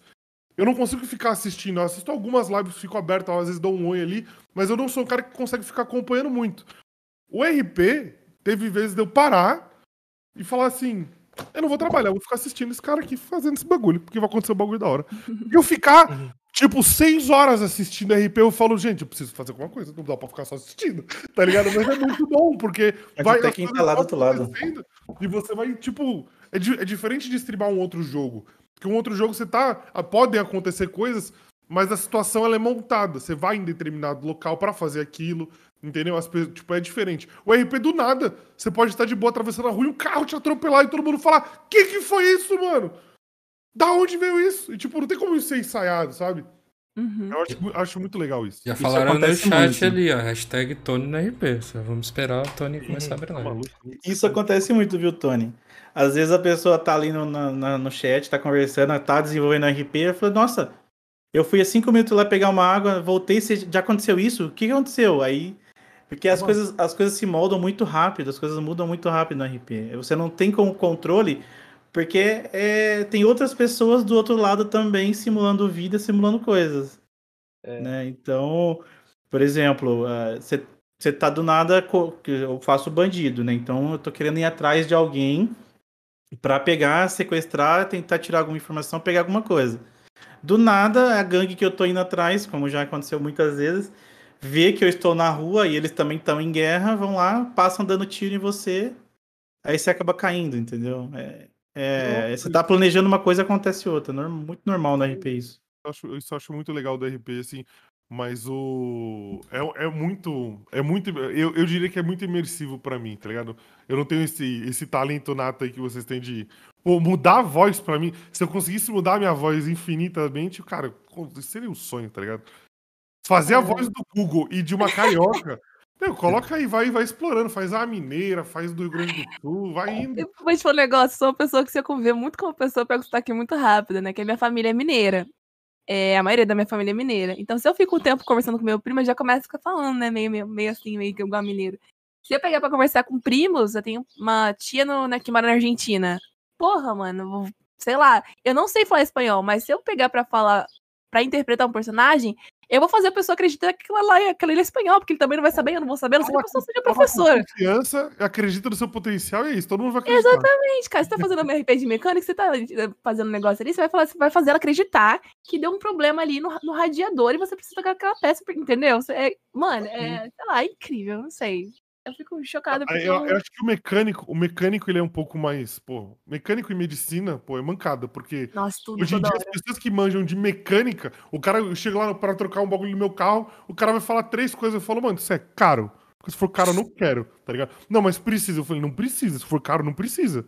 S5: eu não consigo ficar assistindo. Eu assisto algumas lives, fico aberto, às vezes dou um oi ali, mas eu não sou um cara que consegue ficar acompanhando muito. O RP teve vezes de eu parar e falar assim: eu não vou trabalhar, eu vou ficar assistindo esse cara aqui fazendo esse bagulho, porque vai acontecer um bagulho da hora. [LAUGHS] E eu ficar, tipo, seis horas assistindo RP, eu falo, gente, eu preciso fazer alguma coisa, não dá pra ficar só assistindo, [LAUGHS] tá ligado? Mas é muito bom, porque
S16: Mas
S5: vai.
S16: até quem tá lá do outro lado.
S5: E você vai, tipo. É, di- é diferente de streamar um outro jogo. Porque um outro jogo você tá. ah, Podem acontecer coisas, mas a situação ela é montada. Você vai em determinado local pra fazer aquilo. Entendeu? As tipo, é diferente. O RP do nada, você pode estar de boa atravessando a rua e um carro te atropelar e todo mundo falar: Que que foi isso, mano? Da onde veio isso? E tipo, não tem como isso ser ensaiado, sabe?
S11: Uhum.
S5: Eu acho, acho muito legal isso.
S1: Já
S5: Isso
S1: falaram no
S5: acontece
S1: chat
S5: muito.
S1: ali, ó. Hashtag Tony na RP. Só vamos esperar o Tony começar a
S5: Tá
S1: brilhar.
S4: Isso acontece muito, viu, Tony? Às vezes a pessoa tá ali no, na- na- no chat, tá conversando, tá desenvolvendo RP, e fala, nossa, eu fui há cinco minutos lá pegar uma água, voltei, já aconteceu isso? O que que aconteceu? Aí. Porque as coisas, as coisas se moldam muito rápido, as coisas mudam muito rápido no RP. Você não tem como controle, porque é, tem outras pessoas do outro lado também simulando vida, simulando coisas. Né? Então, por exemplo, ah, você você tá do nada, eu faço bandido, né? Então eu tô querendo ir atrás de alguém pra pegar, sequestrar, tentar tirar alguma informação, pegar alguma coisa. Do nada, a gangue que eu tô indo atrás, como já aconteceu muitas vezes, vê que eu estou na rua e eles também estão em guerra, vão lá, passam dando tiro em você, aí você acaba caindo, entendeu? É, é, você tá planejando uma coisa acontece outra. muito normal no RP isso.
S5: Eu acho, isso eu acho muito legal do RP, assim. Mas o. É, é muito. É muito. Eu, eu diria que é muito imersivo pra mim, tá ligado? Eu não tenho esse, esse talento nato aí que vocês têm de. Pô, mudar a voz pra mim. Se eu conseguisse mudar a minha voz infinitamente, cara, seria um sonho, tá ligado? Fazer a voz do Google e de uma carioca. Meu, coloca aí, vai, vai explorando. Faz a mineira, faz do Rio Grande do Sul, vai [LAUGHS] indo.
S11: Eu vou te falar um negócio, sou uma pessoa que você conviver muito com uma pessoa pega o sotaque muito rápido, né? Que a minha família é mineira. É, a maioria da minha família é mineira. Então, se eu fico um tempo conversando com meu primo, eu já começo a ficar falando, né? Meio, meio, meio assim, meio que igual mineiro. Se eu pegar pra conversar com primos, eu tenho uma tia no, né, que mora na Argentina. Porra, mano, sei lá, eu não sei falar espanhol, mas se eu pegar pra falar, pra interpretar um personagem, eu vou fazer a pessoa acreditar que aquela lá é, aquela é espanhol, porque ele também não vai saber, eu não vou saber, a não ser que a pessoa seja professora.
S5: Confiança, acredita no seu potencial e é isso. Todo mundo vai acreditar.
S11: Exatamente, cara. Você tá fazendo uma RPG de mecânica, você tá eh, fazendo um negócio ali, você vai, falar, você vai fazer ela acreditar que deu um problema ali no, no radiador e você precisa trocar aquela peça, entendeu? Você é- mano, é, sei lá, é incrível, não sei. Eu fico chocada porque
S5: Eu,
S11: eu,
S5: eu acho que o mecânico, o mecânico ele é um pouco mais, pô, mecânico e medicina, pô, é mancada, porque
S11: Nossa, tudo
S5: hoje em dia as pessoas que manjam de mecânica, o cara chega lá pra trocar um bagulho no meu carro, o cara vai falar três coisas, eu falo, mano, isso é caro. Porque se for caro, eu não quero, tá ligado? Não, mas precisa. Eu falei, não precisa. Se for caro, não precisa.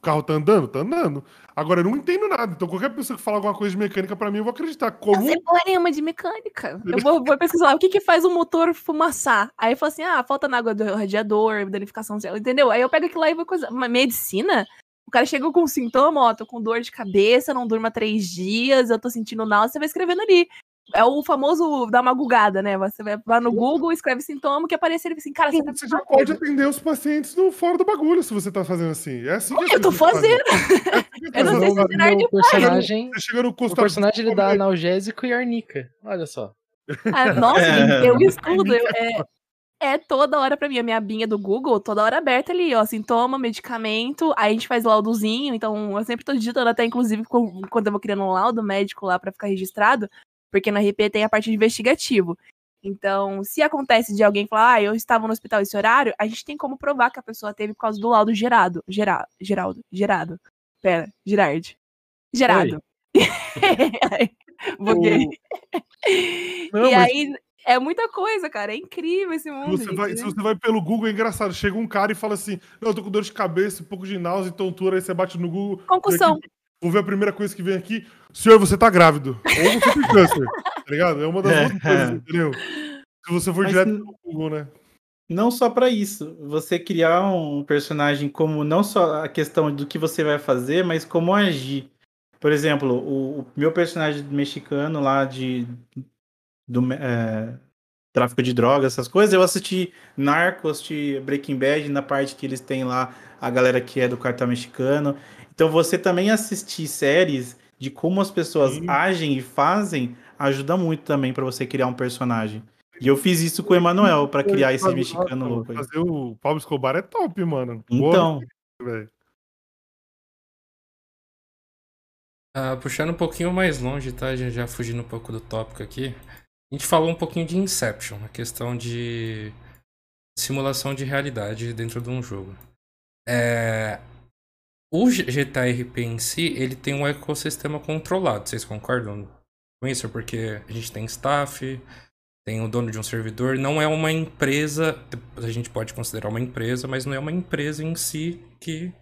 S5: O carro tá andando? Tá andando. Agora, eu não entendo nada. Então, qualquer pessoa que fala alguma coisa de mecânica pra mim, eu vou acreditar. Como
S11: não sei porra nenhuma de mecânica. Eu vou, vou pesquisar lá, o que que faz o motor fumaçar? Aí eu falo assim, ah, falta na água do radiador, danificação, entendeu? Aí eu pego aquilo lá e vou coisa. Mas medicina? O cara chegou com um sintoma, ó, tô com dor de cabeça, não durma três dias, eu tô sentindo náusea, você vai escrevendo ali. É o famoso dar uma gugada, né? Você vai lá no Google, escreve sintoma, que aparece ele assim, cara, você tá
S5: Você já pode atender os pacientes no fora do bagulho se você tá fazendo assim. É assim que
S11: Eu tô fazendo. [LAUGHS] Eu não sei se é
S2: meu, meu personagem,
S5: Você chega no
S2: o
S5: consultório.
S2: personagem ele dá analgésico e arnica. Olha só.
S11: Ah, nossa,
S2: É.
S11: eu [LAUGHS] estudo. eu- é, é toda hora pra mim. A minha binha do Google, toda hora aberta ali, ó. Sintoma, medicamento. Aí a gente faz laudozinho. Então, eu sempre tô digitando, até inclusive quando eu vou criando um laudo médico lá pra ficar registrado. Porque no RP tem a parte investigativo. Então, se acontece de alguém falar, ah, eu estava no hospital esse horário, a gente tem como provar que a pessoa teve por causa do laudo gerado. Gera, Geraldo. Gerado. Pera, Gerard. Gerado. Buguei. [LAUGHS] [LAUGHS]
S5: Não,
S11: e
S5: mas-
S11: aí, é muita coisa, cara. É incrível esse mundo.
S5: Você
S11: gente.
S5: vai, se você vai pelo Google, é engraçado. Chega um cara e fala assim: Não, eu tô com dor de cabeça, um pouco de náusea e tontura. Aí você bate no Google.
S11: Concussão.
S5: aqui- Vou ver a primeira coisa que vem aqui. Senhor, você tá grávido. Ou você tem câncer. tá ligado? É uma das duas [LAUGHS] coisas, entendeu? Se você for
S4: Mas
S5: direto no Google, né?
S4: Não só pra isso. Você criar um personagem como não só a questão do que você vai fazer, mas como agir. Por exemplo, o, o meu personagem mexicano lá de do, é, tráfico de drogas, essas coisas, eu assisti Narcos, assisti Breaking Bad, na parte que eles têm lá a galera que é do cartão mexicano. Então você também assistir séries de como as pessoas agem e fazem ajuda muito também pra você criar um personagem. E eu fiz isso com o Emanuel pra criar esse mexicano louco aí.
S5: Fazer o Pablo Escobar é top, mano.
S4: Então.
S1: Ah, puxando um pouquinho mais longe, tá? Já, já fugindo um pouco do tópico aqui. A gente falou um pouquinho de Inception, a questão de simulação de realidade dentro de um jogo. É... o G- GTA RP em si, ele tem um ecossistema controlado. Vocês concordam com isso? Porque a gente tem staff, tem o dono de um servidor. Não é uma empresa, a gente pode considerar uma empresa, mas não é uma empresa em si que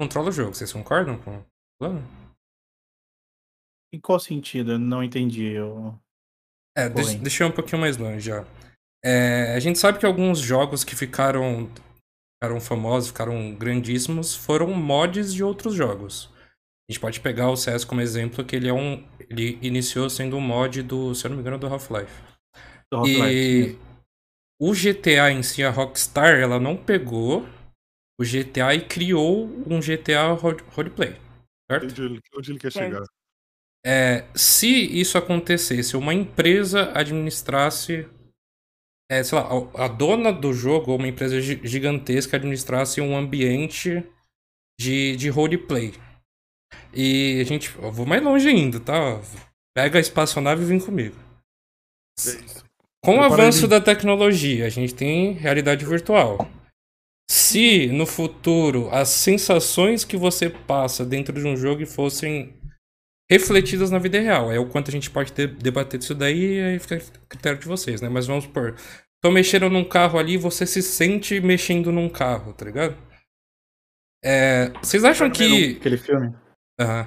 S1: controla o jogo. Vocês concordam com o plano?
S4: Em qual sentido? Eu não entendi. Eu...
S1: É, deixa, deixa eu um pouquinho mais longe já. É, a gente sabe que alguns jogos que ficaram, ficaram famosos, ficaram grandíssimos, foram mods de outros jogos. A gente pode pegar o CS como exemplo, que ele é um. Ele iniciou sendo um mod do, se eu não me engano, do Half-Life.
S4: Do Half-Life,
S1: E o GTA em si, a Rockstar, ela não pegou o GTA e criou um GTA role- roleplay. Certo?
S5: Onde ele, onde ele quer chegar?
S1: É, se isso acontecesse, uma empresa administrasse, é, sei lá, a, a dona do jogo ou uma empresa gi- gigantesca administrasse um ambiente de, de roleplay. E a gente, eu vou mais longe ainda, tá? Pega a espaçonave e vem comigo. Com o avanço da tecnologia, a gente tem realidade virtual. Se no futuro as sensações que você passa dentro de um jogo fossem refletidas na vida real, é o quanto a gente pode de- debater disso daí e aí fica a critério de vocês, né? Mas vamos supor, tô mexendo num carro ali e você se sente mexendo num carro, tá ligado? É, vocês acham que.
S4: Aquele filme?
S1: Aham.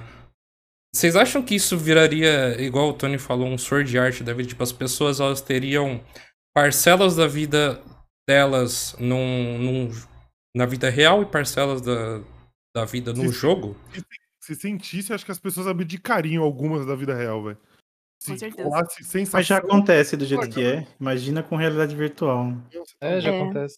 S1: Vocês acham que isso viraria, igual o Tony falou, um sword art da vida? Tipo, as pessoas elas teriam parcelas da vida delas num, num- na vida real e parcelas da, da vida no jogo?
S5: Se sentisse, acho que as pessoas abdicariam algumas da vida real, velho.
S11: Com certeza.
S5: sensação-
S4: Mas já acontece do jeito que é. Imagina com realidade virtual.
S2: É, já
S11: É.
S2: acontece.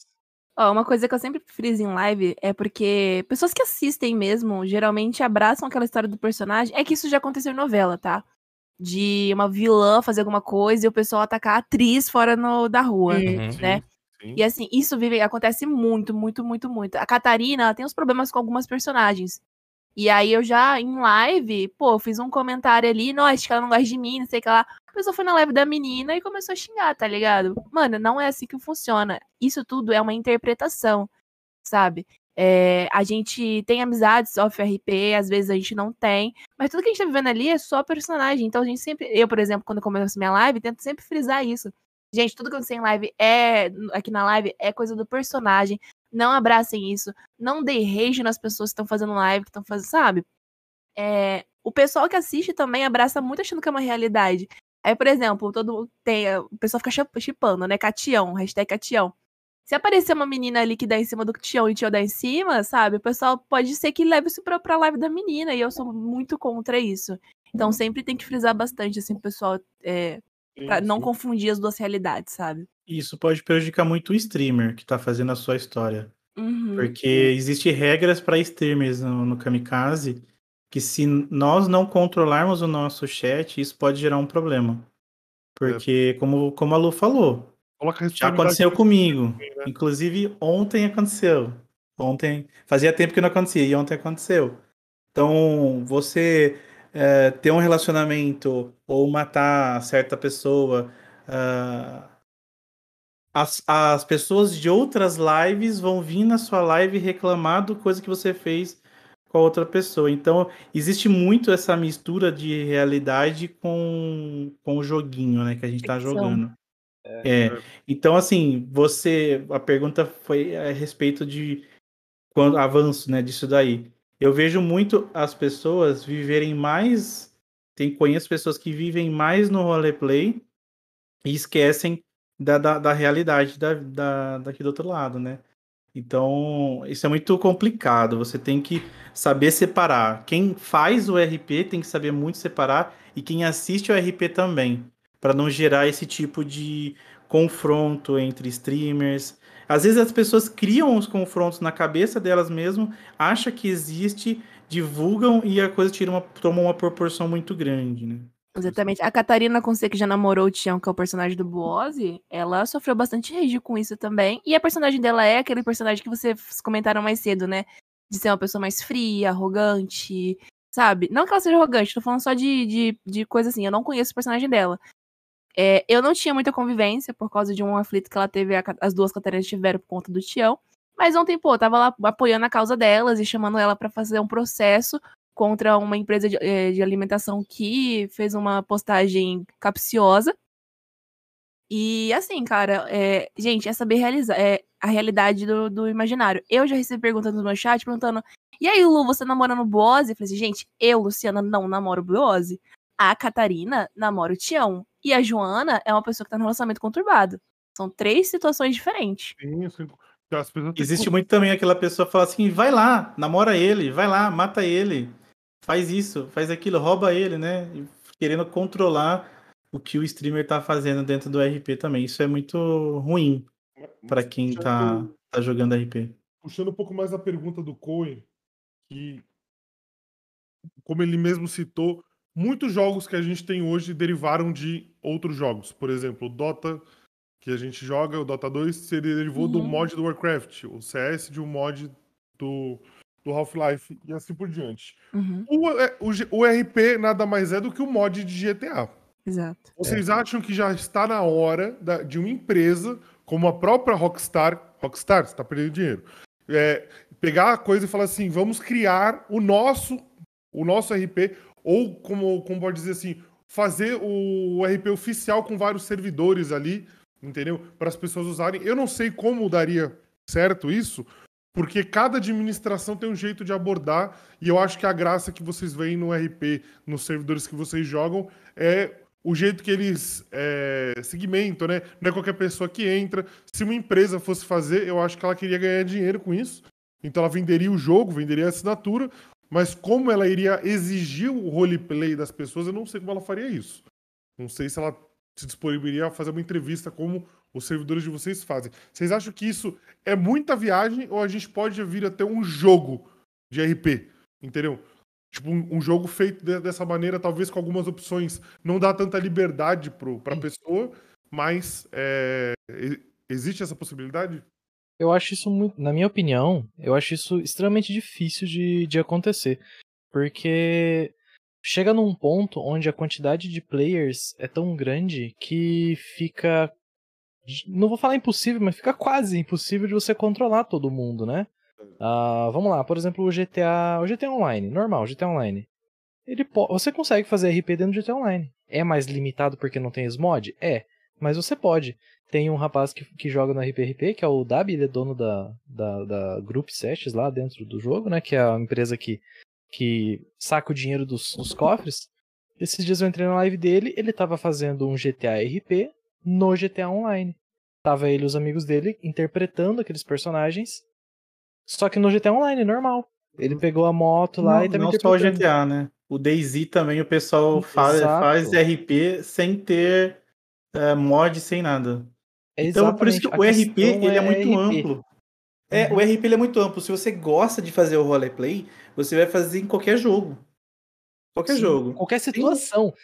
S11: Ó, uma coisa que eu sempre friso em live é porque pessoas que assistem mesmo geralmente abraçam aquela história do personagem. É que isso já aconteceu em novela, tá? De uma vilã fazer alguma coisa e o pessoal atacar a atriz fora no- da rua,
S5: Sim,
S11: né?
S5: sim.
S11: E assim, isso vive, acontece muito, muito, muito, muito. A Catarina, ela tem uns problemas com algumas personagens. E aí eu já, em live, pô, eu fiz um comentário ali, não, acho que ela não gosta de mim, não sei o que lá. A pessoa foi na live da menina e começou a xingar, tá ligado? Mano, não é assim que funciona. Isso tudo é uma interpretação, sabe? É, a gente tem amizades off-RP, às vezes a gente não tem, mas tudo que a gente tá vivendo ali é só personagem. Então a gente sempre, eu, por exemplo, quando eu começo minha live, tento sempre frisar isso. Gente, tudo que acontece em live é, aqui na live, é coisa do personagem. Não abracem isso. Não dê rage nas pessoas que estão fazendo live, que estão fazendo, sabe? É, o pessoal que assiste também abraça muito achando que é uma realidade. Aí, por exemplo, todo tem, o pessoal fica chip- chipando, né? Catião, hashtag Catião. Se aparecer uma menina ali que dá em cima do Tião e o Tião dá em cima, sabe? O pessoal pode ser que leve isso pra, pra live da menina, e eu sou muito contra isso. Então sempre tem que frisar bastante, assim, o pessoal, é, pra não confundir as duas realidades, sabe?
S4: Isso pode prejudicar muito o streamer que tá fazendo a sua história.
S11: Uhum.
S4: Porque existem regras para streamers no, no Kamikaze que se nós não controlarmos o nosso chat, isso pode gerar um problema. Porque, como, como a Lu falou,
S5: Coloca a
S4: já aconteceu comigo.
S5: né?
S4: Inclusive, ontem aconteceu. Ontem, fazia tempo que não acontecia, e ontem aconteceu. Então, você eh, ter um relacionamento ou matar certa pessoa, ah, as, as pessoas de outras lives vão vir na sua live reclamar do coisa que você fez com a outra pessoa. Então, existe muito essa mistura de realidade com, com o joguinho, né, que a gente tá
S11: Ficção.
S4: jogando. É. Então, assim, você. A pergunta foi a respeito de quando avanço, né, disso daí. Eu vejo muito as pessoas viverem mais. Tem, conheço pessoas que vivem mais no roleplay e esquecem da, da, da realidade da, da, daqui do outro lado, né? Então, isso é muito complicado. Você tem que saber separar. Quem faz o RP tem que saber muito separar e quem assiste o RP também, para não gerar esse tipo de confronto entre streamers. Às vezes as pessoas criam os confrontos na cabeça delas mesmo, acham que existe, divulgam e a coisa tira uma, toma uma proporção muito grande, né?
S11: Exatamente. A Catarina Conce, que já namorou o Tião, que é o personagem do Buozzi, ela sofreu bastante rage com isso também. E a personagem dela é aquele personagem que vocês comentaram mais cedo, né? De ser uma pessoa mais fria, arrogante, sabe? Não que ela seja arrogante, tô falando só de, de, de coisa assim. Eu não conheço o personagem dela. É, eu não tinha muita convivência por causa de um aflito que ela teve, as duas Catarinas tiveram por conta do Tião. Mas ontem, pô, tava lá apoiando a causa delas e chamando ela pra fazer um processo contra uma empresa de, eh, de alimentação que fez uma postagem capciosa. E assim, cara, é, gente, é saber realizar é, a realidade do, do imaginário. Eu já recebi perguntas no meu chat perguntando: e aí, Lu, você namora no Boase? Eu falei assim, gente, eu, Luciana, não namoro o Boase. A Catarina namora o Tião. E a Joana é uma pessoa que tá no relacionamento conturbado. São três situações diferentes.
S5: Sim, sim.
S4: Existe
S5: que-
S4: muito também aquela pessoa que fala assim: vai lá, namora ele, vai lá, mata ele, faz isso, faz aquilo, rouba ele, né? Querendo controlar o que o streamer tá fazendo dentro do RP também. Isso é muito ruim pra quem tá, tá jogando RP.
S5: Puxando um pouco mais a pergunta do Coen, que, como ele mesmo citou, muitos jogos que a gente tem hoje derivaram de outros jogos. Por exemplo, o Dota, que a gente joga, o Dota 2, se derivou do
S11: Uhum.
S5: mod do Warcraft, o CS de um mod do, do Half-Life e assim por diante.
S11: Uhum.
S5: O, é, o o RP nada mais é do que o mod de GTA.
S11: Exato.
S5: Vocês acham que já está na hora da- de uma empresa como a própria Rockstar, Rockstar, você está perdendo dinheiro, é, pegar a coisa e falar assim, vamos criar o nosso, o nosso RP, ou como, como pode dizer assim, fazer o RP oficial com vários servidores ali, entendeu? Para as pessoas usarem. Eu não sei como daria certo isso, porque cada administração tem um jeito de abordar, e eu acho que a graça que vocês veem no RP, nos servidores que vocês jogam, é o jeito que eles é, segmentam, né? Não é qualquer pessoa que entra. Se uma empresa fosse fazer, eu acho que ela queria ganhar dinheiro com isso. Então ela venderia o jogo, venderia a assinatura, mas como ela iria exigir o roleplay das pessoas, eu não sei como ela faria isso. Não sei se ela se disponibilizaria a fazer uma entrevista como os servidores de vocês fazem. Vocês acham que isso é muita viagem ou a gente pode vir a ter um jogo de RP? Entendeu? Tipo, um, um jogo feito de- dessa maneira, talvez com algumas opções, não dá tanta liberdade pro, pra pessoa, mas é, existe essa possibilidade?
S2: Eu acho isso muito, na minha opinião, eu acho isso extremamente difícil de, de acontecer. Porque chega num ponto onde a quantidade de players é tão grande que fica. Não vou falar impossível, mas fica quase impossível de você controlar todo mundo, né? Ah, vamos lá, por exemplo, o GTA. O GTA Online, normal, o GTA Online. Ele po- você consegue fazer RP dentro do GTA Online. É mais limitado porque não tem os mod? É. Mas você pode. Tem um rapaz que, que joga no RPRP, que é o Dabi, ele é dono da, da, da Group Sets lá dentro do jogo, né? Que é a empresa que, que saca o dinheiro dos, dos cofres. Esses dias eu entrei na live dele, ele tava fazendo um GTA RP no GTA Online. Tava ele e os amigos dele interpretando aqueles personagens. Só que no GTA Online, normal. Ele pegou a moto lá
S4: não,
S2: e tava
S4: não só o. GTA, né? O DayZ também o pessoal faz, faz RP sem ter eh, mod, sem nada.
S2: É
S4: então, por isso que
S2: exatamente,
S4: o RP ele é
S2: é
S4: muito
S2: RP.
S4: amplo. É, o RP ele é muito amplo. Se você gosta de fazer o roleplay, você vai fazer em qualquer jogo. Qualquer
S2: Sim,
S4: jogo.
S2: Qualquer situação.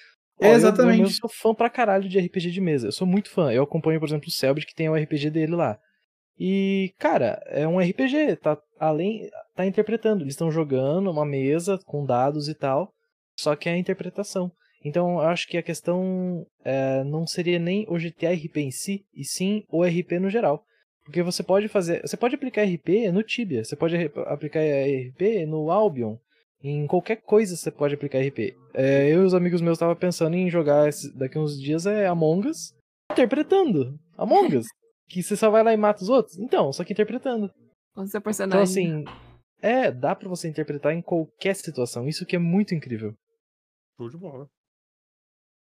S4: É,
S2: Ó, eu-
S4: exatamente.
S2: Eu, eu sou fã pra caralho de RPG de mesa. Eu sou muito fã. Eu acompanho, por exemplo, o Selbit, que tem o RPG dele lá. E, cara, é um RPG, tá além tá interpretando, eles estão jogando uma mesa com dados e tal, só que é a interpretação. Então, eu acho que a questão é, não seria nem o GTA RP em si, e sim o RP no geral. Porque você pode fazer, você pode aplicar RP no Tibia, você pode aplicar RP no Albion, em qualquer coisa você pode aplicar RP. É, eu e os amigos meus estavam pensando em jogar esse- daqui uns dias é Among Us, interpretando Among Us. [LAUGHS] que você só vai lá e mata os outros. Então, só que interpretando.
S11: Com seu
S2: Então,
S11: personagem.
S2: assim, é, dá pra você interpretar em qualquer situação. Isso que é muito incrível.
S5: Show de bola.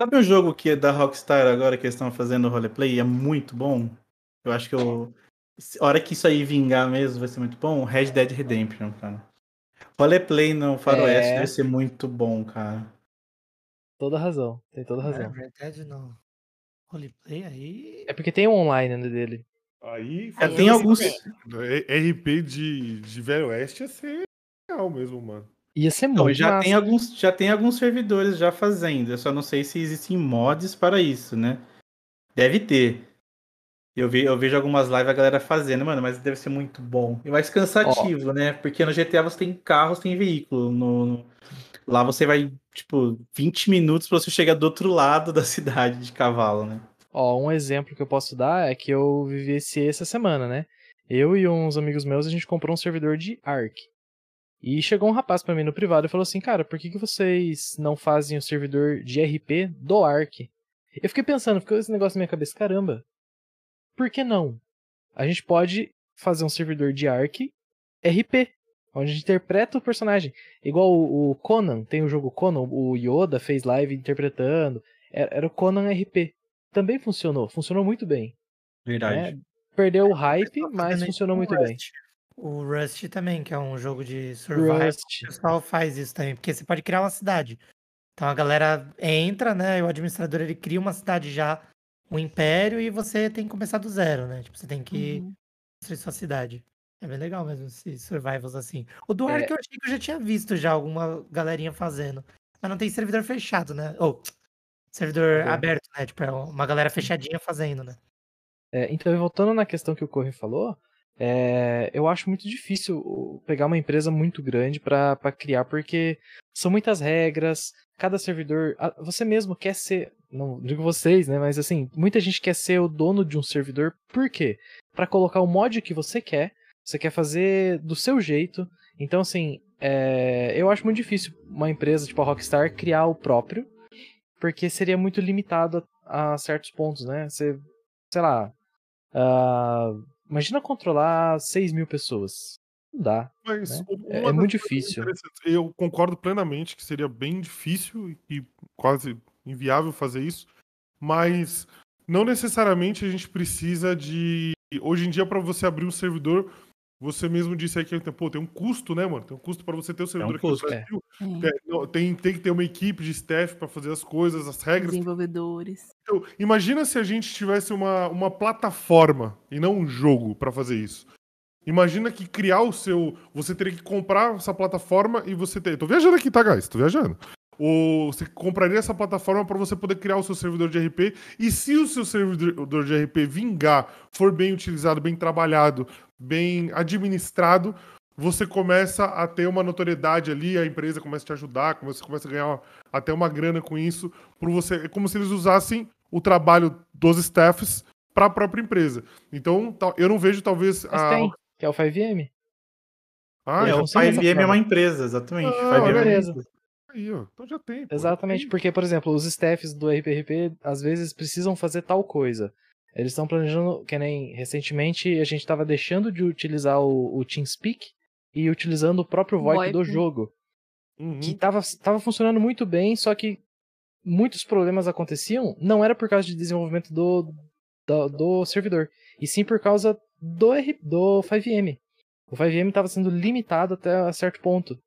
S4: Sabe um jogo que é da Rockstar agora que eles estão fazendo roleplay? É muito bom. Eu acho que eu. A hora que isso aí vingar mesmo vai ser muito bom. Red Dead Redemption, cara. Roleplay no Faroeste
S2: É.
S4: deve ser muito bom, cara.
S2: Toda razão. Tem toda
S15: É,
S2: razão.
S15: verdade, não. Roleplay aí.
S2: É porque tem um online né, dele.
S5: Aí,
S4: É, tem alguns-
S5: RP de, de Velho Oeste ia ser legal mesmo, mano.
S2: Ia ser
S4: Então,
S2: muito
S4: já
S2: massa.
S4: tem, alguns, já tem alguns servidores já fazendo. Eu só não sei se existem mods para isso, né? Deve ter. Eu, ve, eu vejo algumas lives a galera fazendo, mano, mas deve ser muito bom. E mais cansativo, né? Porque no GTA você tem carros, tem veículo. No, no- Lá você vai, tipo, 20 minutos pra você chegar do outro lado da [LAUGHS] cidade de cavalo, né?
S2: Ó, um exemplo que eu posso dar é que eu vivenciei essa semana, né? eu e uns amigos meus, a gente comprou um servidor de Ark. E chegou um rapaz pra mim no privado e falou assim, cara, por que, que vocês não fazem o servidor de RP do Ark? Eu fiquei pensando, ficou esse negócio na minha cabeça, caramba, por que não? A gente pode fazer um servidor de Ark RP, onde a gente interpreta o personagem. Igual o, o Conan, tem o jogo Conan, o Yoda fez live interpretando. Era, era o Conan RP. Também funcionou, funcionou muito bem.
S16: Verdade.
S2: né? Perdeu o hype, mas
S15: fazendo
S2: funcionou muito bem.
S15: O Rust também, que é um jogo de survival,
S2: Rust.
S15: o pessoal faz isso também, porque você pode criar uma cidade. Então a galera entra, né, e o administrador ele cria uma cidade já, um império, e você tem que começar do zero, né? Tipo, você tem que
S11: Uhum.
S15: construir sua cidade. É bem legal mesmo esses survivals assim. O do
S2: É.
S15: Ark eu achei que eu já tinha visto já alguma galerinha fazendo. Mas não tem servidor fechado, né? Ou servidor
S2: Aberto.
S15: aberto, né? Tipo, é uma galera fechadinha fazendo, né?
S2: É, então, voltando na questão que o Corre falou, é, eu acho muito difícil pegar uma empresa muito grande para criar, porque são muitas regras, cada servidor. Você mesmo quer ser. Não digo vocês, né? Mas assim, muita gente quer ser o dono de um servidor, por quê? Para colocar o mod que você quer, você quer fazer do seu jeito. Então, assim, é, eu acho muito difícil uma empresa tipo a Rockstar criar o próprio, porque seria muito limitado a, a certos pontos, né? Você, sei lá, ah, imagina controlar 6 mil pessoas. Não dá.
S5: Mas
S2: né? É, é muito
S5: coisas
S2: difícil.
S5: Eu concordo plenamente que seria bem difícil e quase inviável fazer isso, mas não necessariamente a gente precisa de. Hoje em dia, para você abrir um servidor, você mesmo disse aí que pô, tem um custo, né, mano? Tem um custo para você ter o servidor aqui no
S16: custo,
S5: Brasil.
S11: É.
S5: Tem, não, tem, tem que ter uma equipe de staff para fazer as coisas, as regras.
S11: Desenvolvedores.
S5: Então, imagina se a gente tivesse uma, uma plataforma e não um jogo para fazer isso. Imagina que criar o seu. Você teria que comprar essa plataforma e você ter. Tô viajando aqui, tá, guys? Tô viajando. Ou você compraria essa plataforma para você poder criar o seu servidor de RP. E se o seu servidor de RP vingar, for bem utilizado, bem trabalhado, bem administrado, você começa a ter uma notoriedade ali, a empresa começa a te ajudar, você começa a ganhar até uma grana com isso. Por você, é como se eles usassem o trabalho dos staffs para a própria empresa. Então, eu não vejo talvez
S2: Mas
S5: a.
S2: tem, que é o 5M.
S5: Ah,
S16: é, o
S2: funciona dessa
S16: 5M é uma empresa, exatamente.
S5: Ah,
S16: 5M é uma empresa.
S5: Aí, ó. Então já tem. pô.
S2: Exatamente, porque, por exemplo, os staffs do RPRP às vezes precisam fazer tal coisa. Eles estão planejando, que nem recentemente a gente estava deixando de utilizar o, o TeamSpeak e utilizando o próprio VoIP,
S11: VoIP.
S2: do jogo.
S5: Uhum.
S2: Que estava tava funcionando muito bem, só que muitos problemas aconteciam, não era por causa de desenvolvimento do, do, do servidor, e sim por causa do, do 5M. O 5M estava sendo limitado até certo ponto.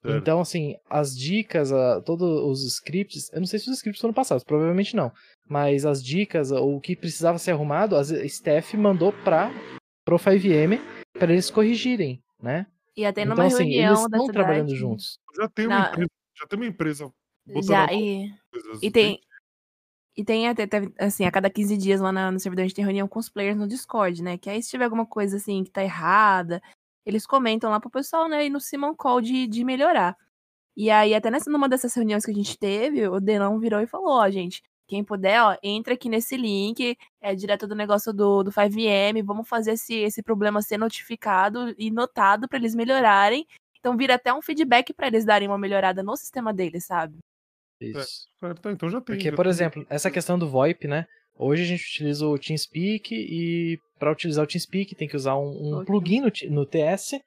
S5: Certo.
S2: Então, assim, as dicas, a, todos os scripts, eu não sei se os scripts foram passados, provavelmente não. Mas as dicas, ou o que precisava ser arrumado, a Steph mandou para pro 5M para eles corrigirem, né?
S11: E até
S2: Então,
S11: numa
S2: assim,
S11: reunião
S2: eles estão
S11: cidade.
S2: trabalhando juntos.
S5: Já tem uma
S11: Na-
S5: empresa. Já tem uma empresa botando
S11: Já, e,
S5: coisas.
S11: e tem. E tem até, assim, a cada 15 dias lá na- no servidor a gente tem reunião com os players no Discord, né? Que aí se tiver alguma coisa assim que tá errada, eles comentam lá pro pessoal, né? E no Simon Call de, de melhorar. E aí, até nessa, numa dessas reuniões que a gente teve, o Denão virou e falou, ó, gente, quem puder, ó, entra aqui nesse link, é direto do negócio do, do 5M, vamos fazer esse, esse problema ser notificado e notado pra eles melhorarem. Então vira até um feedback pra eles darem uma melhorada no sistema deles, sabe?
S2: Isso.
S5: Certo, então já tem.
S2: Porque,
S5: já
S2: por
S5: tem.
S2: exemplo, essa questão do VoIP, né? Hoje a gente utiliza o TeamSpeak e para utilizar o TeamSpeak tem que usar um, um plugin no, no TS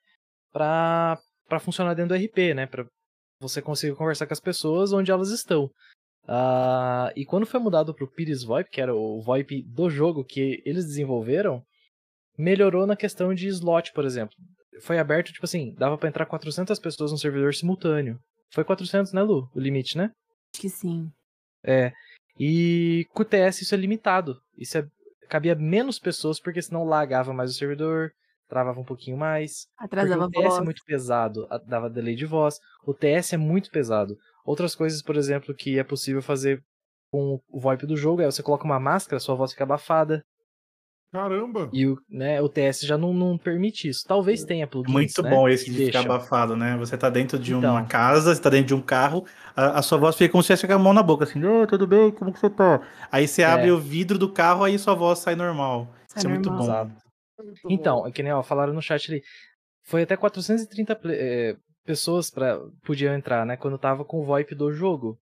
S2: para funcionar dentro do RP, né? Para você conseguir conversar com as pessoas onde elas estão. Ah, e quando foi mudado para o Pires VoIP, que era o VoIP do jogo que eles desenvolveram, melhorou na questão de slot, por exemplo. Foi aberto, tipo assim, dava para entrar 400 pessoas no servidor simultâneo. Foi 400, né, Lu? O limite, né?
S11: Acho que sim.
S2: É. E com o TS isso é limitado. Isso é, cabia menos pessoas, porque senão lagava mais o servidor, travava um pouquinho mais.
S11: Atrasava
S2: porque o TS
S11: voz.
S2: é muito pesado, dava delay de voz. O TS é muito pesado. Outras coisas, por exemplo, que é possível fazer com o VoIP do jogo é você coloca uma máscara, sua voz fica abafada.
S5: Caramba!
S2: E o, né, o TS já não, não permite isso. Talvez tenha plugins,
S16: Muito
S2: né,
S16: bom esse de ficar abafado, né? Você tá dentro de
S2: Então.
S16: uma casa, você tá dentro de um carro, a, a sua voz fica como se tivesse com a mão na boca, assim, ô, tudo bem, como que você tá? Aí você abre
S2: É.
S16: o vidro do carro, aí sua voz sai normal.
S11: Sai
S16: Isso é muito bom.
S2: Exato. Então, é que nem ó, falaram no chat ali, foi até 430 ple- eh, pessoas pra, podiam entrar, né? Quando tava com o VoIP do jogo,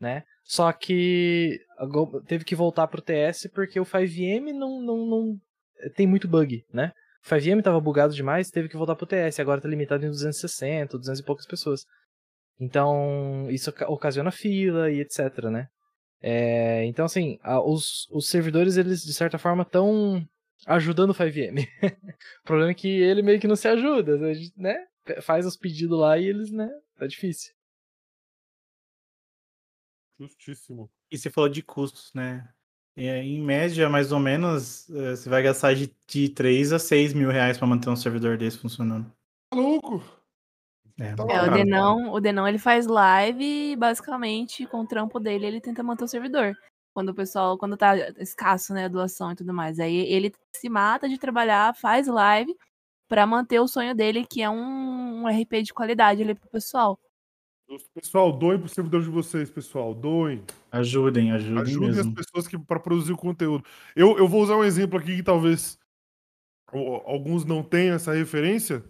S2: né? Só que teve que voltar pro TS porque o 5M não, não, não tem muito bug, né? O 5M tava bugado demais, teve que voltar pro TS. Agora tá limitado em 260, 200 e poucas pessoas. Então, isso oca- ocasiona fila e etc, né? É, então, assim, a- os, os servidores, eles, de certa forma, estão ajudando o 5M. [LAUGHS] o problema é que ele meio que não se ajuda, né? Faz os pedidos lá e eles, né? Tá difícil.
S5: Justíssimo.
S16: E você falou de custos, né? É, em média, mais ou menos, eh, você vai gastar de, de 3 a 6 mil reais pra manter um servidor desse funcionando.
S5: Tá louco?
S16: É,
S5: Tá
S11: É, o. Denão, o Denão ele faz live e basicamente com o trampo dele ele tenta manter o servidor. Quando o pessoal, quando tá escasso, né, a doação e tudo mais. Aí ele se mata de trabalhar, faz live pra manter o sonho dele, que é um, um RP de qualidade ali pro pessoal.
S5: Pessoal, doem pro servidor de vocês, pessoal. Doem.
S16: Ajudem, ajudem
S5: Ajudem as
S16: mesmo.
S5: pessoas que para produzir o conteúdo. Eu, eu vou usar um exemplo aqui que talvez alguns não tenham essa referência,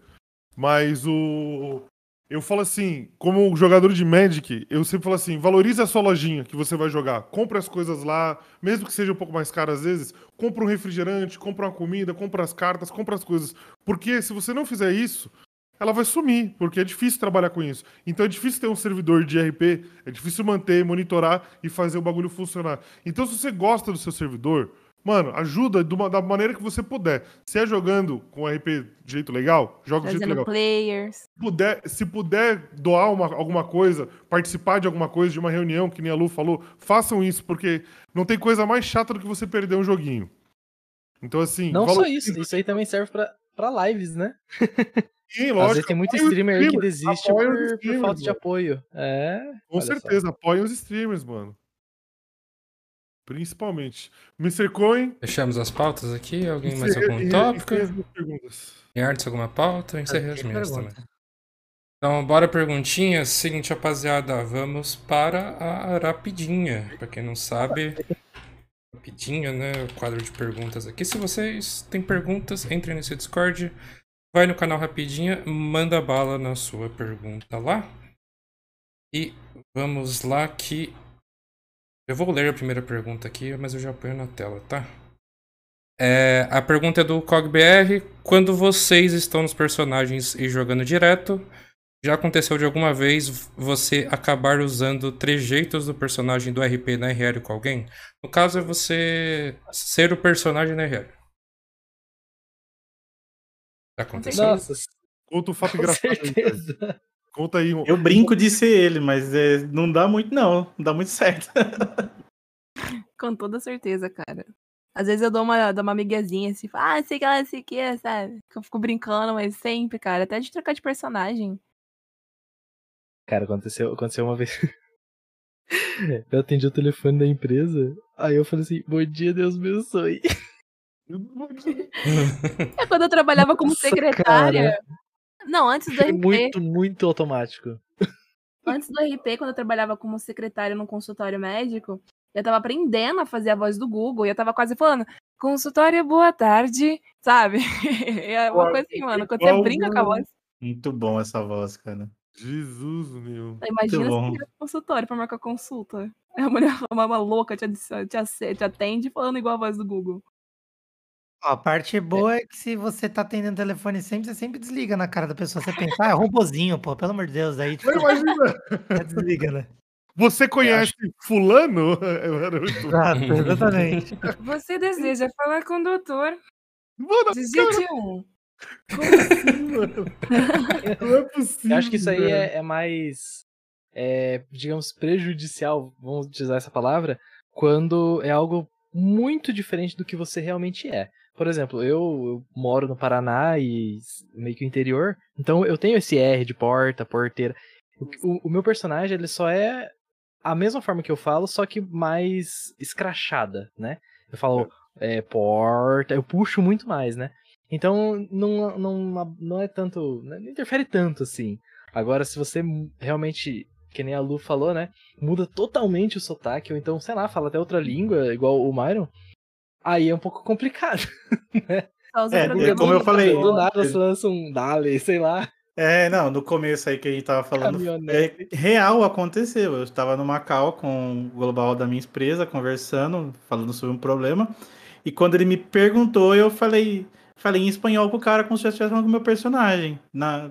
S5: mas o eu falo assim, como jogador de Magic, eu sempre falo assim, valorize a sua lojinha que você vai jogar. Compre as coisas lá, mesmo que seja um pouco mais caro às vezes. Compra um refrigerante, compra uma comida, compra as cartas, compra as coisas. Porque se você não fizer isso, ela vai sumir, porque é difícil trabalhar com isso. Então é difícil ter um servidor de RP, é difícil manter, monitorar e fazer o bagulho funcionar. Então se você gosta do seu servidor, mano, ajuda uma- da maneira que você puder. Se é jogando com RP de jeito legal, joga de jeito legal.
S11: players.
S5: Puder, se puder doar uma- alguma coisa, participar de alguma coisa, de uma reunião, que nem a Lu falou, façam isso, porque não tem coisa mais chata do que você perder um joguinho. Então, assim.
S2: Não só isso, isso aí também serve pra, pra lives, né? [LAUGHS]
S5: Sim,
S2: Às
S5: lógico,
S2: vezes tem muito streamer aí que desiste por, por falta de
S5: mano.
S2: apoio. É.
S5: Com
S2: olha só.
S5: certeza, apoiem os streamers, mano. Principalmente. Mr. Coin.
S1: Fechamos as pautas aqui. Alguém mais algum tópico?
S5: encerre as minhas perguntas.
S1: Em artes, alguma pauta? Encerrei as
S15: Tem
S1: minhas também. Então, bora perguntinhas. Seguinte, rapaziada, vamos para a rapidinha. Pra quem não sabe, rapidinha, né? O quadro de perguntas aqui. Se vocês têm perguntas, entrem nesse Discord. Vai no canal Rapidinha, manda bala na sua pergunta lá. E vamos lá que. Eu vou ler a primeira pergunta aqui, mas eu já ponho na tela, tá? É, a pergunta é do CogBR. Quando vocês estão nos personagens e jogando direto, já aconteceu de alguma vez você acabar usando trejeitos do personagem do RP na RL com alguém? No caso é você ser o personagem na RL. Já aconteceu?
S2: Nossa,
S5: Conta um fato
S2: com
S5: engraçado. aí, cara.
S2: certeza.
S5: Conta aí um.
S16: Eu brinco de ser ele, mas é, não dá muito, não. Não dá muito certo. [LAUGHS]
S11: Com toda certeza, cara. Às vezes eu dou uma, dou uma miguezinha assim, falo, ah, sei que ela sei que é, sabe? Que eu fico brincando, mas sempre, cara. Até de trocar de personagem.
S2: Cara, aconteceu, aconteceu uma vez. [LAUGHS] Eu atendi o telefone da empresa, aí eu falei assim, bom dia, Deus abençoe. [LAUGHS]
S11: É quando eu trabalhava como
S2: Nossa,
S11: secretária.
S2: cara.
S11: Não, antes do
S2: Foi
S11: RP.
S2: muito, muito automático.
S11: Antes do RP, quando eu trabalhava como secretária num consultório médico, eu tava aprendendo a fazer a voz do Google e eu tava quase falando, consultório, boa tarde, sabe? [LAUGHS] É uma coisa assim, mano, quando você brinca com a voz,
S16: Muito bom essa voz, cara.
S5: Jesus, meu.
S11: imagina
S16: Muito
S11: você no consultório pra marcar consulta. [LAUGHS] É uma mulher, uma, louca te, te, te atende falando igual a voz do Google.
S15: Ó, a parte boa é que se você tá atendendo o telefone sempre, você sempre desliga na cara da pessoa. Você pensa, ah, é robozinho, pô, pelo amor de Deus. Aí, tipo,
S5: imagina. [LAUGHS]
S15: já desliga, né?
S5: Você conhece Fulano? [LAUGHS] Era muito-
S15: Exato, exatamente.
S11: Você deseja falar com o doutor?
S5: Mano,
S11: Digite um.
S5: Não é possível.
S2: Eu acho que isso aí
S5: velho.
S2: é, é mais, é, digamos, prejudicial, vamos utilizar essa palavra, quando é algo muito diferente do que você realmente é. Por exemplo, eu, eu moro no Paraná e meio que o interior, então eu tenho esse R de porta, porteira. O, o- o meu personagem, ele só é a mesma forma que eu falo, só que mais escrachada, né? Eu falo é, porta, eu puxo muito mais, né? Então não, não, não é tanto. Não interfere tanto assim. Agora, se você realmente, que nem a Lu falou, né? Muda totalmente o sotaque, ou então, sei lá, fala até outra língua, igual o Myron, aí é um pouco complicado. [LAUGHS] né?
S4: É, é como eu falei.
S2: Do nada você lança um Dali, sei lá.
S4: É, não, no começo aí que a gente tava falando, é, real aconteceu. Eu estava no Macau com o global da minha empresa, conversando, falando sobre um problema. E quando ele me perguntou, eu falei, falei em espanhol com o cara como se eu estivesse falando com o meu personagem. Na,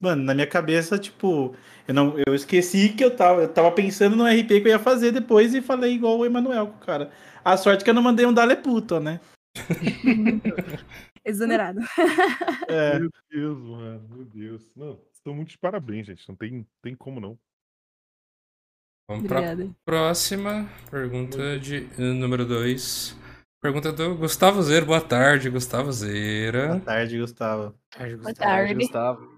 S4: mano, na minha cabeça, tipo, eu não, eu esqueci que eu tava, eu tava pensando no RP que eu ia fazer depois e falei igual o Emanuel com o cara. A sorte que eu não mandei um Dale puto, né? [LAUGHS]
S11: Exonerado. [LAUGHS]
S4: É.
S5: Meu Deus, mano. Meu Deus. Não, estou muito de parabéns, gente. Não tem, tem como não.
S1: Vamos para
S11: Obrigada.
S1: próxima pergunta de eh, número 2. Pergunta do Gustavo Zero. Boa tarde, Gustavo Zera.
S4: Boa tarde, Gustavo.
S11: Boa tarde.
S2: Gustavo.
S1: Boa tarde,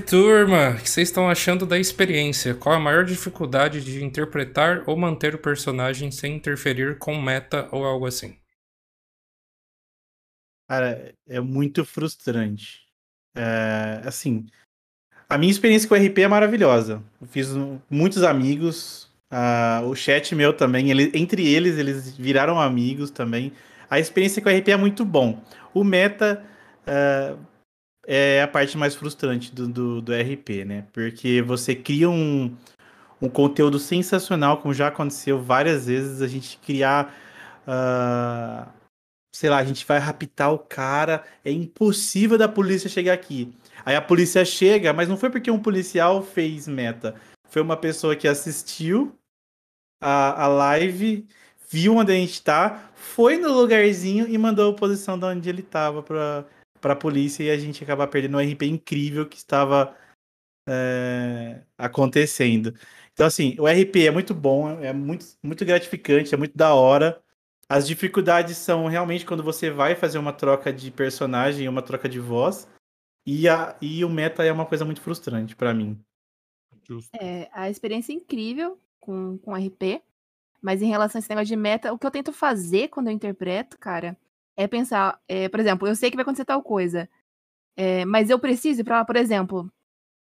S1: turma. O que vocês estão achando da experiência? Qual a maior dificuldade de interpretar ou manter o personagem sem interferir com meta ou algo assim?
S4: Cara, é muito frustrante. É, assim, a minha experiência com o RP é maravilhosa. Eu fiz muitos amigos. ah, o chat meu também, ele- entre eles, eles viraram amigos também. A experiência com o RP é muito bom. O meta ah, é a parte mais frustrante do, do, do RP, né? Porque você cria um, um conteúdo sensacional, como já aconteceu várias vezes, a gente criar. ah, sei lá, a gente vai raptar o cara, é impossível da polícia chegar aqui. Aí a polícia chega, mas não foi porque um policial fez meta. Foi uma pessoa que assistiu a, a live, viu onde a gente tá, foi no lugarzinho e mandou a posição de onde ele tava pra, pra polícia e a gente acabar perdendo um RP incrível que estava é, acontecendo. Então, assim, o RP é muito bom, é muito, muito gratificante, é muito da hora. As dificuldades são realmente quando você vai fazer uma troca de personagem, uma troca de voz. E, a, e o meta é uma coisa muito frustrante pra mim.
S11: É, a experiência é incrível com, com RP, mas em relação a esse negócio de meta, o que eu tento fazer quando eu interpreto, cara, é pensar, é, por exemplo, eu sei que vai acontecer tal coisa, é, mas eu preciso ir pra lá, por exemplo,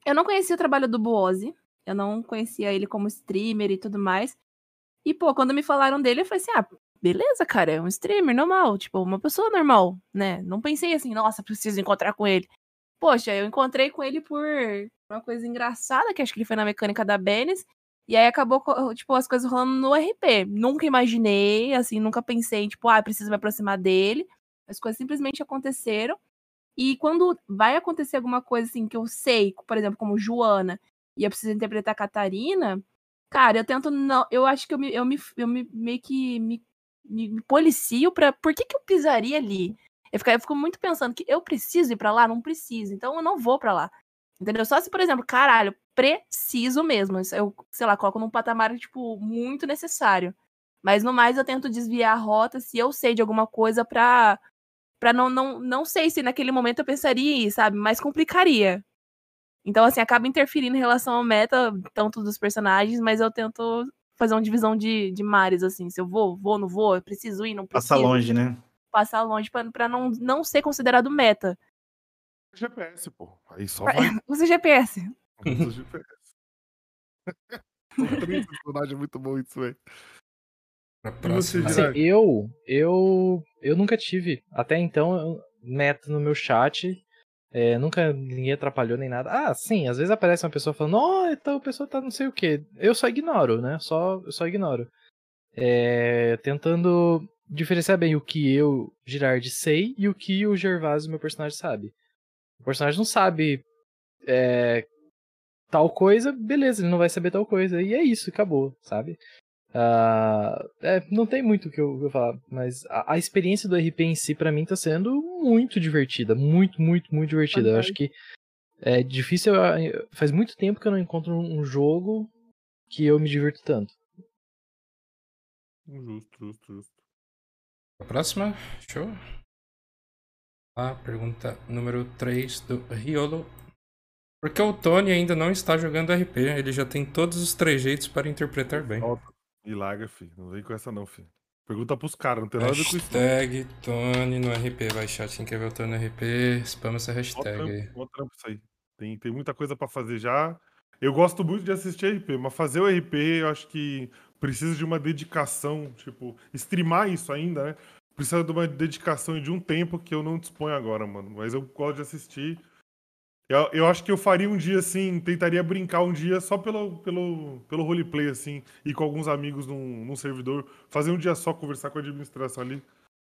S11: eu não conhecia o trabalho do Buozzi, eu não conhecia ele como streamer e tudo mais, e pô, quando me falaram dele, eu falei assim, ah, beleza, cara, é um streamer normal, tipo, uma pessoa normal, né? Não pensei assim, nossa, preciso encontrar com ele. Poxa, eu encontrei com ele por uma coisa engraçada, que acho que ele foi na mecânica da Benes, e aí acabou, co- tipo, as coisas rolando no RP. Nunca imaginei, assim, nunca pensei, tipo, ah, preciso me aproximar dele. As coisas simplesmente aconteceram. E quando vai acontecer alguma coisa, assim, que eu sei, por exemplo, como Joana, e eu preciso interpretar Catarina, cara, eu tento não. Eu acho que eu me, eu me, eu me meio que me, me, me policio pra. Por que, que eu pisaria ali? Eu fico, eu fico muito pensando que eu preciso ir pra lá? Não preciso. Então eu não vou pra lá. Entendeu? Só se, por exemplo, caralho, preciso mesmo. Eu, sei lá, coloco num patamar, tipo, muito necessário. Mas no mais eu tento desviar a rota se eu sei de alguma coisa pra. Pra não, não, não sei se naquele momento eu pensaria em ir, sabe? Mas complicaria. Então, assim, acaba interferindo em relação ao meta, tanto dos personagens, mas eu tento fazer uma divisão de, de mares, assim. Se eu vou, vou, não vou, eu preciso ir, não preciso.
S4: Passa longe, né?
S11: Passar longe pra, pra não, não ser considerado meta.
S5: GPS, pô. Aí só vai. [LAUGHS]
S11: Usa GPS. [LAUGHS]
S5: Personagem é muito bom isso, velho.
S2: Assim, eu, eu, eu nunca tive, até então, eu- meta no meu chat, é, nunca ninguém atrapalhou nem nada. Ah, sim, às vezes aparece uma pessoa falando, ó, então a pessoa tá não sei o que. Eu só ignoro, né? Só, eu só ignoro. É, tentando diferenciar bem o que eu, Girard, sei e o que o Gervásio, meu personagem, sabe. O personagem não sabe é, tal coisa, beleza, ele não vai saber tal coisa. E é isso, acabou, sabe? Ah, é, não tem muito o que eu, eu falar, mas a, a experiência do RP em si, pra mim, tá sendo muito divertida. Muito, muito, muito divertida. Eu acho que é difícil. eu- Faz muito tempo que eu não encontro um jogo que eu me divirto tanto.
S5: Justo, justo, justo.
S1: A próxima, show. A pergunta número 3 do Riolo. Por que o Tony ainda não está jogando RP? Ele já tem todos os trejeitos para interpretar bem.
S5: E larga, filho. Não vem com essa não, filho. Pergunta pros caras, não tem nada a ver com isso.
S1: Hashtag Tony no RP. Vai, chat. Quem quer ver o Tony no RP, spama essa hashtag aí.
S5: trampo, mó trampo isso aí. Tem, tem muita coisa pra fazer já. Eu gosto muito de assistir RP, mas fazer o RP eu acho que precisa de uma dedicação, tipo, streamar isso ainda, né? precisa de uma dedicação e de um tempo que eu não disponho agora, mano. Mas eu gosto de assistir. Eu, eu acho que eu faria um dia assim, tentaria brincar um dia só pelo, pelo, pelo roleplay, assim, e com alguns amigos num, num servidor. Fazer um dia só, conversar com a administração ali.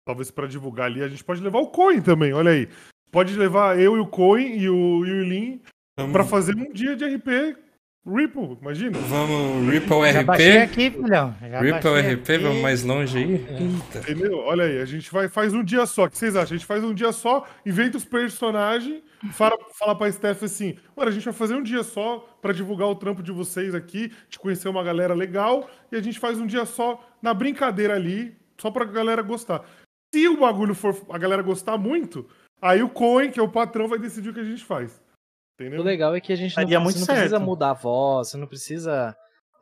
S5: Talvez pra divulgar ali. A gente pode levar o Coin também, olha aí. Pode levar eu e o Coin e o, e o pra fazer um dia de RP Ripple, imagina.
S1: Vamos, Ripple
S15: Já
S1: RP.
S15: baixei aqui, filhão. Já
S1: Ripple
S15: baixei
S1: RP,
S15: aqui.
S1: vamos mais longe aí? Eita.
S5: Entendeu? Olha aí, a gente vai, faz um dia só. O que vocês acham? A gente faz um dia só, inventa os personagens, fala, fala pra Steph assim: mano, a gente vai fazer um dia só pra divulgar o trampo de vocês aqui, de conhecer uma galera legal, e a gente faz um dia só na brincadeira ali, só pra galera gostar. Se o bagulho for a galera gostar muito, aí o Cohen, que é o patrão, vai decidir o que a gente faz. Entendeu?
S2: O legal é que a gente não, não precisa mudar a voz, você não precisa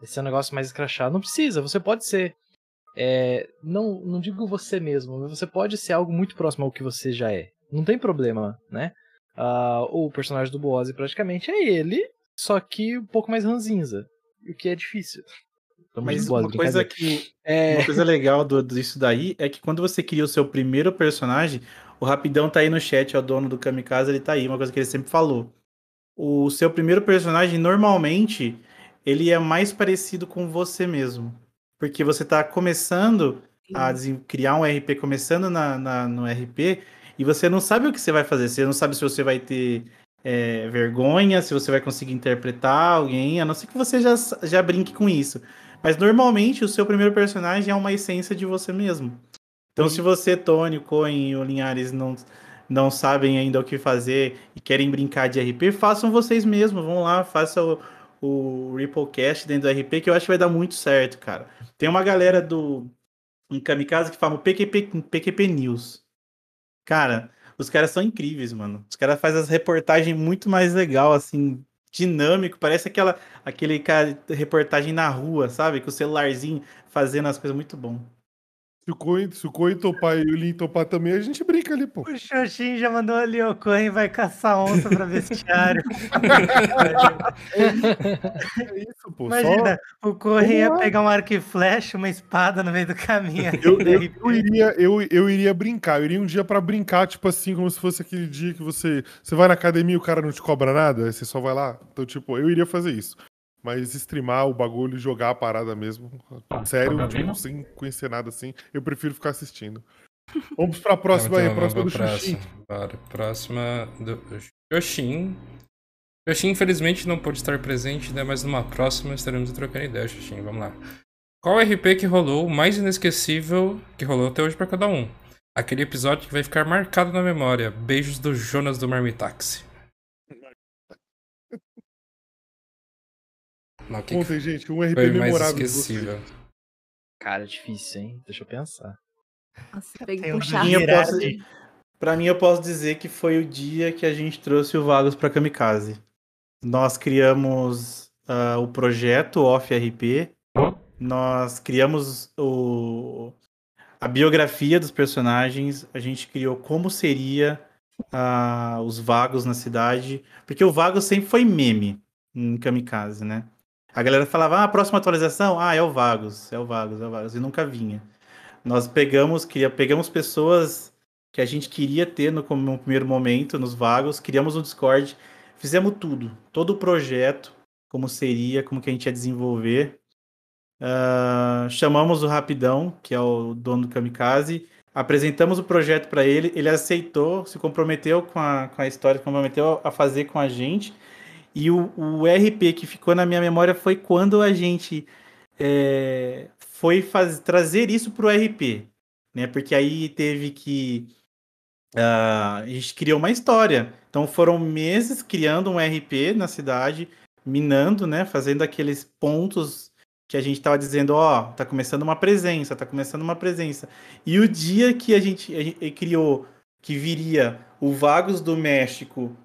S2: ser um negócio mais escrachado. Não precisa, você pode ser. é, não, não digo você mesmo, mas você pode ser algo muito próximo ao que você já é. Não tem problema, né? Ah, o personagem do Boazzi praticamente é ele, só que um pouco mais ranzinza. O que é difícil.
S4: Mas
S2: boas,
S4: uma coisa que. [LAUGHS]
S2: É.
S4: Uma coisa legal do, disso daí é que quando você cria o seu primeiro personagem, o Rapidão tá aí no chat, é o dono do Kamikaze, ele tá aí, uma coisa que ele sempre falou. O seu primeiro personagem, normalmente, ele é mais parecido com você mesmo. Porque você tá começando a criar um RP, começando na, na- no RP, e você não sabe o que você vai fazer. Você não sabe se você vai ter é, vergonha, se você vai conseguir interpretar alguém, a não ser que você já, já brinque com isso. Mas normalmente o seu primeiro personagem é uma essência de você mesmo. Então, se você, Tony, e o Linhares não, não sabem ainda o que fazer e querem brincar de RP, façam vocês mesmos. Vão lá, façam o, o Ripplecast dentro do RP, que eu acho que vai dar muito certo, cara. Tem uma galera do em Kamikaze que fala o PQP, PQP News. Cara, os caras são incríveis, mano. Os caras fazem as reportagens muito mais legal, assim, dinâmico. Parece aquela aquele cara reportagem na rua, sabe? Com o celularzinho fazendo as coisas muito bom.
S5: Se o Coen, se o Coen topar e o Lin topar também, a gente brinca ali, pô.
S15: O Xoxin já mandou ali, o Coen vai caçar onça pra vestiário.
S5: É isso, pô.
S15: Imagina, o Coen ia pegar um arco e flecha, uma espada no meio do caminho. [LAUGHS]
S5: Eu, eu, eu iria, eu, eu iria brincar, eu iria um dia pra brincar, tipo assim, como se fosse aquele dia que você, você vai na academia e o cara não te cobra nada, aí você só vai lá. Então, tipo, eu iria fazer isso. Mas streamar o bagulho e jogar a parada mesmo, sério,
S1: Tá
S5: tipo, sem conhecer nada assim, eu prefiro ficar assistindo. Vamos pra próxima aí, próxima do
S1: próxima. Bora, próxima do Yoshin. Yoshin, infelizmente, não pôde estar presente, né? Mas numa próxima estaremos trocando ideia, Yoshin. Vamos lá. Qual RP que rolou o mais inesquecível que rolou até hoje pra cada um? Aquele episódio que vai ficar marcado na memória. Beijos do Jonas do Marmitaxi. O que que
S5: Contem, gente, um RP
S1: foi mais
S5: memorável de
S1: esquecível.
S2: Cara, difícil, hein? Deixa eu pensar.
S11: Nossa, peguei
S15: Tem um
S11: puxar.
S4: Mim, posso, pra mim, eu posso dizer que foi o dia que a gente trouxe o Vagos pra Kamikaze. Nós criamos ah, o projeto Off RP, nós criamos o, a biografia dos personagens, a gente criou como seria ah, os Vagos na cidade, porque o Vagos sempre foi meme em Kamikaze, né? A galera falava, ah, a próxima atualização, ah, é o Vagos, é o Vagos, é o Vagos, e nunca vinha. Nós pegamos, queria, pegamos pessoas que a gente queria ter no, no primeiro momento, nos vagos, criamos um Discord, fizemos tudo, todo o projeto, como seria, como que a gente ia desenvolver. Ah, chamamos o Rapidão, que é o dono do Kamikaze, apresentamos o projeto para ele, ele aceitou, se comprometeu com a, com a história, se comprometeu a fazer com a gente. E o, o RP que ficou na minha memória foi quando a gente é, foi faz, trazer isso para o RP, né? Porque aí teve que ah, a gente criou uma história. Então foram meses criando um RP na cidade, minando, né? Fazendo aqueles pontos que a gente estava dizendo, ó, tá começando uma presença, tá começando uma presença. E o dia que a gente, a gente criou, que viria o Vagos do México,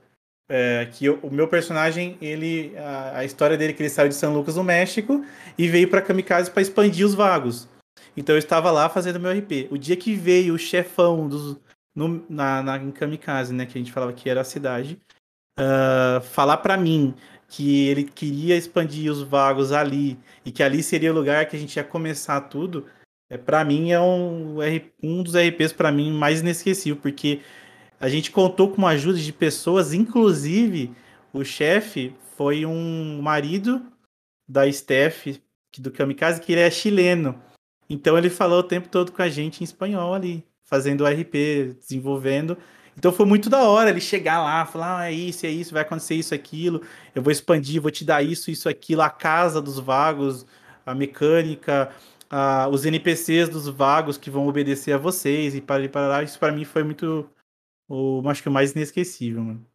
S4: é, que eu- o meu personagem, ele, a, a história dele é que ele saiu de São Lucas, no México, e veio para Kamikaze para expandir os Vagos. Então eu estava lá fazendo meu RP. O dia que veio o chefão dos, no, na, na, em Kamikaze, né, que a gente falava que era a cidade, ah, falar para mim que ele queria expandir os vagos ali e que ali seria o lugar que a gente ia começar tudo,
S16: É, para mim é um, um dos RPs para mim mais inesquecível, porque a gente contou com a ajuda de pessoas, inclusive o chefe foi um marido da Steph, do Kamikaze, que ele é chileno. Então ele falou o tempo todo com a gente em espanhol ali, fazendo o RP, desenvolvendo. Então foi muito da hora ele chegar lá, falar, ah, é isso, é isso, vai acontecer isso, aquilo, eu vou expandir, vou te dar isso, isso, aquilo, a casa dos vagos, a mecânica, os NPCs dos vagos que vão obedecer a vocês e para para lá. Isso para mim foi muito, o, acho que o mais inesquecível, mano.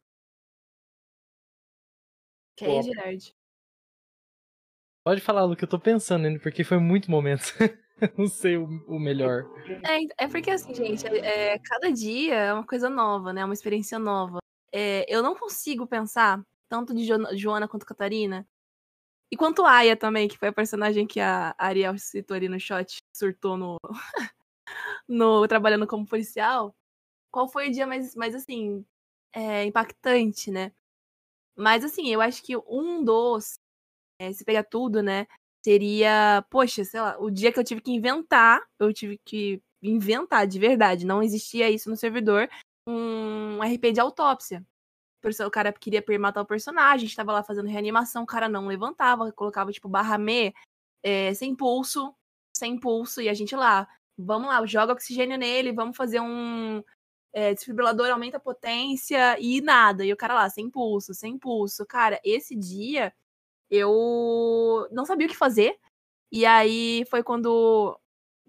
S11: Que aí, Gerard?
S2: Pode falar, Lu, que eu tô pensando ainda, porque foi muito momento. [LAUGHS] Não sei o, o melhor.
S11: É, é porque assim, gente, é, é, cada dia é uma coisa nova, né? Uma experiência nova. É, eu não consigo pensar, tanto de Jo- Joana quanto Catarina, e quanto Aya também, que foi a personagem que a Ariel citou ali no shot, surtou no, [LAUGHS] no trabalhando como policial. Qual foi o dia mais, mais assim, é, impactante, né? Mas assim, eu acho que um dos, é, se pegar tudo, né? Seria, poxa, sei lá, o dia que eu tive que inventar, eu tive que inventar de verdade, não existia isso no servidor, um RP de autópsia. O cara queria matar o personagem, a gente tava lá fazendo reanimação, o cara não levantava, colocava tipo barra me, é, sem pulso, sem pulso, e a gente lá, vamos lá, joga oxigênio nele, vamos fazer um é, desfibrilador, aumenta a potência, e nada. E o cara lá, sem pulso, sem pulso. Cara, esse dia eu não sabia o que fazer. E aí foi quando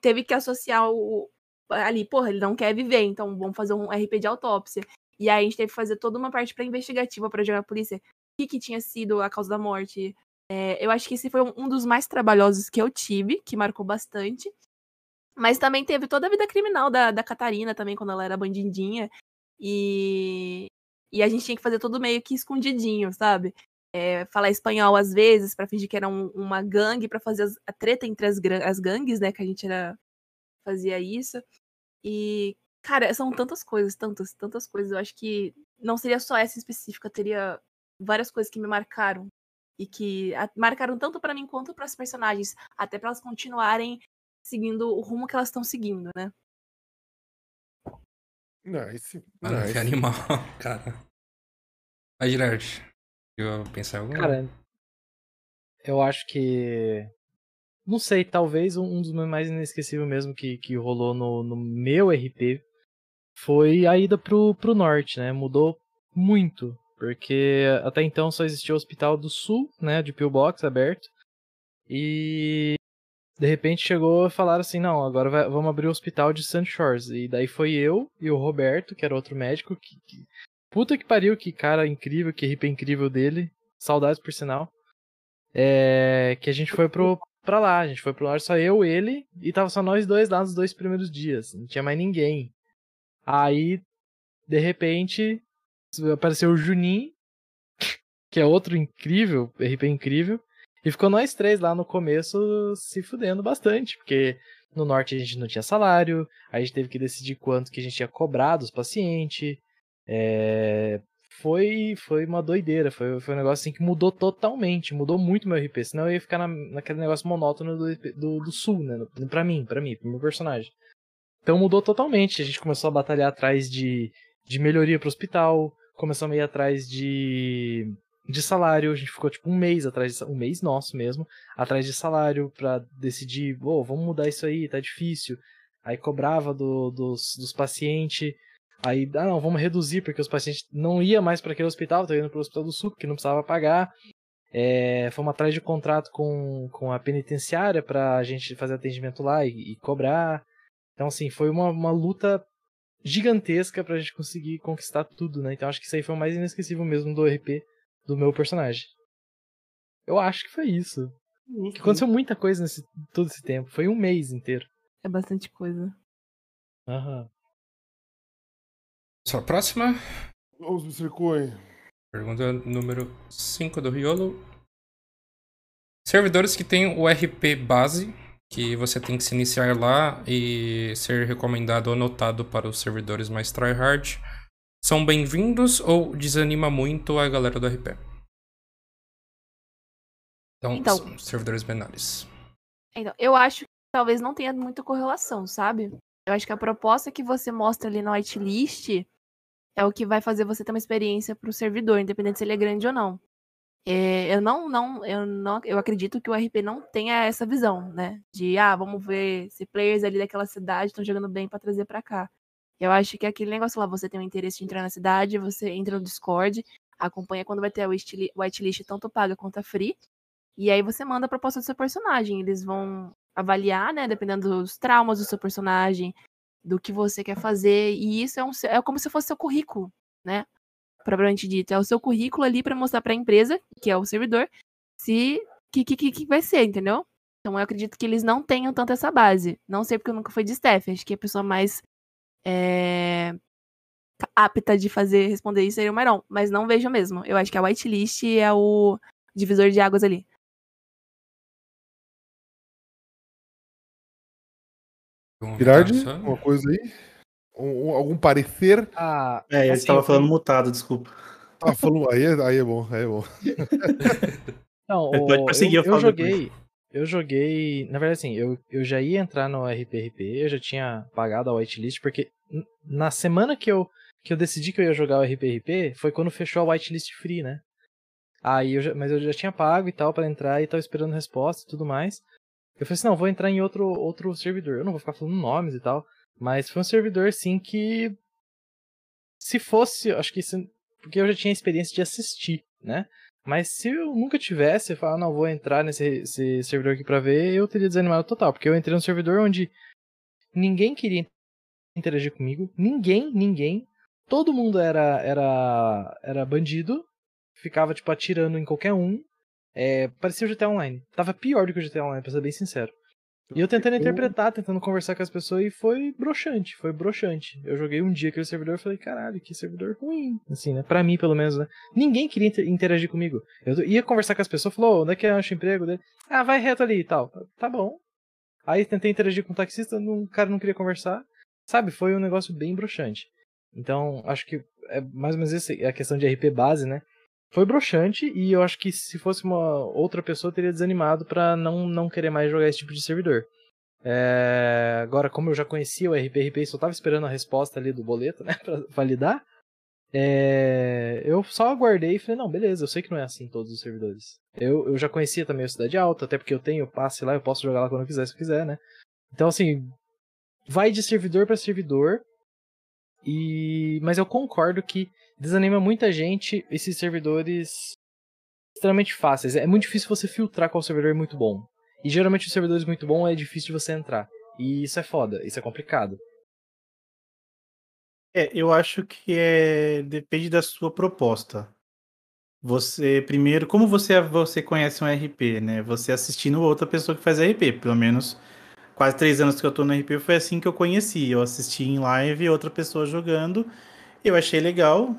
S11: teve que associar o. Ali, porra, ele não quer viver, então vamos fazer um RP de autópsia. E aí a gente teve que fazer toda uma parte pra investigativa pra jogar a polícia. O que, que tinha sido a causa da morte. É, eu acho que esse foi um dos mais trabalhosos que eu tive, que marcou bastante. Mas também teve toda a vida criminal da, da Catarina também, quando ela era bandidinha. E, e a gente tinha que fazer tudo meio que escondidinho, sabe? É, falar espanhol às vezes, pra fingir que era um- uma gangue, pra fazer as- a treta entre as, as gangues, né? Que a gente era, fazia isso. E, cara, são tantas coisas, tantas, tantas coisas. Eu acho que não seria só essa específica, teria várias coisas que me marcaram. E que marcaram tanto pra mim quanto para as personagens, até pra elas continuarem seguindo o rumo que elas estão seguindo, né?
S5: Nice.
S1: Mano, que
S5: nice.
S1: animal, [LAUGHS] cara. Vai, Gerard. Eu pensar em algum?
S2: Cara, eu acho que. Não sei, talvez um um dos mais inesquecíveis mesmo que, que rolou no, no meu RP foi a ida pro, pro norte, né? Mudou muito. Porque até então só existia o Hospital do Sul, né? De Pillbox aberto. E de repente chegou e falaram assim: não, agora vai- vamos abrir o hospital de Sand Shores. E daí foi eu e o Roberto, que era outro médico. Que, que- Puta que pariu, que cara incrível, que RP incrível dele. Saudades por sinal. É, que a gente foi pro, pra lá. A gente foi pro norte, só eu, ele, e tava só nós dois lá nos dois primeiros dias. Não tinha mais ninguém. Aí, de repente, apareceu o Junin, que é outro incrível, RP incrível. E ficou nós três lá no começo se fudendo bastante, porque no norte a gente não tinha salário, a gente teve que decidir quanto que a gente ia cobrar dos pacientes. É, foi, foi uma doideira, foi, foi um negócio assim que mudou totalmente, mudou muito meu RP, senão eu ia ficar na, naquele negócio monótono do, do, do sul, né? Pra mim, pra mim, pro meu personagem. Então mudou totalmente, a gente começou a batalhar atrás de, de melhoria pro hospital, começamos a ir atrás de, de salário, a gente ficou tipo um mês atrás, de, um mês nosso mesmo, atrás de salário pra decidir, "Ô, vamos mudar isso aí, tá difícil. Aí cobrava do, dos, dos pacientes, aí, ah não, vamos reduzir, porque os pacientes não iam mais para aquele hospital, estavam indo pro Hospital do Sul, porque não precisava pagar. É, fomos atrás de contrato com, com a penitenciária pra gente fazer atendimento lá e, e cobrar. Então, assim, foi uma, uma luta gigantesca pra gente conseguir conquistar tudo, né? Então, acho que isso aí foi o mais inesquecível mesmo do RP do meu personagem. Eu acho que foi isso. Que aconteceu muita coisa nesse todo esse tempo. Foi um mês inteiro.
S11: É bastante coisa.
S2: Aham.
S1: Só a próxima.
S5: Vamos, Mr.
S1: Pergunta número 5 do Riolo. Servidores que têm o RP base, que você tem que se iniciar lá e ser recomendado ou anotado para os servidores mais tryhard, são bem-vindos ou desanima muito a galera do RP? Então,
S11: Então.
S1: são servidores menores.
S11: Então, eu acho talvez não tenha muita correlação, sabe? Eu acho que a proposta que você mostra ali no whitelist é o que vai fazer você ter uma experiência pro servidor, independente se ele é grande ou não. É, eu não, não, eu não, eu acredito que o RP não tenha essa visão, né? De ah, vamos ver se players ali daquela cidade estão jogando bem para trazer para cá. Eu acho que aquele negócio lá, você tem um interesse de entrar na cidade, você entra no Discord, acompanha quando vai ter whiteli- whitelist tanto paga quanto free, e aí você manda a proposta do seu personagem. Eles vão avaliar, né, dependendo dos traumas do seu personagem, do que você quer fazer, e isso é, um, é como se fosse seu currículo, né? Propriamente dito, é o seu currículo ali para mostrar para a empresa, que é o servidor, se que, que, que, vai ser, entendeu? Então eu acredito que eles não tenham tanto essa base. Não sei porque eu nunca fui de staff, acho que a pessoa mais é, apta de fazer responder isso seria o Mairon, mas não vejo mesmo. Eu acho que a whitelist é o divisor de águas ali.
S5: Girardi,
S1: Só-
S5: uma coisa aí? Um- um- algum parecer?
S2: Ah,
S4: É, eu
S2: assim,
S4: estava
S2: eu
S4: falando mutado, desculpa.
S5: Ah, falou, aí, é, aí é bom, aí é bom.
S2: Não, [LAUGHS] o- eu,
S4: eu
S2: eu
S4: falo depois.
S2: Eu joguei. Na verdade, assim, eu, eu já ia entrar no RPRP, eu já tinha pagado a whitelist, porque na semana que eu, que eu decidi que eu ia jogar o RPRP, foi quando fechou a whitelist free, né? Aí eu já, mas eu já tinha pago e tal pra entrar e tava esperando resposta e tudo mais. Eu falei assim, não, vou entrar em outro, outro servidor. Eu não vou ficar falando nomes e tal. Mas foi um servidor, assim, que. Se fosse, acho que. se- porque eu já tinha experiência de assistir, né? Mas se eu nunca tivesse, eu falar, não, vou entrar nesse esse servidor aqui pra ver, eu teria desanimado total. Porque eu entrei num servidor onde ninguém queria interagir comigo. Ninguém, ninguém. Todo mundo era, era, era bandido. Ficava, tipo, atirando em qualquer um. É, parecia o GTA Online. Tava pior do que o GTA Online, pra ser bem sincero. E eu tentando interpretar, tentando conversar com as pessoas, e foi broxante, foi broxante. Eu joguei um dia aquele servidor e falei, caralho, que servidor ruim. Assim, né? Pra mim, pelo menos, né? Ninguém queria inter- interagir comigo. Eu ia conversar com as pessoas, falou, onde é que eu acho emprego? Ah, vai reto ali e tal. Tá bom. Aí tentei interagir com o taxista, não- o cara não queria conversar. Sabe, foi um negócio bem broxante. Então, acho que é mais ou menos essa é a questão de RP base, né? Foi broxante e eu acho que se fosse uma outra pessoa teria desanimado pra não, não querer mais jogar esse tipo de servidor. É, Agora, como eu já conhecia o RPRP e só tava esperando a resposta ali do boleto, né, [LAUGHS] pra validar, é, eu só aguardei e falei, não, beleza, eu sei que não é assim todos os servidores. Eu, eu já conhecia também a Cidade Alta, até porque eu tenho passe lá, eu posso jogar lá quando eu quiser, se eu quiser, né? Então, assim, vai de servidor pra servidor, e mas eu concordo que desanima muita gente esses servidores extremamente fáceis. É muito difícil você filtrar qual servidor é muito bom. E geralmente os servidores muito bons é difícil de você entrar. E isso é foda, isso é complicado.
S4: É, eu acho que é depende da sua proposta. Você primeiro, como você você conhece um RP, né? Você assistindo outra pessoa que faz RP, pelo menos quase três anos que eu tô no RP foi assim que eu conheci. Eu assisti em live outra pessoa jogando, eu achei legal.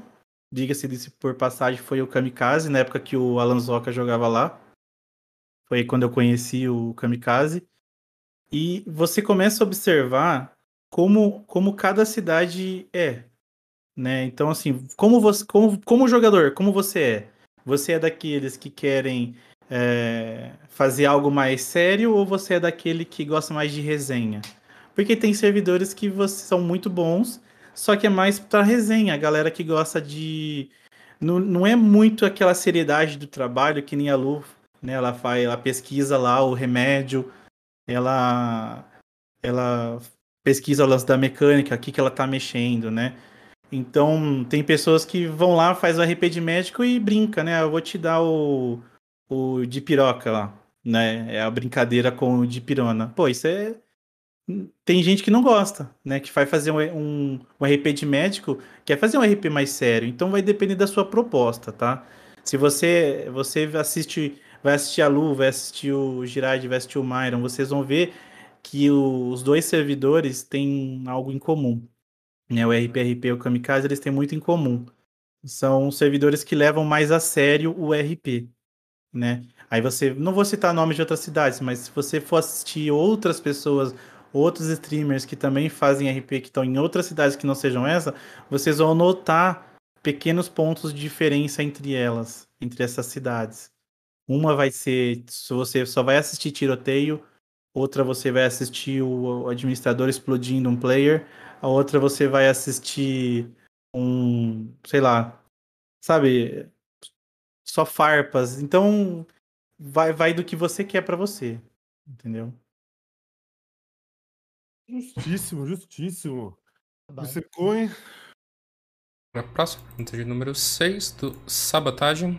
S4: Diga-se disso por passagem, foi o Kamikaze, na época que o Alan Zoka jogava lá. Foi quando eu conheci o Kamikaze. E você começa a observar como, como cada cidade é. Né? Então, assim, como você, como, como jogador, como você é? Você é daqueles que querem é, fazer algo mais sério ou você é daquele que gosta mais de resenha? Porque tem servidores que são muito bons, só que é mais pra resenha. A galera que gosta de. Não, não é muito aquela seriedade do trabalho que nem a Lu, né? Ela faz, ela pesquisa lá o remédio, ela, ela pesquisa o lance da mecânica, o que, que ela tá mexendo, né? Então, tem pessoas que vão lá, faz o RP de médico e brinca, né? Eu vou te dar o, o de piroca lá, né? É a brincadeira com o de pirona. Pô, isso é. Tem gente que não gosta, né? Que vai fazer um, um, um RP de médico, quer fazer um RP mais sério. Então vai depender da sua proposta, tá? Se você você assiste, vai assistir a Lu, vai assistir o Girard, vai assistir o Myron, vocês vão ver que o- os dois servidores têm algo em comum. Né? O RPRP e o Kamikaze, eles têm muito em comum. São servidores que levam mais a sério o RP, né? Aí você, não vou citar nomes de outras cidades, mas se você for assistir outras pessoas, outros streamers que também fazem RP, que estão em outras cidades que não sejam essa, vocês vão notar pequenos pontos de diferença entre elas, entre essas cidades. Uma vai ser, se você só vai assistir tiroteio, outra você vai assistir o administrador explodindo um player, a outra você vai assistir um, sei lá, sabe, só farpas. Então vai vai do que você quer para você, entendeu?
S5: Justíssimo, justíssimo. Você põe.
S1: Para a próxima pergunta de número 6 do Sabotagem.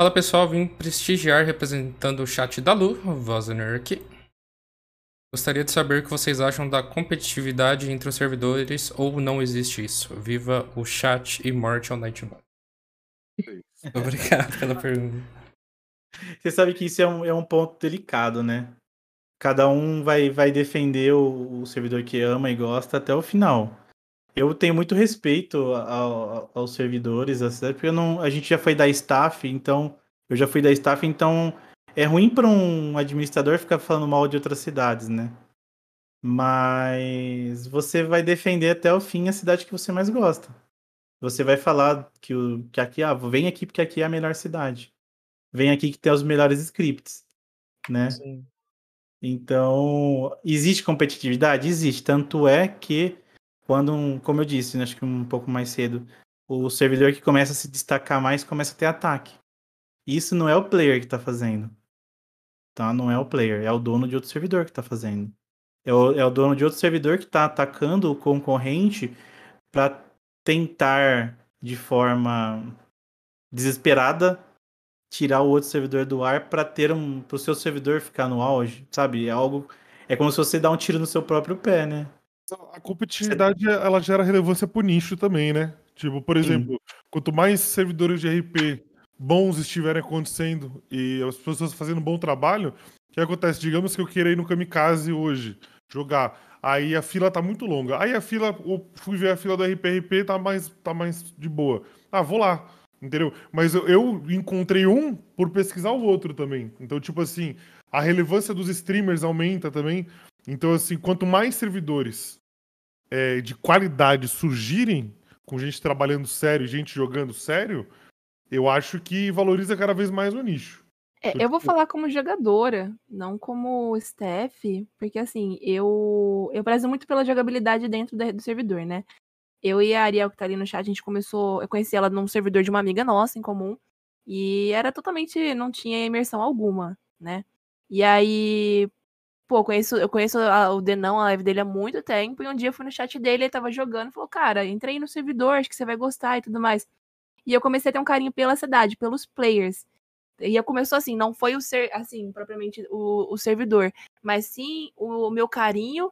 S1: Fala pessoal, vim prestigiar representando o chat da Lu, Vozener aqui. Gostaria de saber o que vocês acham da competitividade entre os servidores ou não existe isso. Viva o chat e morte ao Nightbot. Obrigado pela pergunta.
S4: Você sabe que isso é um, é um ponto delicado, né? Cada um vai, vai defender o, o servidor que ama e gosta até o final. Eu tenho muito respeito ao- aos servidores, porque não, a gente já foi da staff, então eu já fui da staff, então é ruim para um administrador ficar falando mal de outras cidades, né? Mas você vai defender até o fim a cidade que você mais gosta. Você vai falar que, o, que aqui, ah, vem aqui porque aqui é a melhor cidade. Vem aqui que tem os melhores scripts, né?
S2: Sim.
S4: Então, existe competitividade? Existe. Tanto é que, quando, um, como eu disse, né, acho que um pouco mais cedo, o servidor que começa a se destacar mais começa a ter ataque. Isso não é o player que está fazendo. Tá? Não é o player, é o dono de outro servidor que está fazendo. É o, é o dono de outro servidor que está atacando o concorrente para tentar, de forma desesperada, tirar o outro servidor do ar para ter um para o seu servidor ficar no auge, sabe? É algo é como se você dá um tiro no seu próprio pé, né?
S5: A competitividade, ela gera relevância pro nicho também, né? Tipo, por exemplo, quanto mais servidores de RP bons estiverem acontecendo e as pessoas fazendo um bom trabalho, o que acontece? Digamos que eu queira ir no Kamikaze hoje, jogar. Aí a fila tá muito longa. Aí a fila, eu fui ver a fila do RPRP, tá mais, tá mais de boa. Ah, vou lá. Entendeu? Mas eu, eu encontrei um por pesquisar o outro também. Então, tipo assim, a relevância dos streamers aumenta também. Então, assim, quanto mais servidores é, de qualidade surgirem, com gente trabalhando sério, gente jogando sério, eu acho que valoriza cada vez mais o nicho.
S11: É, eu vou falar como jogadora, não como staff, porque assim, eu eu prezo muito pela jogabilidade dentro do servidor, né? Eu e a Ariel, que tá ali no chat, a gente começou. Eu conheci ela num servidor de uma amiga nossa em comum. E era totalmente. não tinha imersão alguma, né? E aí. Pô, eu conheço, eu conheço a- o Denão, a live dele há muito tempo. E um dia eu fui no chat dele, ele tava jogando e falou: Cara, entrei no servidor, acho que você vai gostar e tudo mais. E eu comecei a ter um carinho pela cidade, pelos players. E eu começou assim, não foi o ser, assim, propriamente o, o servidor, mas sim o, meu carinho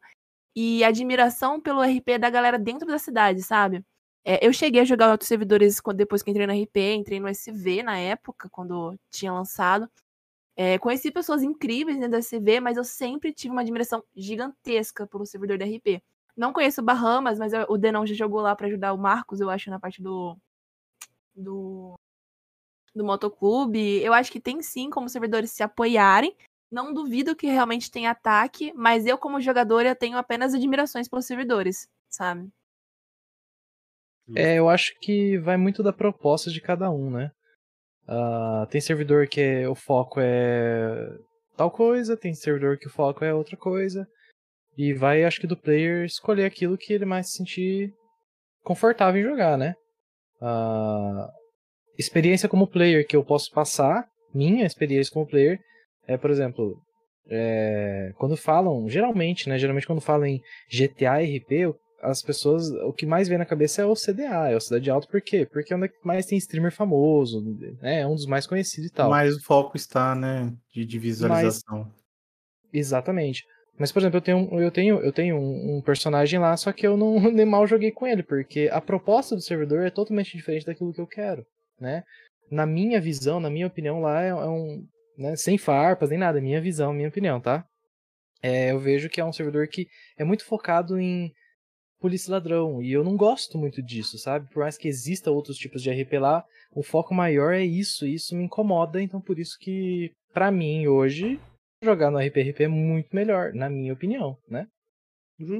S11: e admiração pelo RP da galera dentro da cidade, sabe? É, eu cheguei a jogar outros servidores depois que entrei no RP, entrei no SV na época, quando tinha lançado. É, conheci pessoas incríveis dentro do SV, mas eu sempre tive uma admiração gigantesca pelo servidor da RP. Não conheço Bahamas, mas eu- o Denão já jogou lá pra ajudar o Marcos, eu acho, na parte do. do. do motoclube. Eu acho que tem sim como servidores se apoiarem. Não duvido que realmente tenha ataque, mas eu, como jogadora, tenho apenas admirações pelos servidores, sabe?
S2: É, eu acho que vai muito da proposta de cada um, né? Ah, tem servidor que é- o foco é tal coisa, tem servidor que o foco é outra coisa. E vai, acho que, do player escolher aquilo que ele mais se sentir confortável em jogar, né? Ah, experiência como player que eu posso passar, minha experiência como player, é, por exemplo, é, quando falam, geralmente, né? Geralmente quando falam em GTA RP, as pessoas, o que mais vem na cabeça é o CDA, é o Cidade Alto, por quê? Porque é onde mais tem streamer famoso, né? É um dos mais conhecidos e tal.
S4: Mas o foco está, né, de, de visualização.
S2: Exatamente. Mas, por exemplo, eu tenho, um- eu tenho, eu tenho um, um personagem lá, só que eu não [LAUGHS] nem mal joguei com ele, porque a proposta do servidor é totalmente diferente daquilo que eu quero, né? Na minha visão, na minha opinião, lá é, é um. Né, sem farpas nem nada, é minha visão, minha opinião, tá? É, eu vejo que é um servidor que é muito focado em polícia ladrão, e eu não gosto muito disso, sabe? Por mais que exista outros tipos de RP lá, o foco maior é isso, e isso me incomoda, então por isso que, pra mim, hoje, jogar no RPRP é muito melhor, na minha opinião, né?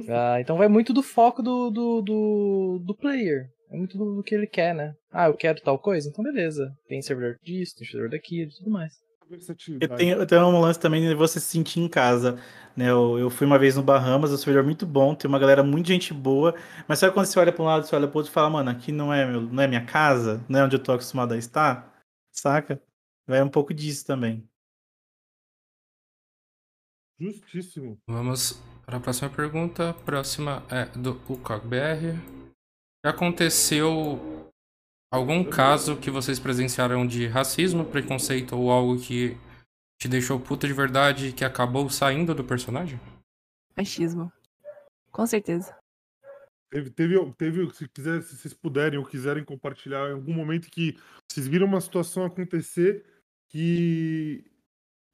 S2: Ah, então vai muito do foco do, do, do, do player. É muito do, do que ele quer, né? Ah, eu quero tal coisa? Então beleza. Tem servidor disso, tem servidor daquilo e tudo mais.
S16: Eu tenho, eu tenho um lance também de você se sentir em casa. Né? Eu, eu fui uma vez no Bahamas, um servidor muito bom, tem uma galera muito gente boa, mas sabe quando você olha para um lado, você olha para outro e fala, mano, aqui não é, meu, não é minha casa, não é onde eu tô acostumado a estar, saca? Vai um pouco disso também.
S5: Justíssimo.
S1: Vamos para a próxima pergunta. Próxima é do UCOGBR. Já aconteceu algum caso que vocês presenciaram de racismo, preconceito ou algo que te deixou puta de verdade e que acabou saindo do personagem?
S11: Machismo. Com certeza.
S5: Teve, teve, teve, se quiser, se vocês puderem ou quiserem compartilhar em algum momento que vocês viram uma situação acontecer que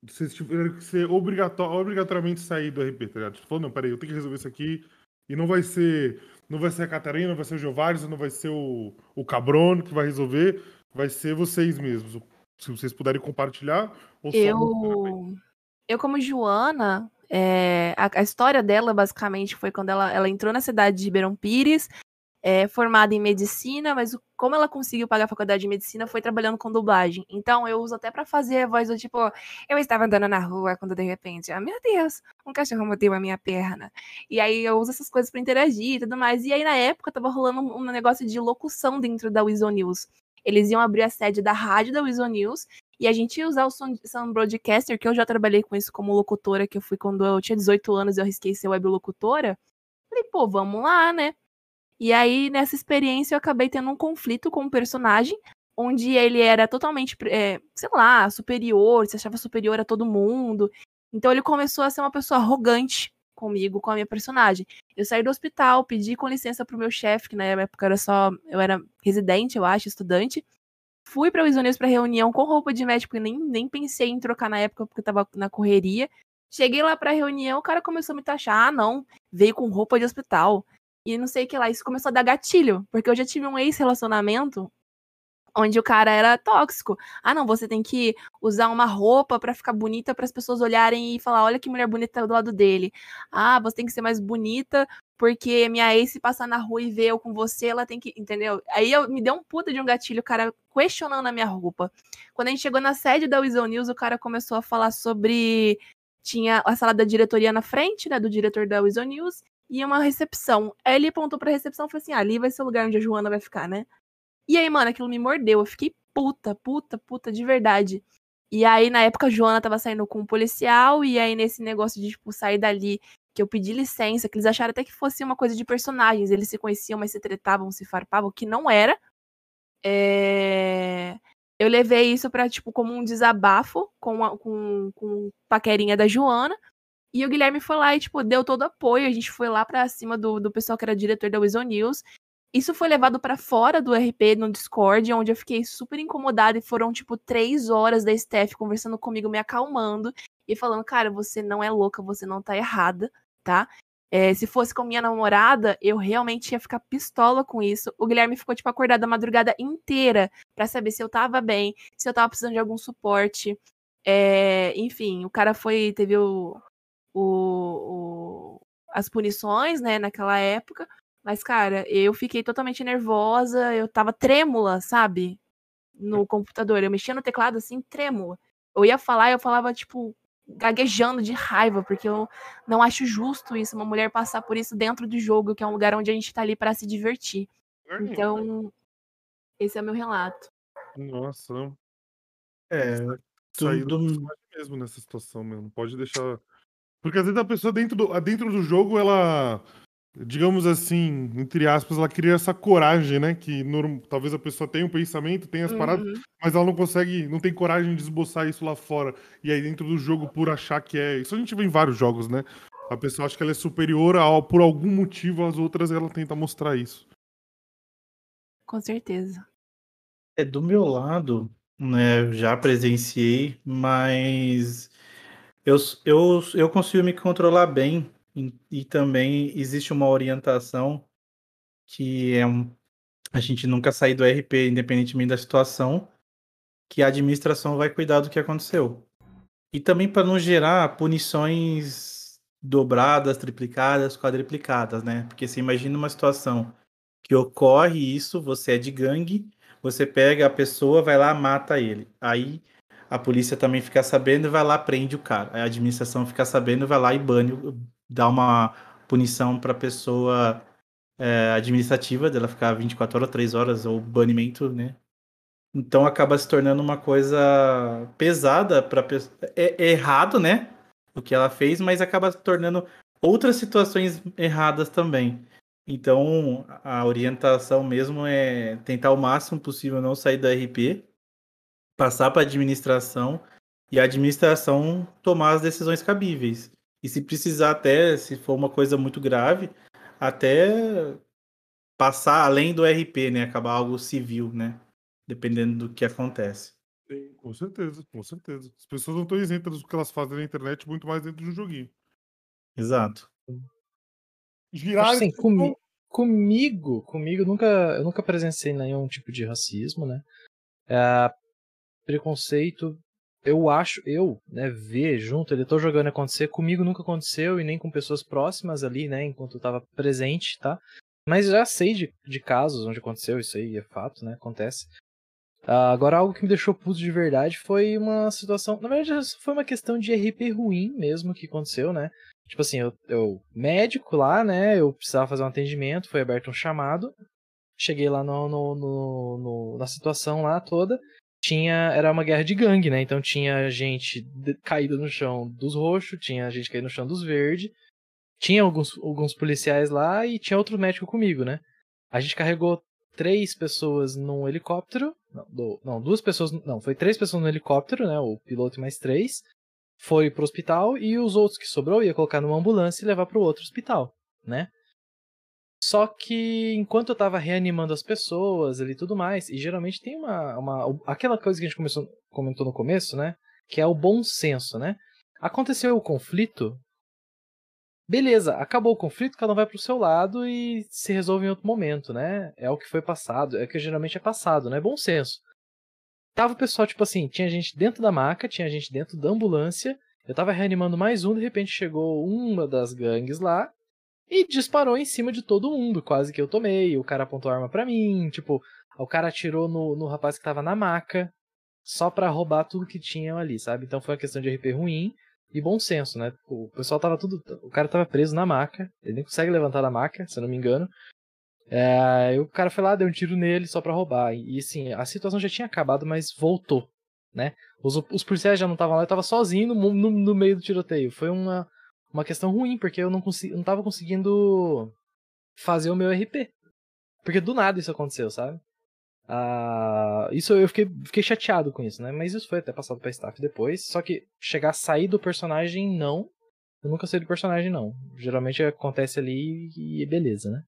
S5: vocês tiveram que ser obrigator, obrigatoriamente sair do RP, tá ligado? Tipo, falou, não, peraí, eu tenho que resolver isso aqui. E não vai ser. Não vai ser a Catarina, não vai ser o Giovanni, não vai ser o, o Cabrono que vai resolver, vai ser vocês mesmos. Se vocês puderem compartilhar. Ou só
S11: Eu, eu como Joana, é, a, a história dela basicamente foi quando ela, ela entrou na cidade de Ribeirão Pires, é, formada em medicina, mas o- como ela conseguiu pagar a faculdade de medicina foi trabalhando com dublagem. Então eu uso até pra fazer a voz do tipo, eu estava andando na rua quando de repente, ah, meu Deus, um cachorro mordeu a minha perna. E aí eu uso essas coisas pra interagir e tudo mais. E aí na época tava rolando um, negócio de locução dentro da Weasel News. Eles iam abrir a sede da rádio da Weasel News e a gente ia usar o Sound Broadcaster, que eu já trabalhei com isso como locutora, que eu fui quando eu tinha 18 anos e eu arrisquei ser web locutora. Falei, pô, vamos lá, né? E aí, nessa experiência, eu acabei tendo um conflito com o personagem, onde ele era totalmente, é, sei lá, superior, se achava superior a todo mundo. Então ele começou a ser uma pessoa arrogante comigo, com a minha personagem. Eu saí do hospital, pedi com licença pro meu chefe, que na época era só, eu era residente, eu acho, estudante. Fui pra Weasel News pra reunião com roupa de médico e nem, nem pensei em trocar na época porque eu tava na correria. Cheguei lá pra reunião, o cara começou a me taxar. Ah, não, veio com roupa de hospital. E não sei o que lá. Isso começou a dar gatilho, porque eu já tive um ex-relacionamento onde o cara era tóxico. Ah, não, você tem que usar uma roupa pra ficar bonita para as pessoas olharem e falar, olha que mulher bonita do lado dele. Ah, você tem que ser mais bonita porque minha ex se passar na rua e ver eu com você, ela tem que, entendeu? Aí eu me deu um puta de um gatilho, o cara questionando a minha roupa. Quando a gente chegou na sede da Weasel News, o cara começou a falar sobre tinha a sala da diretoria na frente, né, do diretor da Weasel News, e uma recepção. Aí ele apontou pra recepção e falou assim: ah, ali vai ser o lugar onde a Joana vai ficar, né? E aí, mano, aquilo me mordeu. Eu fiquei puta, puta, puta, de verdade. E aí, na época, a Joana tava saindo com um policial, e aí, nesse negócio de, tipo, sair dali, que eu pedi licença, que eles acharam até que fosse uma coisa de personagens. Eles se conheciam, mas se tretavam, se farpavam, que não era. É... Eu levei isso pra, tipo, como um desabafo com, a, com, com paquerinha da Joana. E o Guilherme foi lá e, tipo, deu todo apoio. A gente foi lá pra cima do, do pessoal que era diretor da Weasel News. Isso foi levado pra fora do RP no Discord, onde eu fiquei super incomodada e foram, tipo, três horas da Steph conversando comigo, me acalmando e falando, cara, você não é louca, você não tá errada, tá? É, se fosse com minha namorada, eu realmente ia ficar pistola com isso. O Guilherme ficou, tipo, acordado a madrugada inteira pra saber se eu tava bem, se eu tava precisando de algum suporte. É, enfim, o cara foi, teve o, o, o- as punições, né, naquela época. Mas, cara, eu fiquei totalmente nervosa, eu tava trêmula, sabe? No computador. Eu mexia no teclado assim, trêmula. Eu ia falar, eu falava, tipo, gaguejando de raiva, porque eu não acho justo isso, uma mulher passar por isso dentro do jogo, que é um lugar onde a gente tá ali pra se divertir. Então, esse é o meu relato.
S5: Nossa, não.
S16: É,
S5: Sair do
S16: tudo-
S5: personagem mesmo nessa situação, meu. Não pode deixar. Porque às vezes a pessoa dentro do, dentro do jogo, ela. Digamos assim, entre aspas, ela cria essa coragem, né? Que norm- talvez a pessoa tenha um pensamento, tenha as paradas,
S11: Uhum.
S5: mas ela não consegue, não tem coragem de esboçar isso lá fora. E aí dentro do jogo, por achar que é. Isso a gente vê em vários jogos, né? A pessoa acha que ela é superior a, por algum motivo às outras, ela tenta mostrar isso.
S11: Com certeza.
S16: É do meu lado, né? Já presenciei, mas eu, eu, eu consigo me controlar bem e, e também existe uma orientação que é um, a gente nunca sair do RP, independentemente da situação, que a administração vai cuidar do que aconteceu. E também para não gerar punições dobradas, triplicadas, quadriplicadas, né? Porque você imagina uma situação que ocorre isso, você é de gangue, você pega a pessoa, vai lá, mata ele. Aí a polícia também fica sabendo e vai lá prende o cara. A administração fica sabendo vai lá e bane, dá uma punição para a pessoa é, administrativa dela ficar 24 horas, 3 horas ou banimento, né? Então acaba se tornando uma coisa pesada para é, é errado, né? O que ela fez, mas acaba se tornando outras situações erradas também. Então, a orientação mesmo é tentar o máximo possível não sair da RP, passar para a administração e a administração tomar as decisões cabíveis. E se precisar até, se for uma coisa muito grave, até passar além do RP, né? Acabar algo civil, né? Dependendo do que acontece.
S5: Sim, com certeza, com certeza. As pessoas não estão isentas do que elas fazem na internet, muito mais dentro de um joguinho.
S16: Exato.
S5: Girar
S2: Assim, comi- comigo, comigo nunca, eu nunca presenciei nenhum tipo de racismo, né? É, preconceito, eu acho, eu, né, ver junto, ele tô jogando acontecer, comigo nunca aconteceu e nem com pessoas próximas ali, né, enquanto eu tava presente, tá? Mas já sei de, de casos onde aconteceu isso aí, é fato, né, acontece. Ah, agora, algo que me deixou puto de verdade foi uma situação. Na verdade, foi uma questão de RP ruim mesmo que aconteceu, né? Tipo assim, eu, eu médico lá, né? Eu precisava fazer um atendimento, foi aberto um chamado. Cheguei lá no, no, no- no- na situação lá toda. Tinha. Era uma guerra de gangue, né? Então tinha gente caída no chão dos roxos, tinha gente caída no chão dos verdes. Tinha alguns, alguns policiais lá e tinha outro médico comigo, né? A gente carregou três pessoas num helicóptero. Não, não, duas pessoas. Não, foi três pessoas no helicóptero, né? O piloto e mais três. Foi pro hospital e os outros que sobrou ia colocar numa ambulância e levar pro outro hospital, né? Só que enquanto eu tava reanimando as pessoas ali e tudo mais, e geralmente tem uma, uma. aquela coisa que a gente começou, comentou no começo, né? Que é o bom senso, né? Aconteceu o conflito, beleza, acabou o conflito, cada um vai pro seu lado e se resolve em outro momento, né? É o que foi passado, é o que geralmente é passado, né? Bom senso. Tava o pessoal, tipo assim, tinha gente dentro da maca, tinha gente dentro da ambulância, eu tava reanimando mais um, de repente chegou uma das gangues lá e disparou em cima de todo mundo, quase que eu tomei, o cara apontou a arma pra mim, tipo, o cara atirou no, no rapaz que tava na maca, só pra roubar tudo que tinham ali, sabe? Então foi uma questão de RP ruim e bom senso, né? O pessoal tava tudo. O cara tava preso na maca, ele nem consegue levantar da maca, se eu não me engano. É, aí o cara foi lá, deu um tiro nele só pra roubar. E assim, a situação já tinha acabado, mas voltou, né? Os, os policiais já não estavam lá, eu tava sozinho no, no, no meio do tiroteio. Foi uma, uma questão ruim, porque eu não, consegui, não tava conseguindo fazer o meu RP. Porque do nada isso aconteceu, sabe? Ah, isso eu fiquei, fiquei chateado com isso, né? Mas isso foi até passado pra staff depois. Só que chegar a sair do personagem, não. Eu nunca saí do personagem, não. Geralmente acontece ali e beleza, né?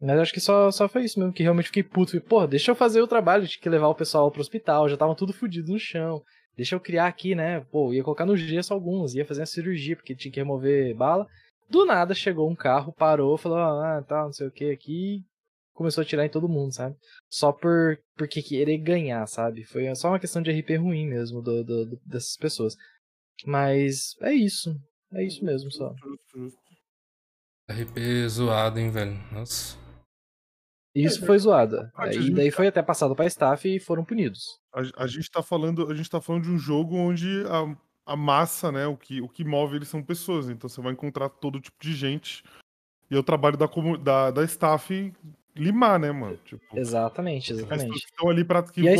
S2: Mas acho que só, só foi isso mesmo, que realmente fiquei puto. Falei, Porra, deixa eu fazer o trabalho, tinha que levar o pessoal pro hospital, já estavam tudo fudido no chão. Deixa eu criar aqui, né? Pô, ia colocar no gesso alguns, ia fazer uma cirurgia, porque tinha que remover bala. Do nada chegou um carro, parou, falou, ah, tá, não sei o que aqui. Começou a tirar em todo mundo, sabe? Só por porque querer ganhar, sabe? Foi só uma questão de RP ruim mesmo do, do- do- dessas pessoas. Mas é isso. É isso mesmo, só.
S1: RP zoado, hein, velho? Nossa.
S2: Isso foi zoada.
S5: a
S2: E daí
S5: tá-
S2: foi até passado pra staff e foram punidos.
S5: A, a gente tá falando, a gente tá falando de um jogo onde a, a massa, né, o que, o que move eles são pessoas. Então você vai encontrar todo tipo de gente. E é o trabalho da, da, da staff limar, né, mano? Tipo,
S2: Exatamente, exatamente.
S5: estão ali pra que
S2: E a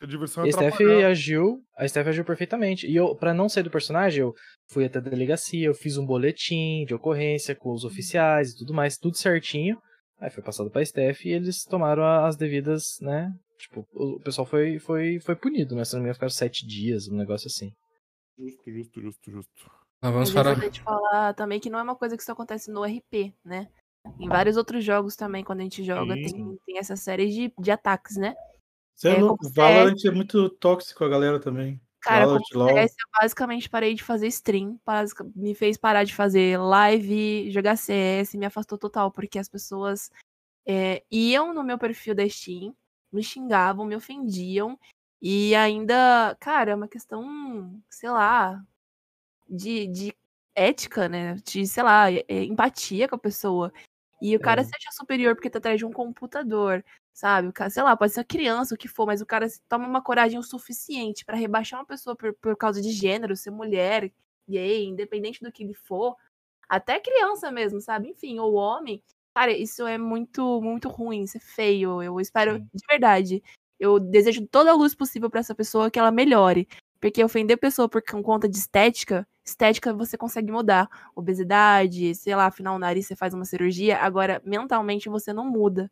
S5: que a diversão é
S2: a Steph agiu, a Steph agiu perfeitamente. E eu, para não sair do personagem, eu fui até a delegacia, eu fiz um boletim de ocorrência com os oficiais e tudo mais, tudo certinho. Aí foi passado pra Steph e eles tomaram as devidas, né? Tipo, o pessoal foi, foi, foi punido, né? Se não me engano, ficaram sete dias, um negócio assim.
S5: Justo, justo, justo, justo.
S1: Mas
S11: Mas
S1: vamos
S11: é
S1: parar.
S11: importante falar também que não é uma coisa que só acontece no RP, né? Em vários outros jogos também, quando a gente joga,
S16: Sim.
S11: tem, tem essa série de, de ataques, né?
S16: Você é
S11: É,
S16: Valorant
S11: CS.
S16: é muito tóxico a galera também.
S11: Cara,
S16: Valorant,
S11: como. CS, eu basicamente parei de fazer stream, me fez parar de fazer live, jogar CS, me afastou total, porque as pessoas é, iam no meu perfil da Steam, me xingavam, me ofendiam, e ainda, cara, é uma questão, sei lá, de, de ética, né? De, sei lá, é empatia com a pessoa. E o cara
S2: É.
S11: se acha superior porque tá atrás de um computador, sabe? O cara, sei lá, pode ser criança, o que for, mas o cara toma uma coragem o suficiente pra rebaixar uma pessoa por, por causa de gênero, ser mulher, gay, independente do que ele for, até criança mesmo, sabe? Enfim, ou homem. Cara, isso é muito, muito ruim, isso é feio. Eu espero, de verdade, eu desejo toda a luz possível pra essa pessoa que ela melhore. Porque ofender pessoa por com conta de estética, estética você consegue mudar. Obesidade, sei lá, afinal o nariz você faz uma cirurgia, agora mentalmente você não muda.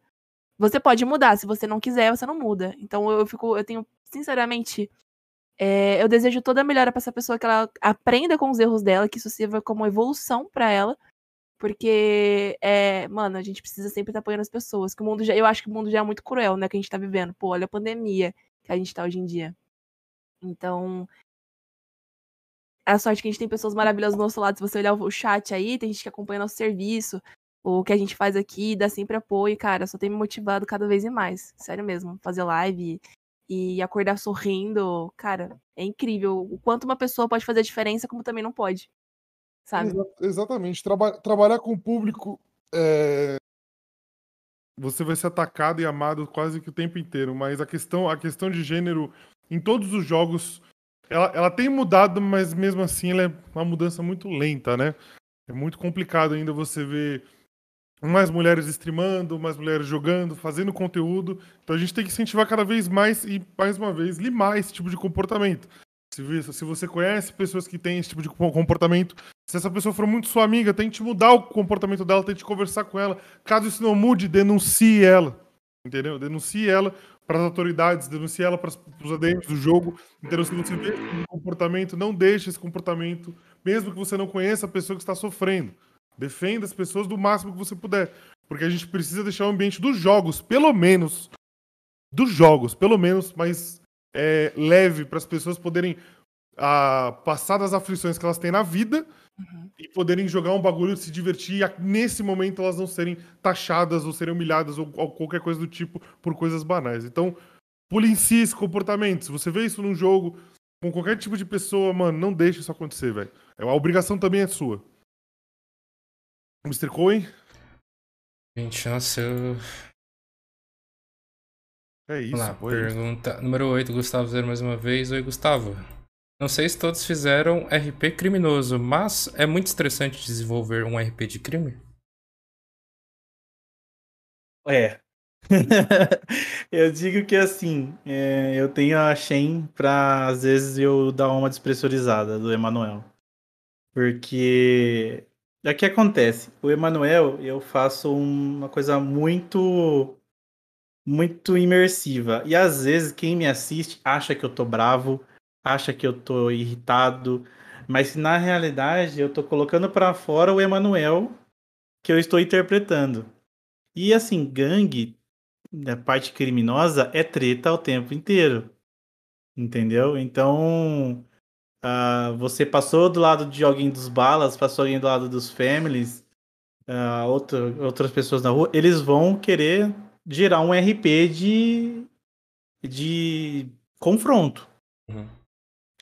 S11: Você pode mudar, se você não quiser, você não muda. Então eu fico, eu tenho, sinceramente, é, eu desejo toda a melhora pra essa pessoa que ela aprenda com os erros dela, que isso sirva como evolução pra ela. Porque, é, mano, a gente precisa sempre estar apoiando as pessoas. Que o mundo já, eu acho que o mundo já é muito cruel, né? Que a gente tá vivendo. Pô, olha a pandemia que a gente tá hoje em dia. Então, a sorte que a gente tem pessoas maravilhosas do nosso lado. Se você olhar o chat aí, tem gente que acompanha nosso serviço, o que a gente faz aqui, dá sempre apoio. Cara, só tem me motivado cada vez mais. Sério mesmo. Fazer live e acordar sorrindo, cara, é incrível. O quanto uma pessoa pode fazer a diferença, como também não pode. Sabe?
S5: Exa- exatamente. Traba- trabalhar com o público é, você vai ser atacado e amado quase que o tempo inteiro, mas a questão, a questão de gênero em todos os jogos, ela, ela tem mudado, mas mesmo assim ela é uma mudança muito lenta, né? É muito complicado ainda você ver mais mulheres streamando, mais mulheres jogando, fazendo conteúdo. Então a gente tem que incentivar cada vez mais e, mais uma vez, limar esse tipo de comportamento. Se, você conhece pessoas que têm esse tipo de co- comportamento, se essa pessoa for muito sua amiga, tente mudar o comportamento dela, tente conversar com ela. Caso isso não mude, denuncie ela. Entendeu? Denuncie ela para as autoridades, denuncie ela para os ADMs do jogo. Entendeu? Se você vê um comportamento, não deixe esse comportamento, mesmo que você não conheça a pessoa que está sofrendo. Defenda as pessoas do máximo que você puder. Porque a gente precisa deixar o ambiente dos jogos, pelo menos, dos jogos, pelo menos, mais é, leve para as pessoas poderem ah, passar das aflições que elas têm na vida e poderem jogar um bagulho, se divertir e a- nesse momento elas não serem taxadas ou serem humilhadas ou, ou qualquer coisa do tipo por coisas banais. Então, policie esse comportamento. Se você vê isso num jogo com qualquer tipo de pessoa, mano, não deixe isso acontecer, velho. A obrigação também é sua. Mr. Cohen?
S1: Gente, nossa, eu.
S5: É isso,
S1: lá,
S5: isso.
S1: pergunta número 8, Gustavo Zero mais uma vez. Oi, Gustavo. Não sei se todos fizeram RP criminoso, mas é muito estressante desenvolver um RP de crime?
S4: É. [LAUGHS] eu digo que assim, é, eu tenho a Shen pra às vezes eu dar uma despressurizada do Emanuel. Porque o que acontece? O Emanuel, eu faço uma coisa muito muito imersiva. E às vezes quem me assiste acha que eu tô bravo, acha que eu tô irritado, mas na realidade eu tô colocando pra fora o Emanuel que eu estou interpretando. E assim, gangue, da parte criminosa, é treta o tempo inteiro. Entendeu? Então, ah, você passou do lado de alguém dos balas, passou alguém do lado dos families, ah, outra- outras pessoas na rua, eles vão querer gerar um RP de, de confronto.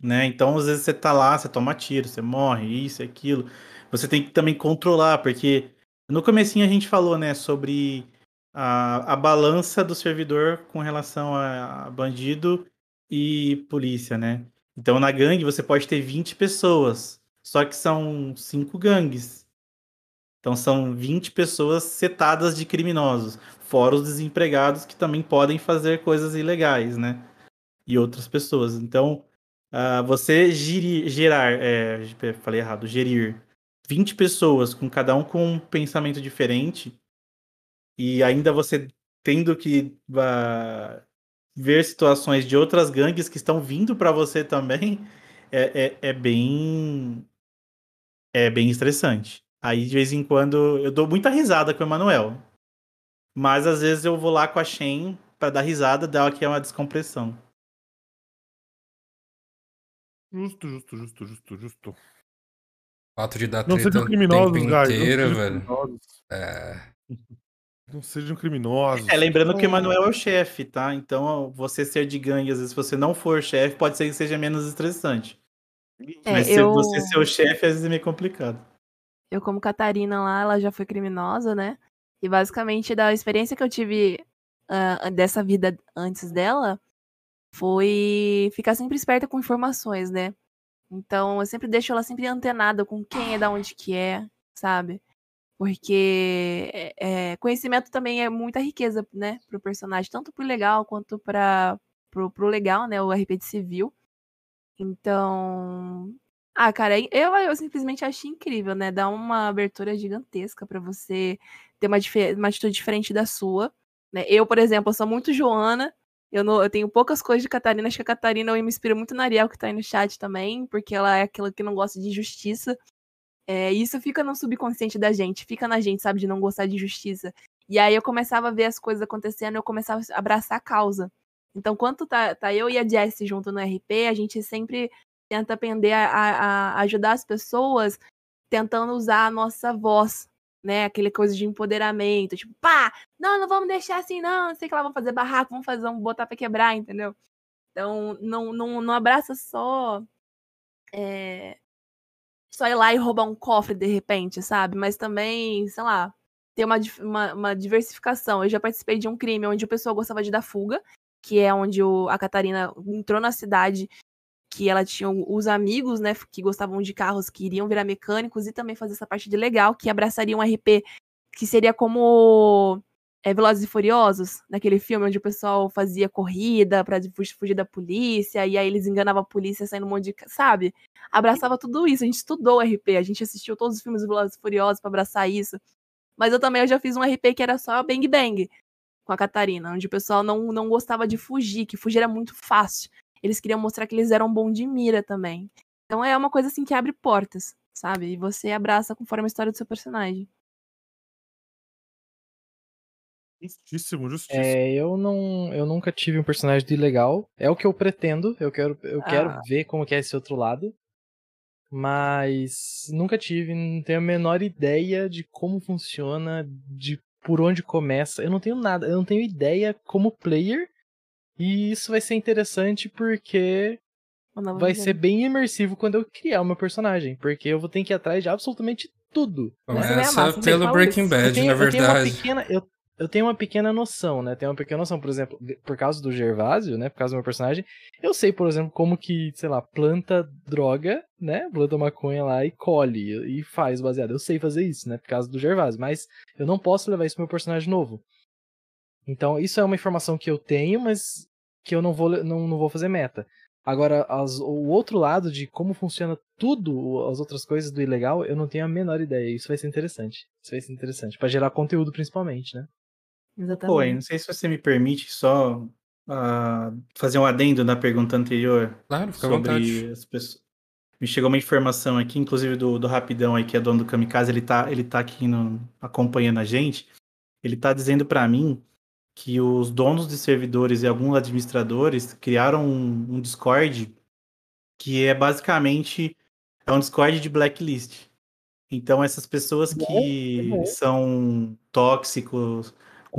S4: Né? Então, às vezes você tá lá, você toma tiro, você morre, isso, aquilo. Você tem que também controlar, porque no comecinho a gente falou, né, sobre a, a balança do servidor com relação a bandido e polícia, né? Então na gangue você pode ter 20 pessoas, só que são cinco gangues. Então são 20 pessoas setadas de criminosos, fora os desempregados que também podem fazer coisas ilegais, né? E outras pessoas. Então, ah, você giri- gerar, é, falei errado, gerir 20 pessoas com cada um com um pensamento diferente e ainda você tendo que ah, ver situações de outras gangues que estão vindo para você também é, é, é bem é bem estressante. Aí de vez em quando eu dou muita risada com o Emanuel. Mas às vezes eu vou lá com a Shen para dar risada, dar aqui uma descompressão.
S5: Justo, justo, justo, justo, justo.
S1: O fato de dar
S5: Não
S1: treta o tempo inteiro, velho. É. [LAUGHS]
S5: Não sejam criminosos.
S4: É, lembrando que o
S5: Não-
S4: Emanuel é o chefe, tá? Então você ser de gangue, às vezes se você não for chefe, pode ser que seja menos estressante.
S11: É,
S4: Mas se
S11: eu-
S4: você ser o chefe, às vezes é meio complicado.
S11: Eu, como Catarina lá, ela já foi criminosa, né? E basicamente, da experiência que eu tive ah, dessa vida antes dela foi ficar sempre esperta com informações, né? Então eu sempre deixo ela sempre antenada com quem é, da onde que é, sabe? Porque é, é, conhecimento também é muita riqueza, né, pro personagem, tanto pro legal quanto para pro, pro legal, né, o RP de civil. Então, ah, cara, eu, eu simplesmente acho incrível, né? Dá uma abertura gigantesca para você ter uma, uma atitude diferente da sua. Né? Eu, por exemplo, sou muito Joana. Eu, não, eu tenho poucas coisas de Catarina. Acho que a Catarina eu me inspiro muito na Ariel, que tá aí no chat também, porque ela é aquela que não gosta de justiça. É, isso fica no subconsciente da gente, fica na gente, sabe, de não gostar de justiça. E aí eu começava a ver as coisas acontecendo, eu começava a abraçar a causa. Então, quando tá, tá eu e a Jessie junto no RP, a gente sempre tenta aprender a, a, a ajudar as pessoas tentando usar a nossa voz, né? Aquele coisa de empoderamento, tipo, pá, não, não vamos deixar assim, não, não sei o que lá, vamos fazer barraco, vamos fazer, vamos botar pra quebrar, entendeu? Então, não, não, não abraça só. É, só ir lá e roubar um cofre de repente, sabe? Mas também, sei lá, ter uma, uma, uma diversificação. Eu já participei de um crime onde o pessoal gostava de dar fuga, que é onde o, a Catarina entrou na cidade que ela tinha os amigos, né, que gostavam de carros, que iriam virar mecânicos e também fazer essa parte de legal, que abraçaria um RP que seria como é, Velozes e Furiosos, naquele filme onde o pessoal fazia corrida para fugir da polícia, e aí eles enganavam a polícia saindo um monte de. Sabe? Abraçava tudo isso. A gente estudou RP, a gente assistiu todos os filmes Velozes e Furiosos para abraçar isso. Mas eu também eu já fiz um RP que era só Bang Bang com a Catarina, onde o pessoal não, não gostava de fugir, que fugir era muito fácil eles queriam mostrar que eles eram bom de mira também. Então é uma coisa assim que abre portas, sabe? E você abraça conforme a história do seu personagem.
S5: Justíssimo, justíssimo.
S2: É, eu não, eu nunca tive um personagem de legal. É o que eu pretendo. Eu quero, eu
S11: Ah.
S2: quero ver como que é esse outro lado. Mas nunca tive, não tenho a menor ideia de como funciona, de por onde começa. Eu não tenho nada, eu não tenho ideia como player. E isso vai ser interessante porque vai ser bem imersivo quando eu criar o meu personagem, porque eu vou ter que ir atrás de absolutamente tudo. né?
S1: Começa pelo Breaking Bad,
S2: tenho-
S1: na
S2: eu tenho uma
S1: verdade.
S2: pequena- eu, eu tenho uma pequena noção, né? Tenho uma pequena noção, por exemplo, por causa do Gervásio, né? Por causa do meu personagem, eu sei, por exemplo, como que, sei lá, planta droga, né? Planta maconha lá e colhe e faz baseado. Eu sei fazer isso, né? Por causa do Gervásio, mas eu não posso levar isso pro meu personagem novo. Então, isso é uma informação que eu tenho, mas que eu não vou, não, não vou fazer meta. Agora, as- o outro lado de como funciona tudo, as outras coisas do ilegal, eu não tenho a menor ideia. Isso vai ser interessante. Isso vai ser interessante. Pra gerar conteúdo, principalmente, né?
S4: Pô, eu não sei se você me permite só ah, fazer um adendo na pergunta anterior.
S1: Claro, fica à
S4: sobre
S1: vontade.
S4: as pessoas. Me chegou uma informação aqui, inclusive do, do Rapidão aí, que é dono do Kamikaze, ele tá, ele tá aqui no- acompanhando a gente. Ele tá dizendo pra mim que os donos de servidores e alguns administradores criaram um, um Discord que é basicamente é um Discord de blacklist. Então essas pessoas que
S5: bom.
S4: são tóxicos,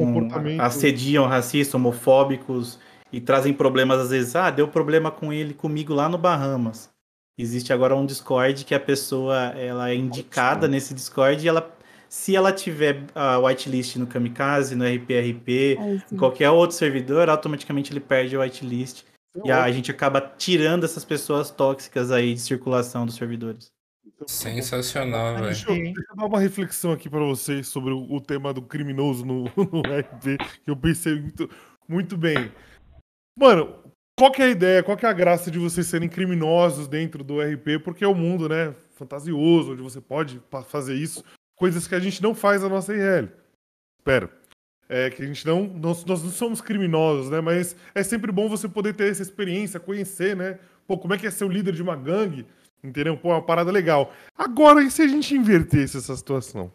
S5: Comportamento.
S4: assediam racistas, homofóbicos e trazem problemas às vezes. Ah, deu problema com ele comigo lá no Bahamas. Existe agora um Discord que a pessoa ela é indicada nesse Discord e ela se ela tiver a whitelist no Kamikaze, no RPRP, em qualquer outro servidor, automaticamente ele perde a whitelist. E a gente acaba tirando essas pessoas tóxicas aí de circulação dos servidores.
S1: Sensacional, velho.
S5: Deixa eu, deixa eu dar uma reflexão aqui pra vocês sobre o, o tema do criminoso no, [LAUGHS] no RP, que eu pensei muito, muito bem. Mano, qual que é a ideia, qual que é a graça de vocês serem criminosos dentro do RP? Porque é o um mundo, né, fantasioso, onde você pode fazer isso, coisas que a gente não faz na nossa IRL. Espera. É que a gente não. Nós, nós não somos criminosos, né? Mas é sempre bom você poder ter essa experiência, conhecer, né? Pô, como é que é ser o líder de uma gangue? Entendeu? Pô, é uma parada legal. Agora, e se a gente invertesse essa situação?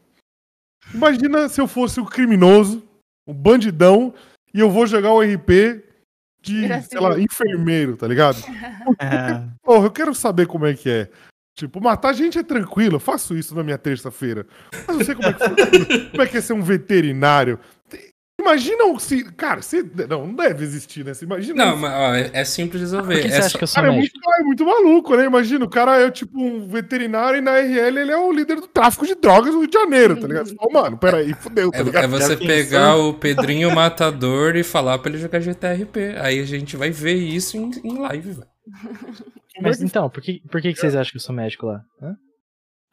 S5: Imagina se eu fosse o criminoso, o bandidão, e eu vou jogar o RP de, sei lá, enfermeiro, tá ligado? [LAUGHS]
S4: É.
S5: Porra, eu quero saber como é que é. Tipo, matar gente é tranquilo, eu faço isso na minha terça-feira. Mas eu sei como é que, [LAUGHS] como é, que é ser um veterinário. Imagina se. Cara, se, não, não deve existir, né? Você imagina.
S1: Não,
S5: se-
S1: mas ó, é, é simples de resolver.
S17: Por que
S1: é
S17: você acha
S1: só-
S17: que eu sou
S5: Cara, é muito, é muito maluco, né? Imagina, o cara é tipo um veterinário e na RL ele é o líder do tráfico de drogas no Rio de Janeiro, tá ligado? Você fala, mano, peraí, [LAUGHS] fudeu, tá
S1: É,
S5: ligado?
S1: é você pegar o Pedrinho Matador e falar pra ele jogar GTRP. Aí a gente vai ver isso em, em live, velho.
S17: Mas então, por que, por que, que vocês acham que eu sou médico lá? Hã?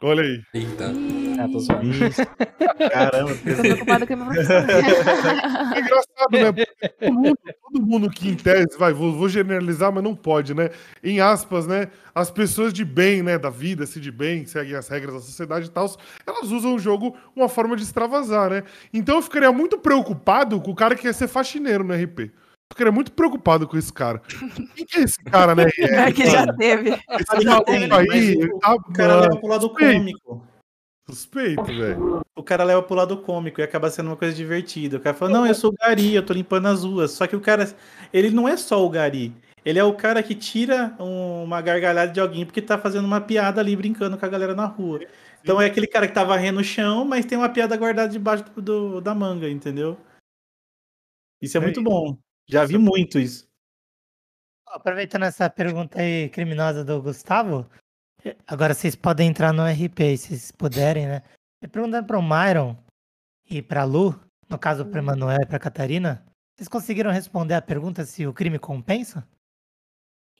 S5: Olha aí.
S1: Eita.
S17: Ah, tô zoando. [LAUGHS]
S4: Caramba,
S11: Tô preocupada com a minha. [LAUGHS]
S5: É engraçado, né? Todo mundo, todo mundo que em tese, vai, vou, vou generalizar, mas não pode, né? Em aspas, né? As pessoas de bem, né? Da vida, se de bem, que seguem as regras da sociedade e tal, elas usam o jogo uma forma de extravasar, né? Então eu ficaria muito preocupado com o cara que quer ser faxineiro no RP. Eu ficaria muito preocupado com esse cara. Quem que é esse cara, né? [LAUGHS]
S11: É que já teve.
S5: Esse maluco aí, ele tá,
S4: O cara leva pro lado
S5: suspeito,
S4: cômico.
S5: Suspeito, velho.
S4: O cara leva pro lado cômico e acaba sendo uma coisa divertida. O cara fala, não, eu sou o Gari, eu tô limpando as ruas. Só que o cara, ele não é só o Gari. Ele é o cara que tira um- uma gargalhada de alguém porque tá fazendo uma piada ali, brincando com a galera na rua. Então é aquele cara que tá varrendo o chão, mas tem uma piada guardada debaixo do, do- da manga, entendeu? Isso é muito bom. Já vi muito isso.
S15: Aproveitando essa pergunta aí criminosa do Gustavo, eh, agora vocês podem entrar no RP, se vocês puderem, né? Perguntando pro Myron e pra Lu, no caso pra Emanuel e pra Catarina, vocês conseguiram responder a pergunta se o crime compensa?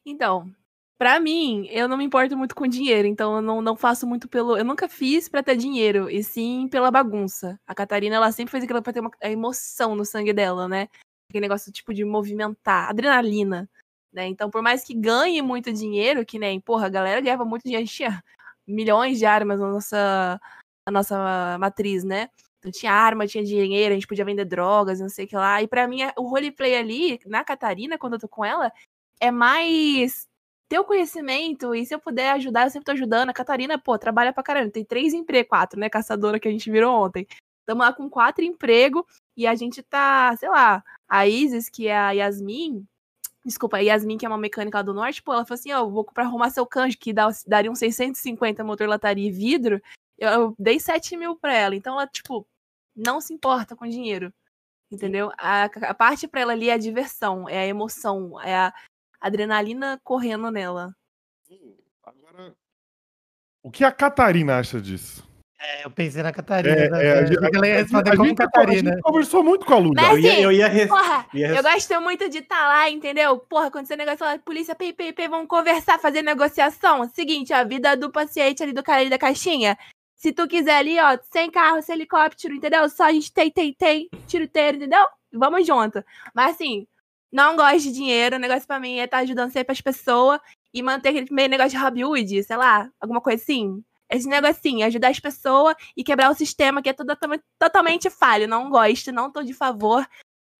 S11: Então, pra mim, eu não me importo muito com dinheiro, então eu não, não faço muito pelo. Eu nunca fiz pra ter dinheiro, e sim pela bagunça. A Catarina, ela sempre fez aquilo pra ter uma a emoção no sangue dela, né? Aquele negócio tipo de movimentar, adrenalina. Né? Então, por mais que ganhe muito dinheiro, que nem, porra, a galera ganhava muito dinheiro, a gente tinha milhões de armas na nossa, na nossa matriz, né? Então tinha arma, tinha dinheiro, a gente podia vender drogas, não sei o que lá. E pra mim, o roleplay ali, na Catarina, quando eu tô com ela, é mais ter o conhecimento e se eu puder ajudar, eu sempre tô ajudando. A Catarina, pô, trabalha pra caramba. Tem três empregos, quatro, né? Caçadora que a gente virou ontem. Estamos lá com quatro empregos e a gente tá, sei lá, a Isis, que é a Yasmin, desculpa, a Yasmin, que é uma mecânica do norte, pô, ela falou assim, ó, eu vou pra arrumar seu canjo, que dá, daria uns 650 motor lataria e vidro, eu, eu dei 7 mil pra ela. Então ela, tipo, não se importa com dinheiro. Entendeu? A, a parte pra ela ali é a diversão, é a emoção, é a adrenalina correndo nela.
S5: Agora, o que a Catarina acha disso?
S15: É, eu pensei na Catarina.
S5: É,
S15: né?
S5: é, a
S15: Eu
S5: gente-
S15: que ela ia responder
S5: a
S15: como
S5: gente- a
S15: Catarina.
S5: gente conversou muito com a já.
S11: Mas
S4: eu ia res-
S11: porra,
S4: ia
S11: eu
S4: res-
S11: gosto muito de estar lá, entendeu? Porra, aconteceu negócio lá, polícia, pei, pei, pei, vamos conversar, fazer negociação. Seguinte, a vida do paciente ali do cara ali da caixinha. Se tu quiser ali, ó, sem carro, sem helicóptero, entendeu? Só a gente tem, tem, tem, tiroteiro, entendeu? Vamos junto. Mas assim, não gosto de dinheiro, o negócio pra mim é estar ajudando sempre as pessoas e manter aquele meio negócio de Robin Hood, sei lá, alguma coisa assim. Esse negocinho, ajudar as pessoas e quebrar o sistema que é tudo totalmente- falho. Não gosto, não tô de favor.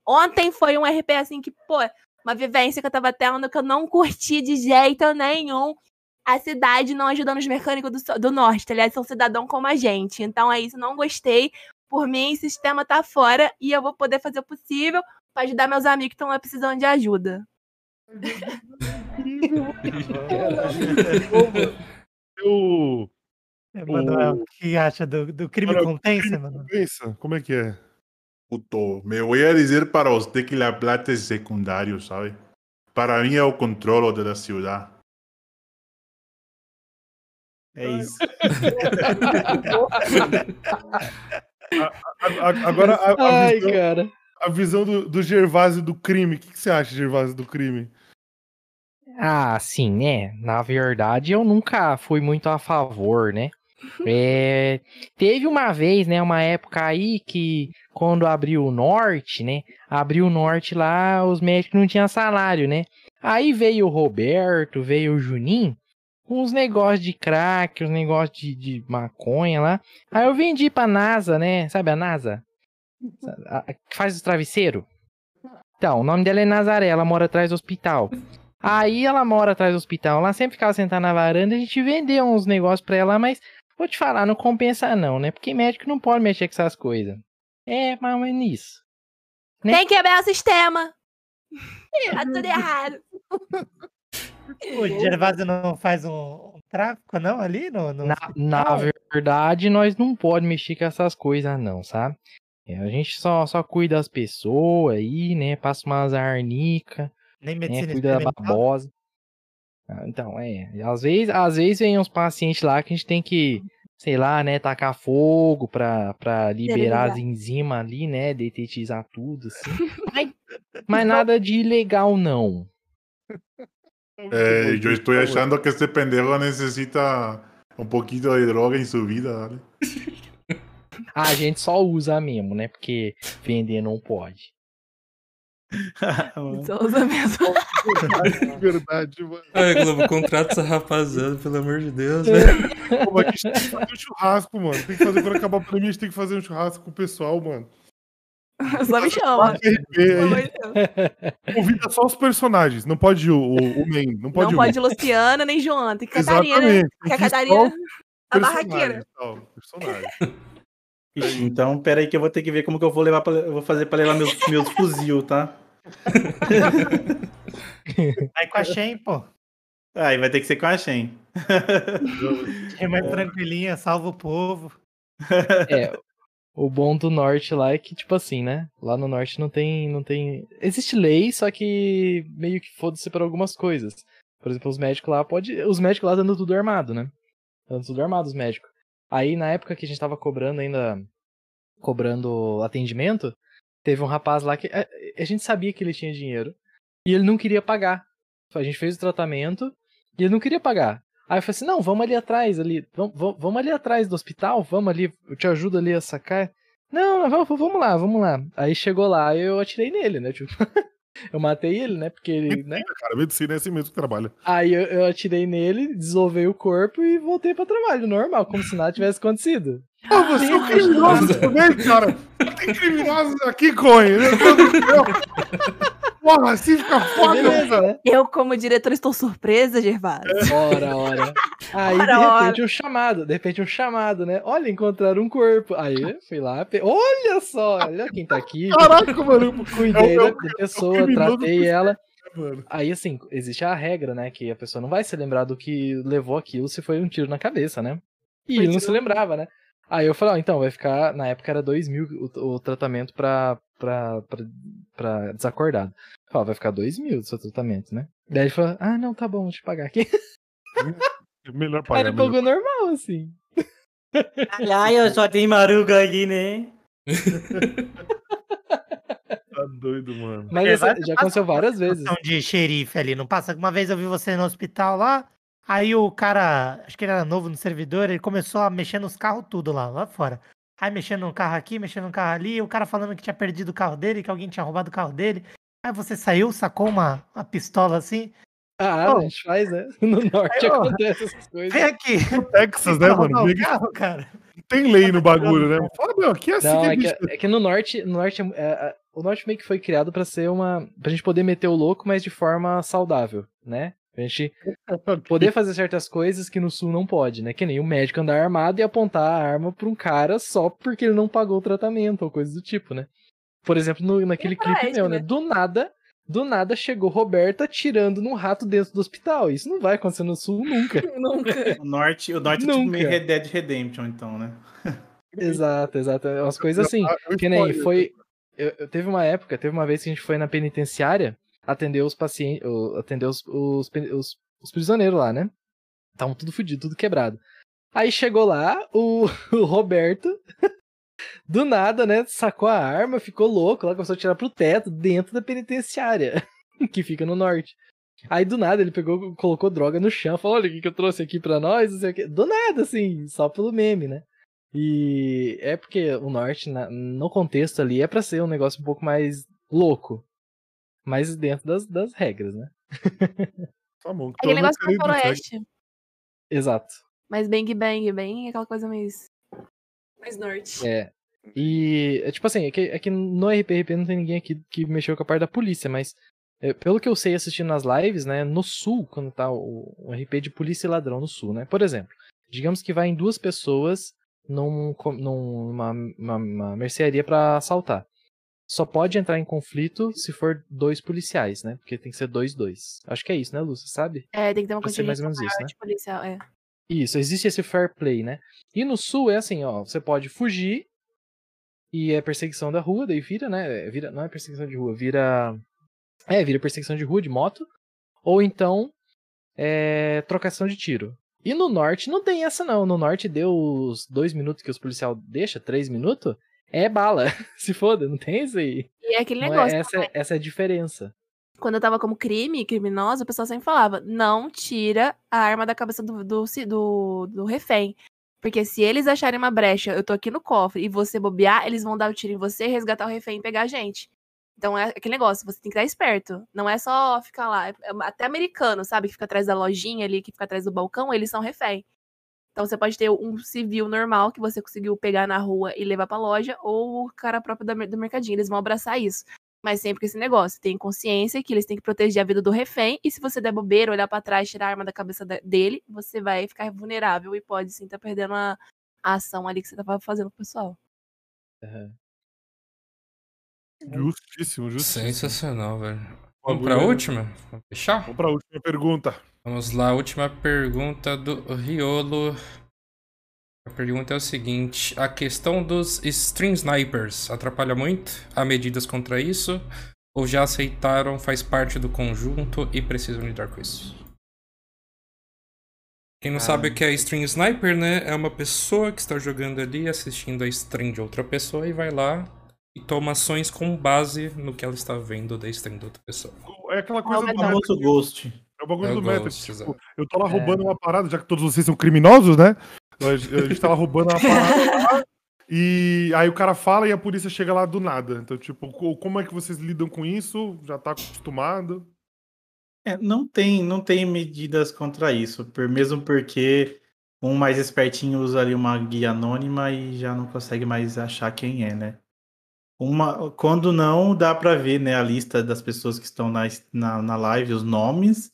S11: Ontem foi um RP assim que, pô, uma vivência que eu tava tendo que eu não curti de jeito nenhum. A cidade não ajudando os mecânicos do, do norte, tá ligado? São cidadão como a gente. Então é isso, não gostei. Por mim, sistema tá fora e eu vou poder fazer o possível pra ajudar meus amigos que estão lá precisando de ajuda. [LAUGHS]
S5: Eu.
S15: Emanuel, o que acha do, do crime
S5: Mano,
S15: compensa,
S5: crime
S15: Emanuel?
S5: compensa? Como é que é?
S9: Puto, me voy a decir para usted que la plata es secundario, ¿sabe? Para mí es el control de la ciudad.
S4: É isso. [LAUGHS]
S5: A- a- agora, a, a
S17: Ai,
S5: visão,
S17: cara.
S5: a visão do, do Gervásio do crime. O que, que você acha, Gervásio, do crime?
S2: Ah, sim, né? Na verdade, eu nunca fui muito a favor, né? É, teve uma vez, né? Uma época aí que quando abriu o norte, né? Abriu o norte lá, os médicos não tinham salário, né? Aí veio o Roberto, veio o Juninho, uns negócios de crack, uns negócios de, de maconha lá. Aí eu vendi pra NASA, né? Sabe a NASA? A- a- que faz os travesseiros? Então, o nome dela é Nazaré, ela mora atrás do hospital. Aí ela mora atrás do hospital, ela sempre ficava sentada na varanda, a gente vendeu uns negócios pra ela, mas vou te falar, não compensa não, né? Porque médico não pode mexer com essas coisas. É, mais ou menos isso. Né?
S11: Tem que quebrar o sistema. tá tudo errado.
S15: O Gervásio não faz um, um tráfico, não, ali no, no
S2: Na, na verdade, nós não pode mexer com essas coisas não, sabe? É, A gente só, só cuida das pessoas aí, né? Passa umas arnica,
S15: Nem
S2: né?
S15: medicina
S2: Cuida da babosa. Ah, Então, é. Às vezes, às vezes vem uns pacientes lá que a gente tem que, sei lá, né, tacar fogo pra, pra liberar as enzimas ali, né? Detetizar tudo, assim. [LAUGHS] Mas nada de ilegal, não.
S9: Eh, yo estoy achando que este pendejo necesita un poquito de droga en su vida, ¿vale?
S2: A gente só usa mesmo, né? Porque vender não pode. [LAUGHS]
S11: Só usa mesmo. [LAUGHS]
S5: Verdade, mano.
S1: Ai, Globo, contrata essa rapaziada, pelo amor de Deus, velho.
S5: Pô, mas a gente tem que fazer um churrasco, mano. Tem que fazer, quando acabar a pandemia, a gente tem que fazer um churrasco com o pessoal, mano.
S11: Só me chama.
S5: Convida só os personagens, não pode o, o, o main, não pode
S11: Não
S5: o
S11: pode Luciana nem Joana. Tem Catarina.
S5: Exatamente,
S11: Que a
S5: tem que só
S11: Catarina. A barraqueira.
S4: Ixi, Então, pera aí que eu vou ter que ver como que eu vou levar pra, eu vou fazer pra levar meus, meus fuzil, tá? [LAUGHS]
S15: Vai com a Shen, pô.
S4: Aí vai ter que ser com a Shen.
S15: É mais tranquilinha, salva o povo.
S2: É, o bom do norte lá é que, tipo assim, né? Lá no norte não tem. não tem. Existe lei, só que meio que foda-se para algumas coisas. Por exemplo, os médicos lá pode. Os médicos lá andam tudo armado, né? Andam tudo armado, os médicos. Aí na época que a gente tava cobrando ainda. Cobrando atendimento, teve um rapaz lá que. A, a gente sabia que ele tinha dinheiro. E ele não queria pagar. A gente fez o tratamento e ele não queria pagar. Aí eu falei assim, não, vamos ali atrás, ali, vamos, vamos, ali atrás do hospital, vamos ali, eu te ajudo ali a sacar. Não, não, vamos, vamos lá, vamos lá. Aí chegou lá e eu atirei nele, né? Tipo, [LAUGHS] eu matei ele, né? Porque ele, né?
S5: Cara, medicina é assim mesmo que trabalha.
S2: Aí eu, eu atirei nele, desolvei o corpo e voltei pra trabalho, normal, como se nada tivesse acontecido.
S5: Ah, você é um criminoso também, cara. Tem criminosos aqui, Coin. Meu Deus do céu. Porra, assim fica foda.
S2: Beleza, né?
S11: Eu, como diretor, estou surpresa, Gervásio.
S2: Ora, ora. Aí,
S11: Ora,
S2: de
S11: ora.
S2: repente, um chamado. De repente, um chamado, né? Olha, encontraram um corpo. Aí, fui lá. pe- Olha só, olha quem tá aqui.
S5: Caraca, mano.
S2: Cuidei
S5: É o- é
S2: da,
S5: é
S2: pessoa,
S5: criminoso
S2: tratei ela.
S5: Mano.
S2: Aí, assim, existe a regra, né? Que a pessoa não vai se lembrar do que levou aquilo se foi um tiro na cabeça, né? E
S11: Foi
S2: ele não
S11: tiro
S2: se lembrava, né? Aí eu falei, ó, então, vai ficar. Na época era 2 mil o, o tratamento pra, pra, pra, pra desacordado. Ó, vai ficar 2 mil do seu tratamento, né? Daí ele falou, ah, não, tá bom, vou te pagar aqui. [LAUGHS]
S5: É Melhor
S2: Aí
S5: pagar.
S2: ele
S5: melhor
S2: pagou normal, assim.
S15: Ai, eu só tenho maruga aqui, né? [LAUGHS]
S5: Tá doido, mano.
S2: Mas
S15: É,
S2: essa- já aconteceu várias vezes.
S15: de xerife ali, não passa? Uma vez eu vi você no hospital lá, aí o cara, acho que ele era novo no servidor, ele começou a mexer nos carros tudo lá, lá fora. Aí mexendo no carro aqui, mexendo no carro ali, e o cara falando que tinha perdido o carro dele, que alguém tinha roubado o carro dele. Aí você saiu, sacou uma, uma pistola assim.
S2: Ah, a gente faz, né? [LAUGHS] No norte
S15: Aí,
S2: acontece essas coisas.
S15: Vem aqui.
S5: No Texas, né, mano? que
S15: carro, cara.
S5: Tem lei no bagulho, né? Fala, meu, aqui é assim
S2: Não,
S5: que
S2: é que, é que no norte, no norte, é- é- o norte meio que foi criado pra ser uma, pra gente poder meter o louco, mas de forma saudável, né? Pra gente poder fazer certas coisas que no sul não pode, né? Que nem o médico andar armado e apontar a arma pra um cara só porque ele não pagou o tratamento ou coisa do tipo, né? Por exemplo, no, naquele clipe
S11: coragem,
S2: meu, né?
S11: né?
S2: Do nada, do nada chegou Roberta atirando num rato dentro do hospital. Isso não vai acontecer no sul nunca. [LAUGHS]
S11: Nunca.
S4: O norte, o norte é tipo
S2: Nunca.
S4: meio Red Dead Redemption, então, né? [LAUGHS]
S2: Exato, exato. É Umas coisas assim.
S5: Eu
S2: Que nem foi. Eu, eu- teve uma época, teve uma vez que a gente foi na penitenciária atender os pacientes. Atender os, os, os, os prisioneiros lá, né? Estavam tudo fudido, tudo quebrado. Aí chegou lá o, [LAUGHS] o Roberto. [LAUGHS] Do nada, né? Sacou a arma, ficou louco lá, começou a tirar pro teto dentro da penitenciária, [LAUGHS] que fica no norte. Aí do nada ele pegou, colocou droga no chão, falou: olha o que, que eu trouxe aqui pra nós, não sei o quê. Do nada, assim, só pelo meme, né? E é porque o norte, na- no contexto ali, é pra ser um negócio um pouco mais louco. Mas dentro das, das regras, né?
S5: Tá bom.
S11: Aquele
S5: menos
S11: negócio
S5: segue.
S11: faroeste.
S2: Exato.
S11: Mas bang bang, bem aquela coisa mais. Mais norte.
S2: É. E, é tipo assim, é que, é que no RPRP não tem ninguém aqui que mexeu com a parte da polícia, mas é, pelo que eu sei assistindo nas lives, né, no sul, quando tá o, o RP de polícia e ladrão no sul, né? Por exemplo, digamos que vai em duas pessoas num, co- numa uma, uma mercearia pra assaltar. Só pode entrar em conflito se for dois policiais, né? Porque tem que ser dois, dois. Acho que é isso, né, Lúcia? Sabe?
S11: É, tem que ter uma
S2: ser mais ou menos isso, né?
S11: de policial, é.
S2: Isso, existe esse fair play, né? E no sul é assim, ó, você pode fugir e é perseguição da rua, daí vira, né? Vira, não é perseguição de rua, vira. É, vira perseguição de rua, de moto. Ou então é trocação de tiro. E no norte não tem essa não. No norte deu os dois minutos que os policial deixa, três minutos, é bala. [LAUGHS] Se foda, não tem isso aí.
S11: E é aquele
S2: Não é-
S11: negócio.
S2: essa, é- essa é a diferença.
S11: Quando eu tava como crime, criminosa, o pessoal sempre falava: não tira a arma da cabeça do, do, do, do refém. Porque se eles acharem uma brecha, eu tô aqui no cofre, e você bobear, eles vão dar o tiro em você, resgatar o refém e pegar a gente. Então é aquele negócio, você tem que estar esperto. Não é só ficar lá. é- é Até americano, sabe? Que fica atrás da lojinha ali, que fica atrás do balcão, eles são refém. Então você pode ter um civil normal que você conseguiu pegar na rua e levar pra loja, ou o cara próprio da do mercadinho. Eles vão abraçar isso. Mas sempre com esse negócio, tem consciência que eles têm que proteger a vida do refém, e se você der bobeira, olhar pra trás, tirar a arma da cabeça dele, você vai ficar vulnerável e pode sim estar perdendo a, a ação ali que você tava fazendo com o pessoal.
S5: Justíssimo, justíssimo.
S1: Sensacional, velho. Vamos pra última? Vamos fechar?
S5: Vamos pra última pergunta.
S1: Vamos lá, última pergunta do Riolo. A pergunta é o seguinte: a questão dos stream snipers atrapalha muito? Há medidas contra isso? Ou já aceitaram, faz parte do conjunto e precisam lidar com isso? Quem não sabe o que é stream sniper, né? É uma pessoa que está jogando ali, assistindo a stream de outra pessoa e vai lá e toma ações com base no que ela está vendo da stream da outra pessoa.
S5: É aquela coisa do
S4: famoso
S5: meta.
S4: Ghost.
S5: É o bagulho
S1: É o
S5: do.
S1: Ghost,
S5: tipo, eu tô lá
S1: É.
S5: roubando uma parada, já que todos vocês são criminosos, né? A gente tá lá roubando uma parada. E aí o cara fala e a polícia chega lá do nada. Então, tipo, co- como é que vocês lidam com isso? Já tá acostumado?
S4: É, não tem, não tem medidas contra isso, por, mesmo porque um mais espertinho usa ali uma guia anônima e já não consegue mais achar quem é, né? Uma, quando não, dá pra ver, né, a lista das pessoas que estão na, na, na live, os nomes,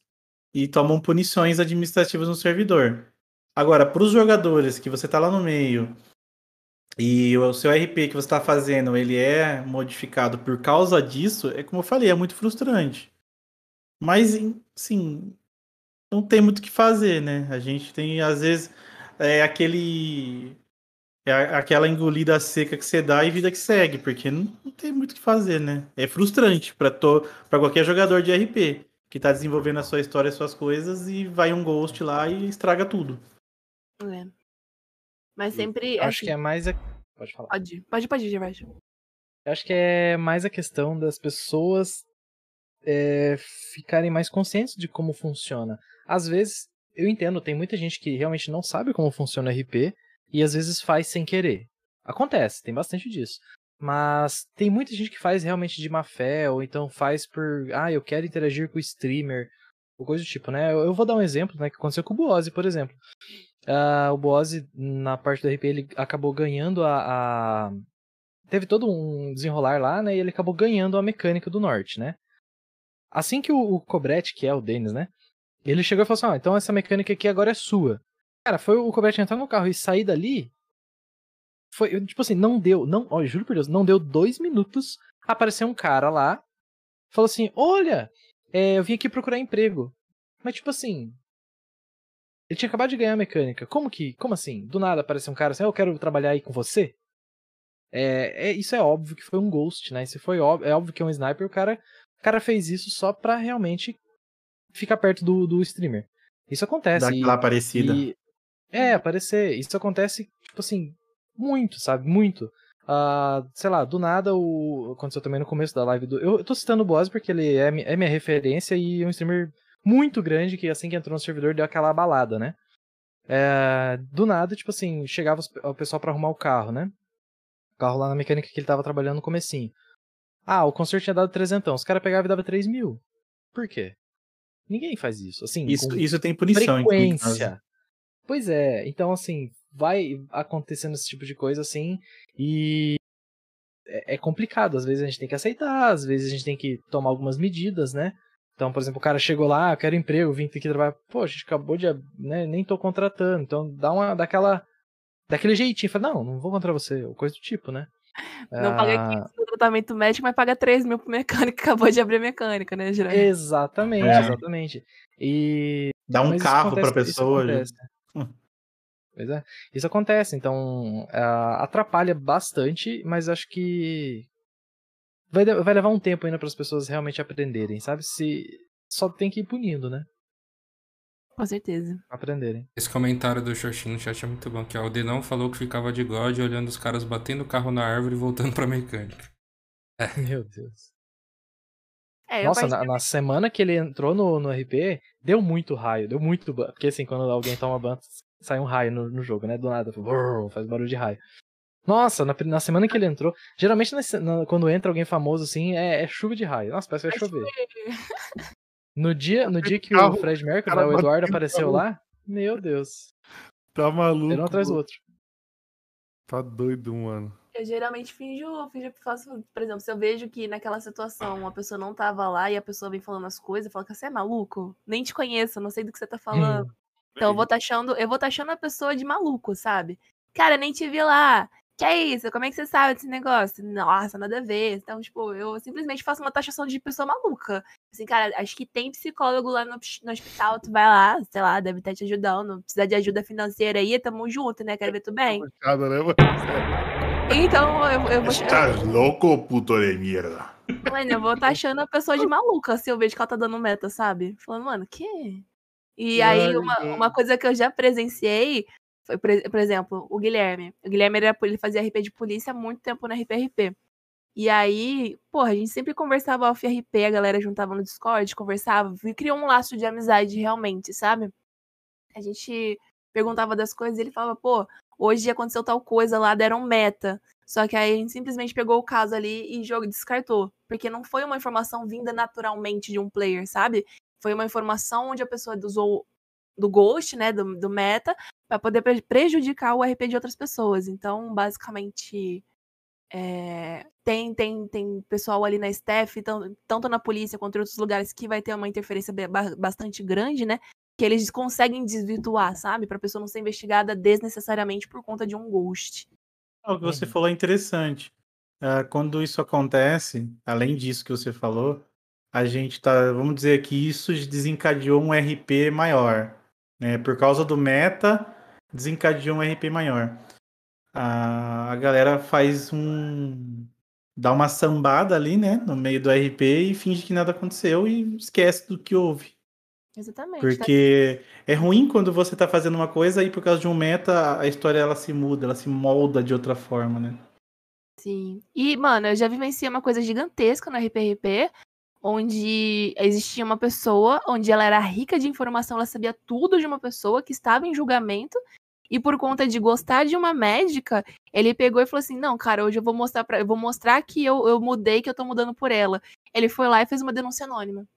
S4: e tomam punições administrativas no servidor. Agora, para os jogadores que você tá lá no meio e o seu RP que você está fazendo, ele é modificado por causa disso, é como eu falei, é muito frustrante. Mas, sim, não tem muito o que fazer, né? A gente tem, às vezes, é aquele. É aquela engolida seca que você dá e vida que segue, porque não, não tem muito o que fazer, né? É frustrante para para qualquer jogador de RP que tá desenvolvendo a sua história, as suas coisas, e vai um ghost lá e estraga tudo.
S11: É. Mas sempre.
S2: Eu acho
S11: assim,
S2: que é mais. A... Pode falar.
S11: Pode, pode, pode,
S2: acho que é mais a questão das pessoas é, ficarem mais conscientes de como funciona. Às vezes, eu entendo, tem muita gente que realmente não sabe como funciona o RP e às vezes faz sem querer. Acontece, tem bastante disso. Mas tem muita gente que faz realmente de má fé, ou então faz por. Ah, eu quero interagir com o streamer, ou coisa do tipo, né? Eu, vou dar um exemplo, né? Que aconteceu com o Boazzi, por exemplo. Ah, o Boazzi, na parte do RP, ele acabou ganhando a, a- Teve todo um desenrolar lá, né? E ele acabou ganhando a mecânica do norte, né? Assim que o, o que é o Denis, né? Ele chegou e falou assim: ah, então essa mecânica aqui agora é sua. Cara, foi o Cobretti entrar no carro e sair dali. Foi, tipo assim, não deu, não, ó, juro por Deus, não deu dois minutos. Apareceu um cara lá, falou assim: Olha, é, eu vim aqui procurar emprego. Mas, tipo assim, ele tinha acabado de ganhar a mecânica. Como que, como assim? Do nada apareceu um cara assim: "Ah, Eu quero trabalhar aí com você. É, é- isso é óbvio que foi um ghost, né? Isso foi óbvio, é óbvio que é um sniper. O cara, o cara fez isso só pra realmente ficar perto do, do streamer. Isso acontece.
S4: Dá
S2: e-
S4: aparecida.
S2: e- é, aparecer. Isso acontece, tipo assim, muito, sabe? Muito. Ah, sei lá, do nada o. Aconteceu também no começo da live do. Eu, eu tô citando o Boaz porque ele é, é minha referência e é um streamer muito grande que assim que entrou no servidor deu aquela balada, né? É, do nada, tipo assim, chegava o pessoal pra arrumar o carro, né? O carro lá na mecânica que ele tava trabalhando no comecinho. Ah, o conserto tinha dado trezentão. Os caras pegavam e dava 3 mil. Por quê? Ninguém faz isso. Assim,
S4: Isso- isso tem punição,
S2: Frequência. Pois é. Então, assim, vai acontecendo esse tipo de coisa, assim, e é é complicado. Às vezes a gente tem que aceitar, às vezes a gente tem que tomar algumas medidas, né? Então, por exemplo, o cara chegou lá, eu quero emprego, vim aqui trabalhar. Pô, a gente acabou de. Né, nem tô contratando. Então, dá uma. daquela. daquele jeitinho. Fala, não, não vou contra você. Ou coisa do tipo, né?
S11: Não paga
S2: Ah,
S11: 15 no tratamento médico, mas paga 3 mil pro mecânico que [LAUGHS] acabou de abrir a mecânica, né, Geraldo?
S2: Exatamente,
S4: É.
S2: exatamente. E.
S4: Dá um
S2: mas
S4: carro pra
S2: isso
S4: pessoa, já.
S2: Pois é. Isso acontece, então ah, atrapalha bastante, mas acho que vai, vai levar um tempo ainda para as pessoas realmente aprenderem, sabe? Se só tem que ir punindo, né?
S11: Com certeza.
S2: Aprenderem.
S1: Esse comentário do Xoxin no chat é muito bom, que ó, o Denão falou que ficava de God olhando os caras batendo o carro na árvore e voltando pra mecânica. [LAUGHS] É.
S2: Meu Deus.
S11: É,
S2: Nossa, na, na semana que ele entrou no, no RP, deu muito raio, deu muito ban. Porque assim, quando alguém toma ban, sai um raio no, no jogo, né? Do nada, faz barulho de raio. Nossa, na, na semana que ele entrou, geralmente nesse- na- quando entra alguém famoso assim, é, é chuva de raio. Nossa, parece que vai chover. No dia, [LAUGHS] no dia que o Fred Mercury, o Eduardo apareceu lá, meu Deus.
S5: Tá maluco.
S2: Era um atrás do outro.
S5: Tá doido, mano.
S11: Eu geralmente finjo, finjo que faço, por exemplo, se eu vejo que naquela situação uma pessoa não tava lá e a pessoa vem falando as coisas, eu falo que você é maluco? Nem te conheço, não sei do que você tá falando. Então eu vou taxando, eu vou taxando a pessoa de maluco, sabe? Cara, nem te vi lá. Que é isso? Como é que você sabe desse negócio? Nossa, nada a ver. Então, tipo, eu simplesmente faço uma taxação de pessoa maluca. Assim, cara, acho que tem psicólogo lá no, no hospital, tu vai lá, sei lá, deve estar te ajudando. Precisa de ajuda financeira aí, tamo junto, né? Quero ver tu bem.
S5: Né?
S11: Então, eu, eu vou.
S9: Estás louco, puto de mierda?
S11: Mano, eu vou taxando a pessoa de maluca se eu vejo que ela tá dando meta, sabe? Falando, mano, que? E aí, uma, uma coisa que eu já presenciei foi, por, por exemplo, o Guilherme. O Guilherme era, ele fazia RP de polícia há muito tempo na RPRP. E aí, porra, a gente sempre conversava off-RP, a galera juntava no Discord, conversava, e criou um laço de amizade realmente, sabe? A gente perguntava das coisas e ele falava, pô, hoje aconteceu tal coisa lá, deram meta. Só que aí a gente simplesmente pegou o caso ali e jogo descartou. Porque não foi uma informação vinda naturalmente de um player, sabe? Foi uma informação onde a pessoa usou do Ghost, né, do, do meta, para poder pre- prejudicar o RP de outras pessoas. Então, basicamente, é, tem, tem, tem pessoal ali na staff, tan- tanto na polícia quanto em outros lugares, que vai ter uma interferência bastante grande, né? Que eles conseguem desvirtuar, sabe? Pra pessoa não ser investigada desnecessariamente por conta de um ghost.
S16: Ah, O que você falou é interessante. Ah, quando isso acontece, além disso que você falou, a gente tá, vamos dizer que isso desencadeou um RP maior, né? Por causa do meta, desencadeou um RP maior. A, a galera faz um, dá uma sambada ali, né, no meio do RP e finge que nada aconteceu e esquece do que houve.
S11: Exatamente. tá?
S16: Porque é ruim quando você tá fazendo uma coisa e por causa de um meta a história ela se muda, ela se molda de outra forma, né?
S11: Sim. E, mano, eu já vivenciei uma coisa gigantesca no RPRP, onde existia uma pessoa, onde ela era rica de informação, ela sabia tudo de uma pessoa que estava em julgamento, e por conta de gostar de uma médica, ele pegou e falou assim: Não, cara, hoje eu vou mostrar para vou mostrar que eu, eu mudei, que eu tô mudando por ela. Ele foi lá e fez uma denúncia anônima.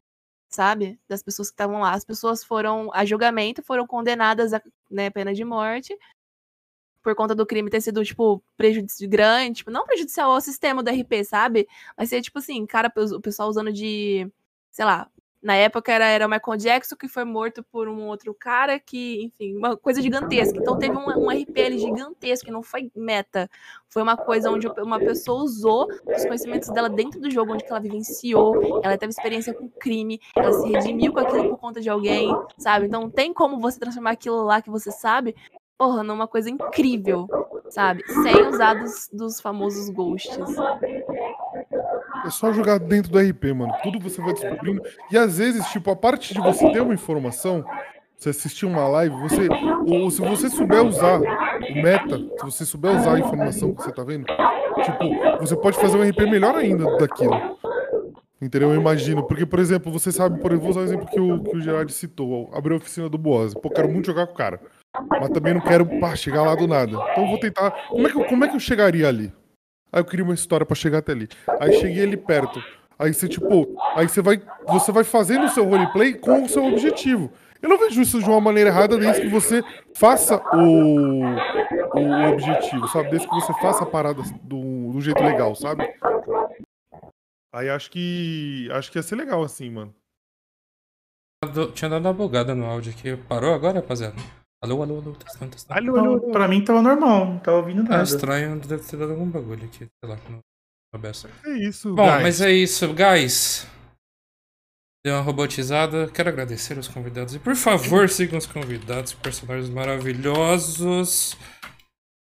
S11: Sabe? Das pessoas que estavam lá. As pessoas foram a julgamento, foram condenadas a né, pena de morte por conta do crime ter sido, tipo, prejudicial grande, tipo, não prejudicial ao sistema do RP, sabe? Mas ser, tipo assim, cara, o pessoal usando de, sei lá, na época era, era o Michael Jackson que foi morto por um outro cara que, enfim, uma coisa gigantesca. Então teve um, um RPL gigantesco, que não foi meta. Foi uma coisa onde uma pessoa usou os conhecimentos dela dentro do jogo, onde ela vivenciou, ela teve experiência com crime, ela se redimiu com aquilo por conta de alguém, sabe? Então tem como você transformar aquilo lá que você sabe porra, numa coisa incrível, sabe? Sem usar dos, dos famosos ghosts.
S5: É só jogar dentro do RP, mano. Tudo você vai descobrindo. E às vezes, tipo, a parte de você ter uma informação, você assistir uma live, você. Ou se você souber usar o meta, se você souber usar a informação que você tá vendo, tipo, você pode fazer um RP melhor ainda daquilo. Entendeu? Eu imagino. Porque, por exemplo, você sabe, por exemplo, vou usar o exemplo que o, que o Gerard citou, abriu a oficina do Boaz. Pô, quero muito jogar com o cara. Mas também não quero pá, chegar lá do nada. Então vou tentar. Como é que, eu- como é que eu chegaria ali? Aí eu queria uma história pra chegar até ali. Aí cheguei ali perto. Aí você, tipo, aí você vai. Você vai fazendo o seu roleplay com o seu objetivo. Eu não vejo isso de uma maneira errada desde que você faça o, o objetivo, sabe? Desde que você faça a parada do, do jeito legal, sabe? Aí acho que. Acho que ia ser legal assim, mano.
S1: Tinha dado uma bugada no áudio aqui. Parou agora, rapaziada? Alô, alô, alô, testando, testando.
S16: Então, pra mim tava normal, não tava ouvindo
S1: É
S16: nada.
S1: estranho, deve ter dado algum bagulho aqui, sei lá. No... no Bessa.
S5: É isso,
S1: Bom,
S5: guys.
S1: mas é isso, guys. Deu uma robotizada. Quero agradecer aos convidados. E por favor, sigam os convidados, personagens maravilhosos.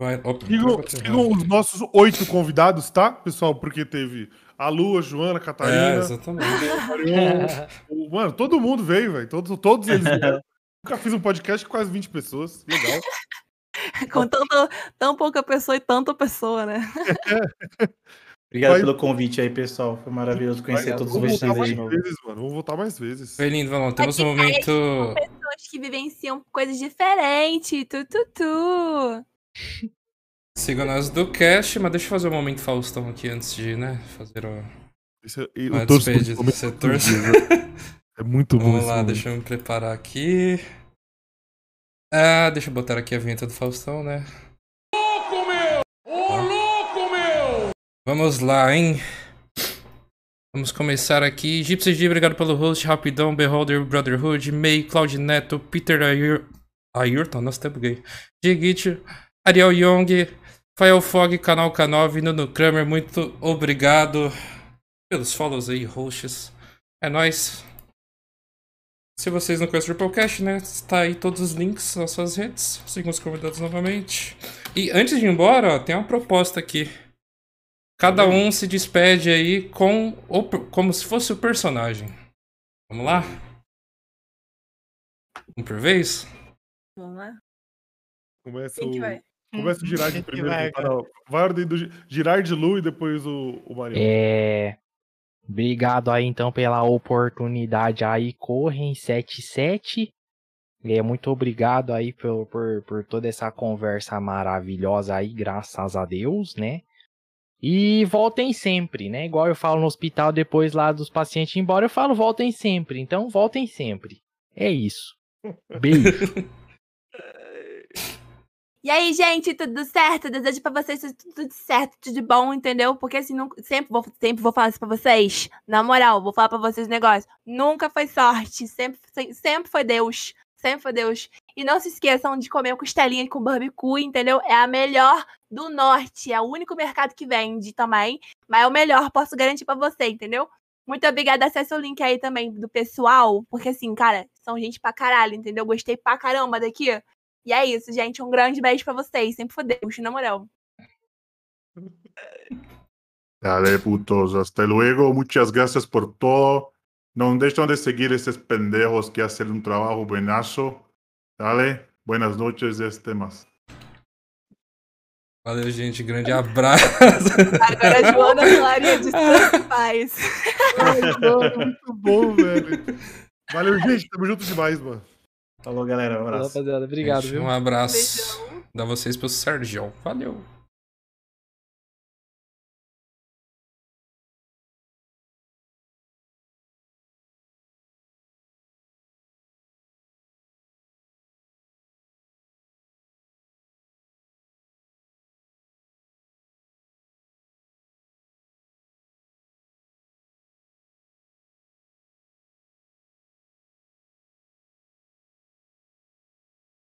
S1: Vai, opa,
S5: Sigam, sigam os nossos oito convidados, tá, pessoal? Porque teve a Lu, a Joana, a Catarina.
S1: É, exatamente.
S5: o [LAUGHS] Marion, o- Mano, todo mundo veio, velho. Todos, todos eles vieram. [LAUGHS] Nunca fiz um podcast com quase 20 pessoas. Legal. [LAUGHS]
S11: Com tanto, tão pouca pessoa e tanta pessoa, né? [LAUGHS]
S16: Obrigado
S5: Vai-
S16: pelo convite aí, pessoal. Foi maravilhoso conhecer
S5: Vai-
S16: todos os
S5: Vamos
S16: vestidos aí
S5: mais
S16: de novo.
S5: vezes, mano. Vamos voltar mais vezes.
S1: Foi lindo, Valão. Temos um momento.
S11: São pessoas que vivenciam coisas diferentes. Tu, tu, tu.
S1: Sigam nós do cast, mas deixa eu fazer um momento Faustão aqui antes de, né? Fazer o.
S5: Esse, e
S1: uma
S5: eu torço por É muito bom
S1: Vamos lá,
S5: momento.
S1: deixa eu me preparar aqui. Ah, deixa eu botar aqui a vinheta do Faustão, né?
S18: Louco, meu! Ô, louco, meu!
S1: Vamos lá, hein? Vamos começar aqui. Gypsy G, obrigado pelo host. Rapidão, Beholder, Brotherhood, May, Cloud Neto, Peter Ayur... Ayrton, nossa, até buguei. Jigit, Ariel Young, Fael Fog, Canal K9, Nuno Kramer, muito obrigado pelos follows aí, hosts. É nóis. Se vocês não conhecem o Ripplecast, né? Está aí todos os links nas suas redes. Sigam os convidados novamente. E antes de ir embora, ó, tem uma proposta aqui. Cada um se despede aí com o, como se fosse o personagem. Vamos lá? Um por vez?
S11: Vamos lá.
S5: Começa
S11: Quem que
S5: o.
S11: vai?
S5: Começa o Girard
S11: que
S5: primeiro.
S11: vai,
S5: Vai, a ordem do Gi- Girard Lu e depois o, o Mariano.
S19: É. Obrigado aí então pela oportunidade aí, Correm 77. É, muito obrigado aí por, por, por toda essa conversa maravilhosa aí, graças a Deus, né? E voltem sempre, né? Igual eu falo no hospital depois lá dos pacientes embora, eu falo voltem sempre. Então voltem sempre. É isso. Beijo. [LAUGHS]
S11: E aí, gente, tudo certo? Desejo pra vocês tudo, certo, tudo de bom, entendeu? Porque assim, nunca- sempre, vou, sempre vou falar isso pra vocês. Na moral, vou falar pra vocês um negócio. Nunca foi sorte, sempre, se- sempre foi Deus. Sempre foi Deus. E não se esqueçam de comer costelinha com barbecue, entendeu? É a melhor do norte. É o único mercado que vende também. Mas é o melhor, posso garantir pra você, entendeu? Muito obrigada. Acesse o link aí também do pessoal. Porque assim, cara, são gente pra caralho, entendeu? Gostei pra caramba daqui. E é isso, gente. Um grande beijo pra vocês. Sempre fodemos, na moral.
S9: Dale, putos. Hasta luego. Muchas gracias por todo. No dejen de seguir estos pendejos que hacen un trabajo buenazo. Dale. Buenas noches, este más.
S1: Valeu, gente. Grande abraço.
S11: Agora a Joana falaria de [LAUGHS] Santo Paz.
S5: Muito bom, velho. [LAUGHS] Valeu, gente. Tamo junto demais, mano.
S16: Falou, galera. Um abraço.
S2: Rapaziada, obrigado,
S1: Gente,
S2: viu?
S1: Um abraço. Dá vocês pro Sérgio. Valeu.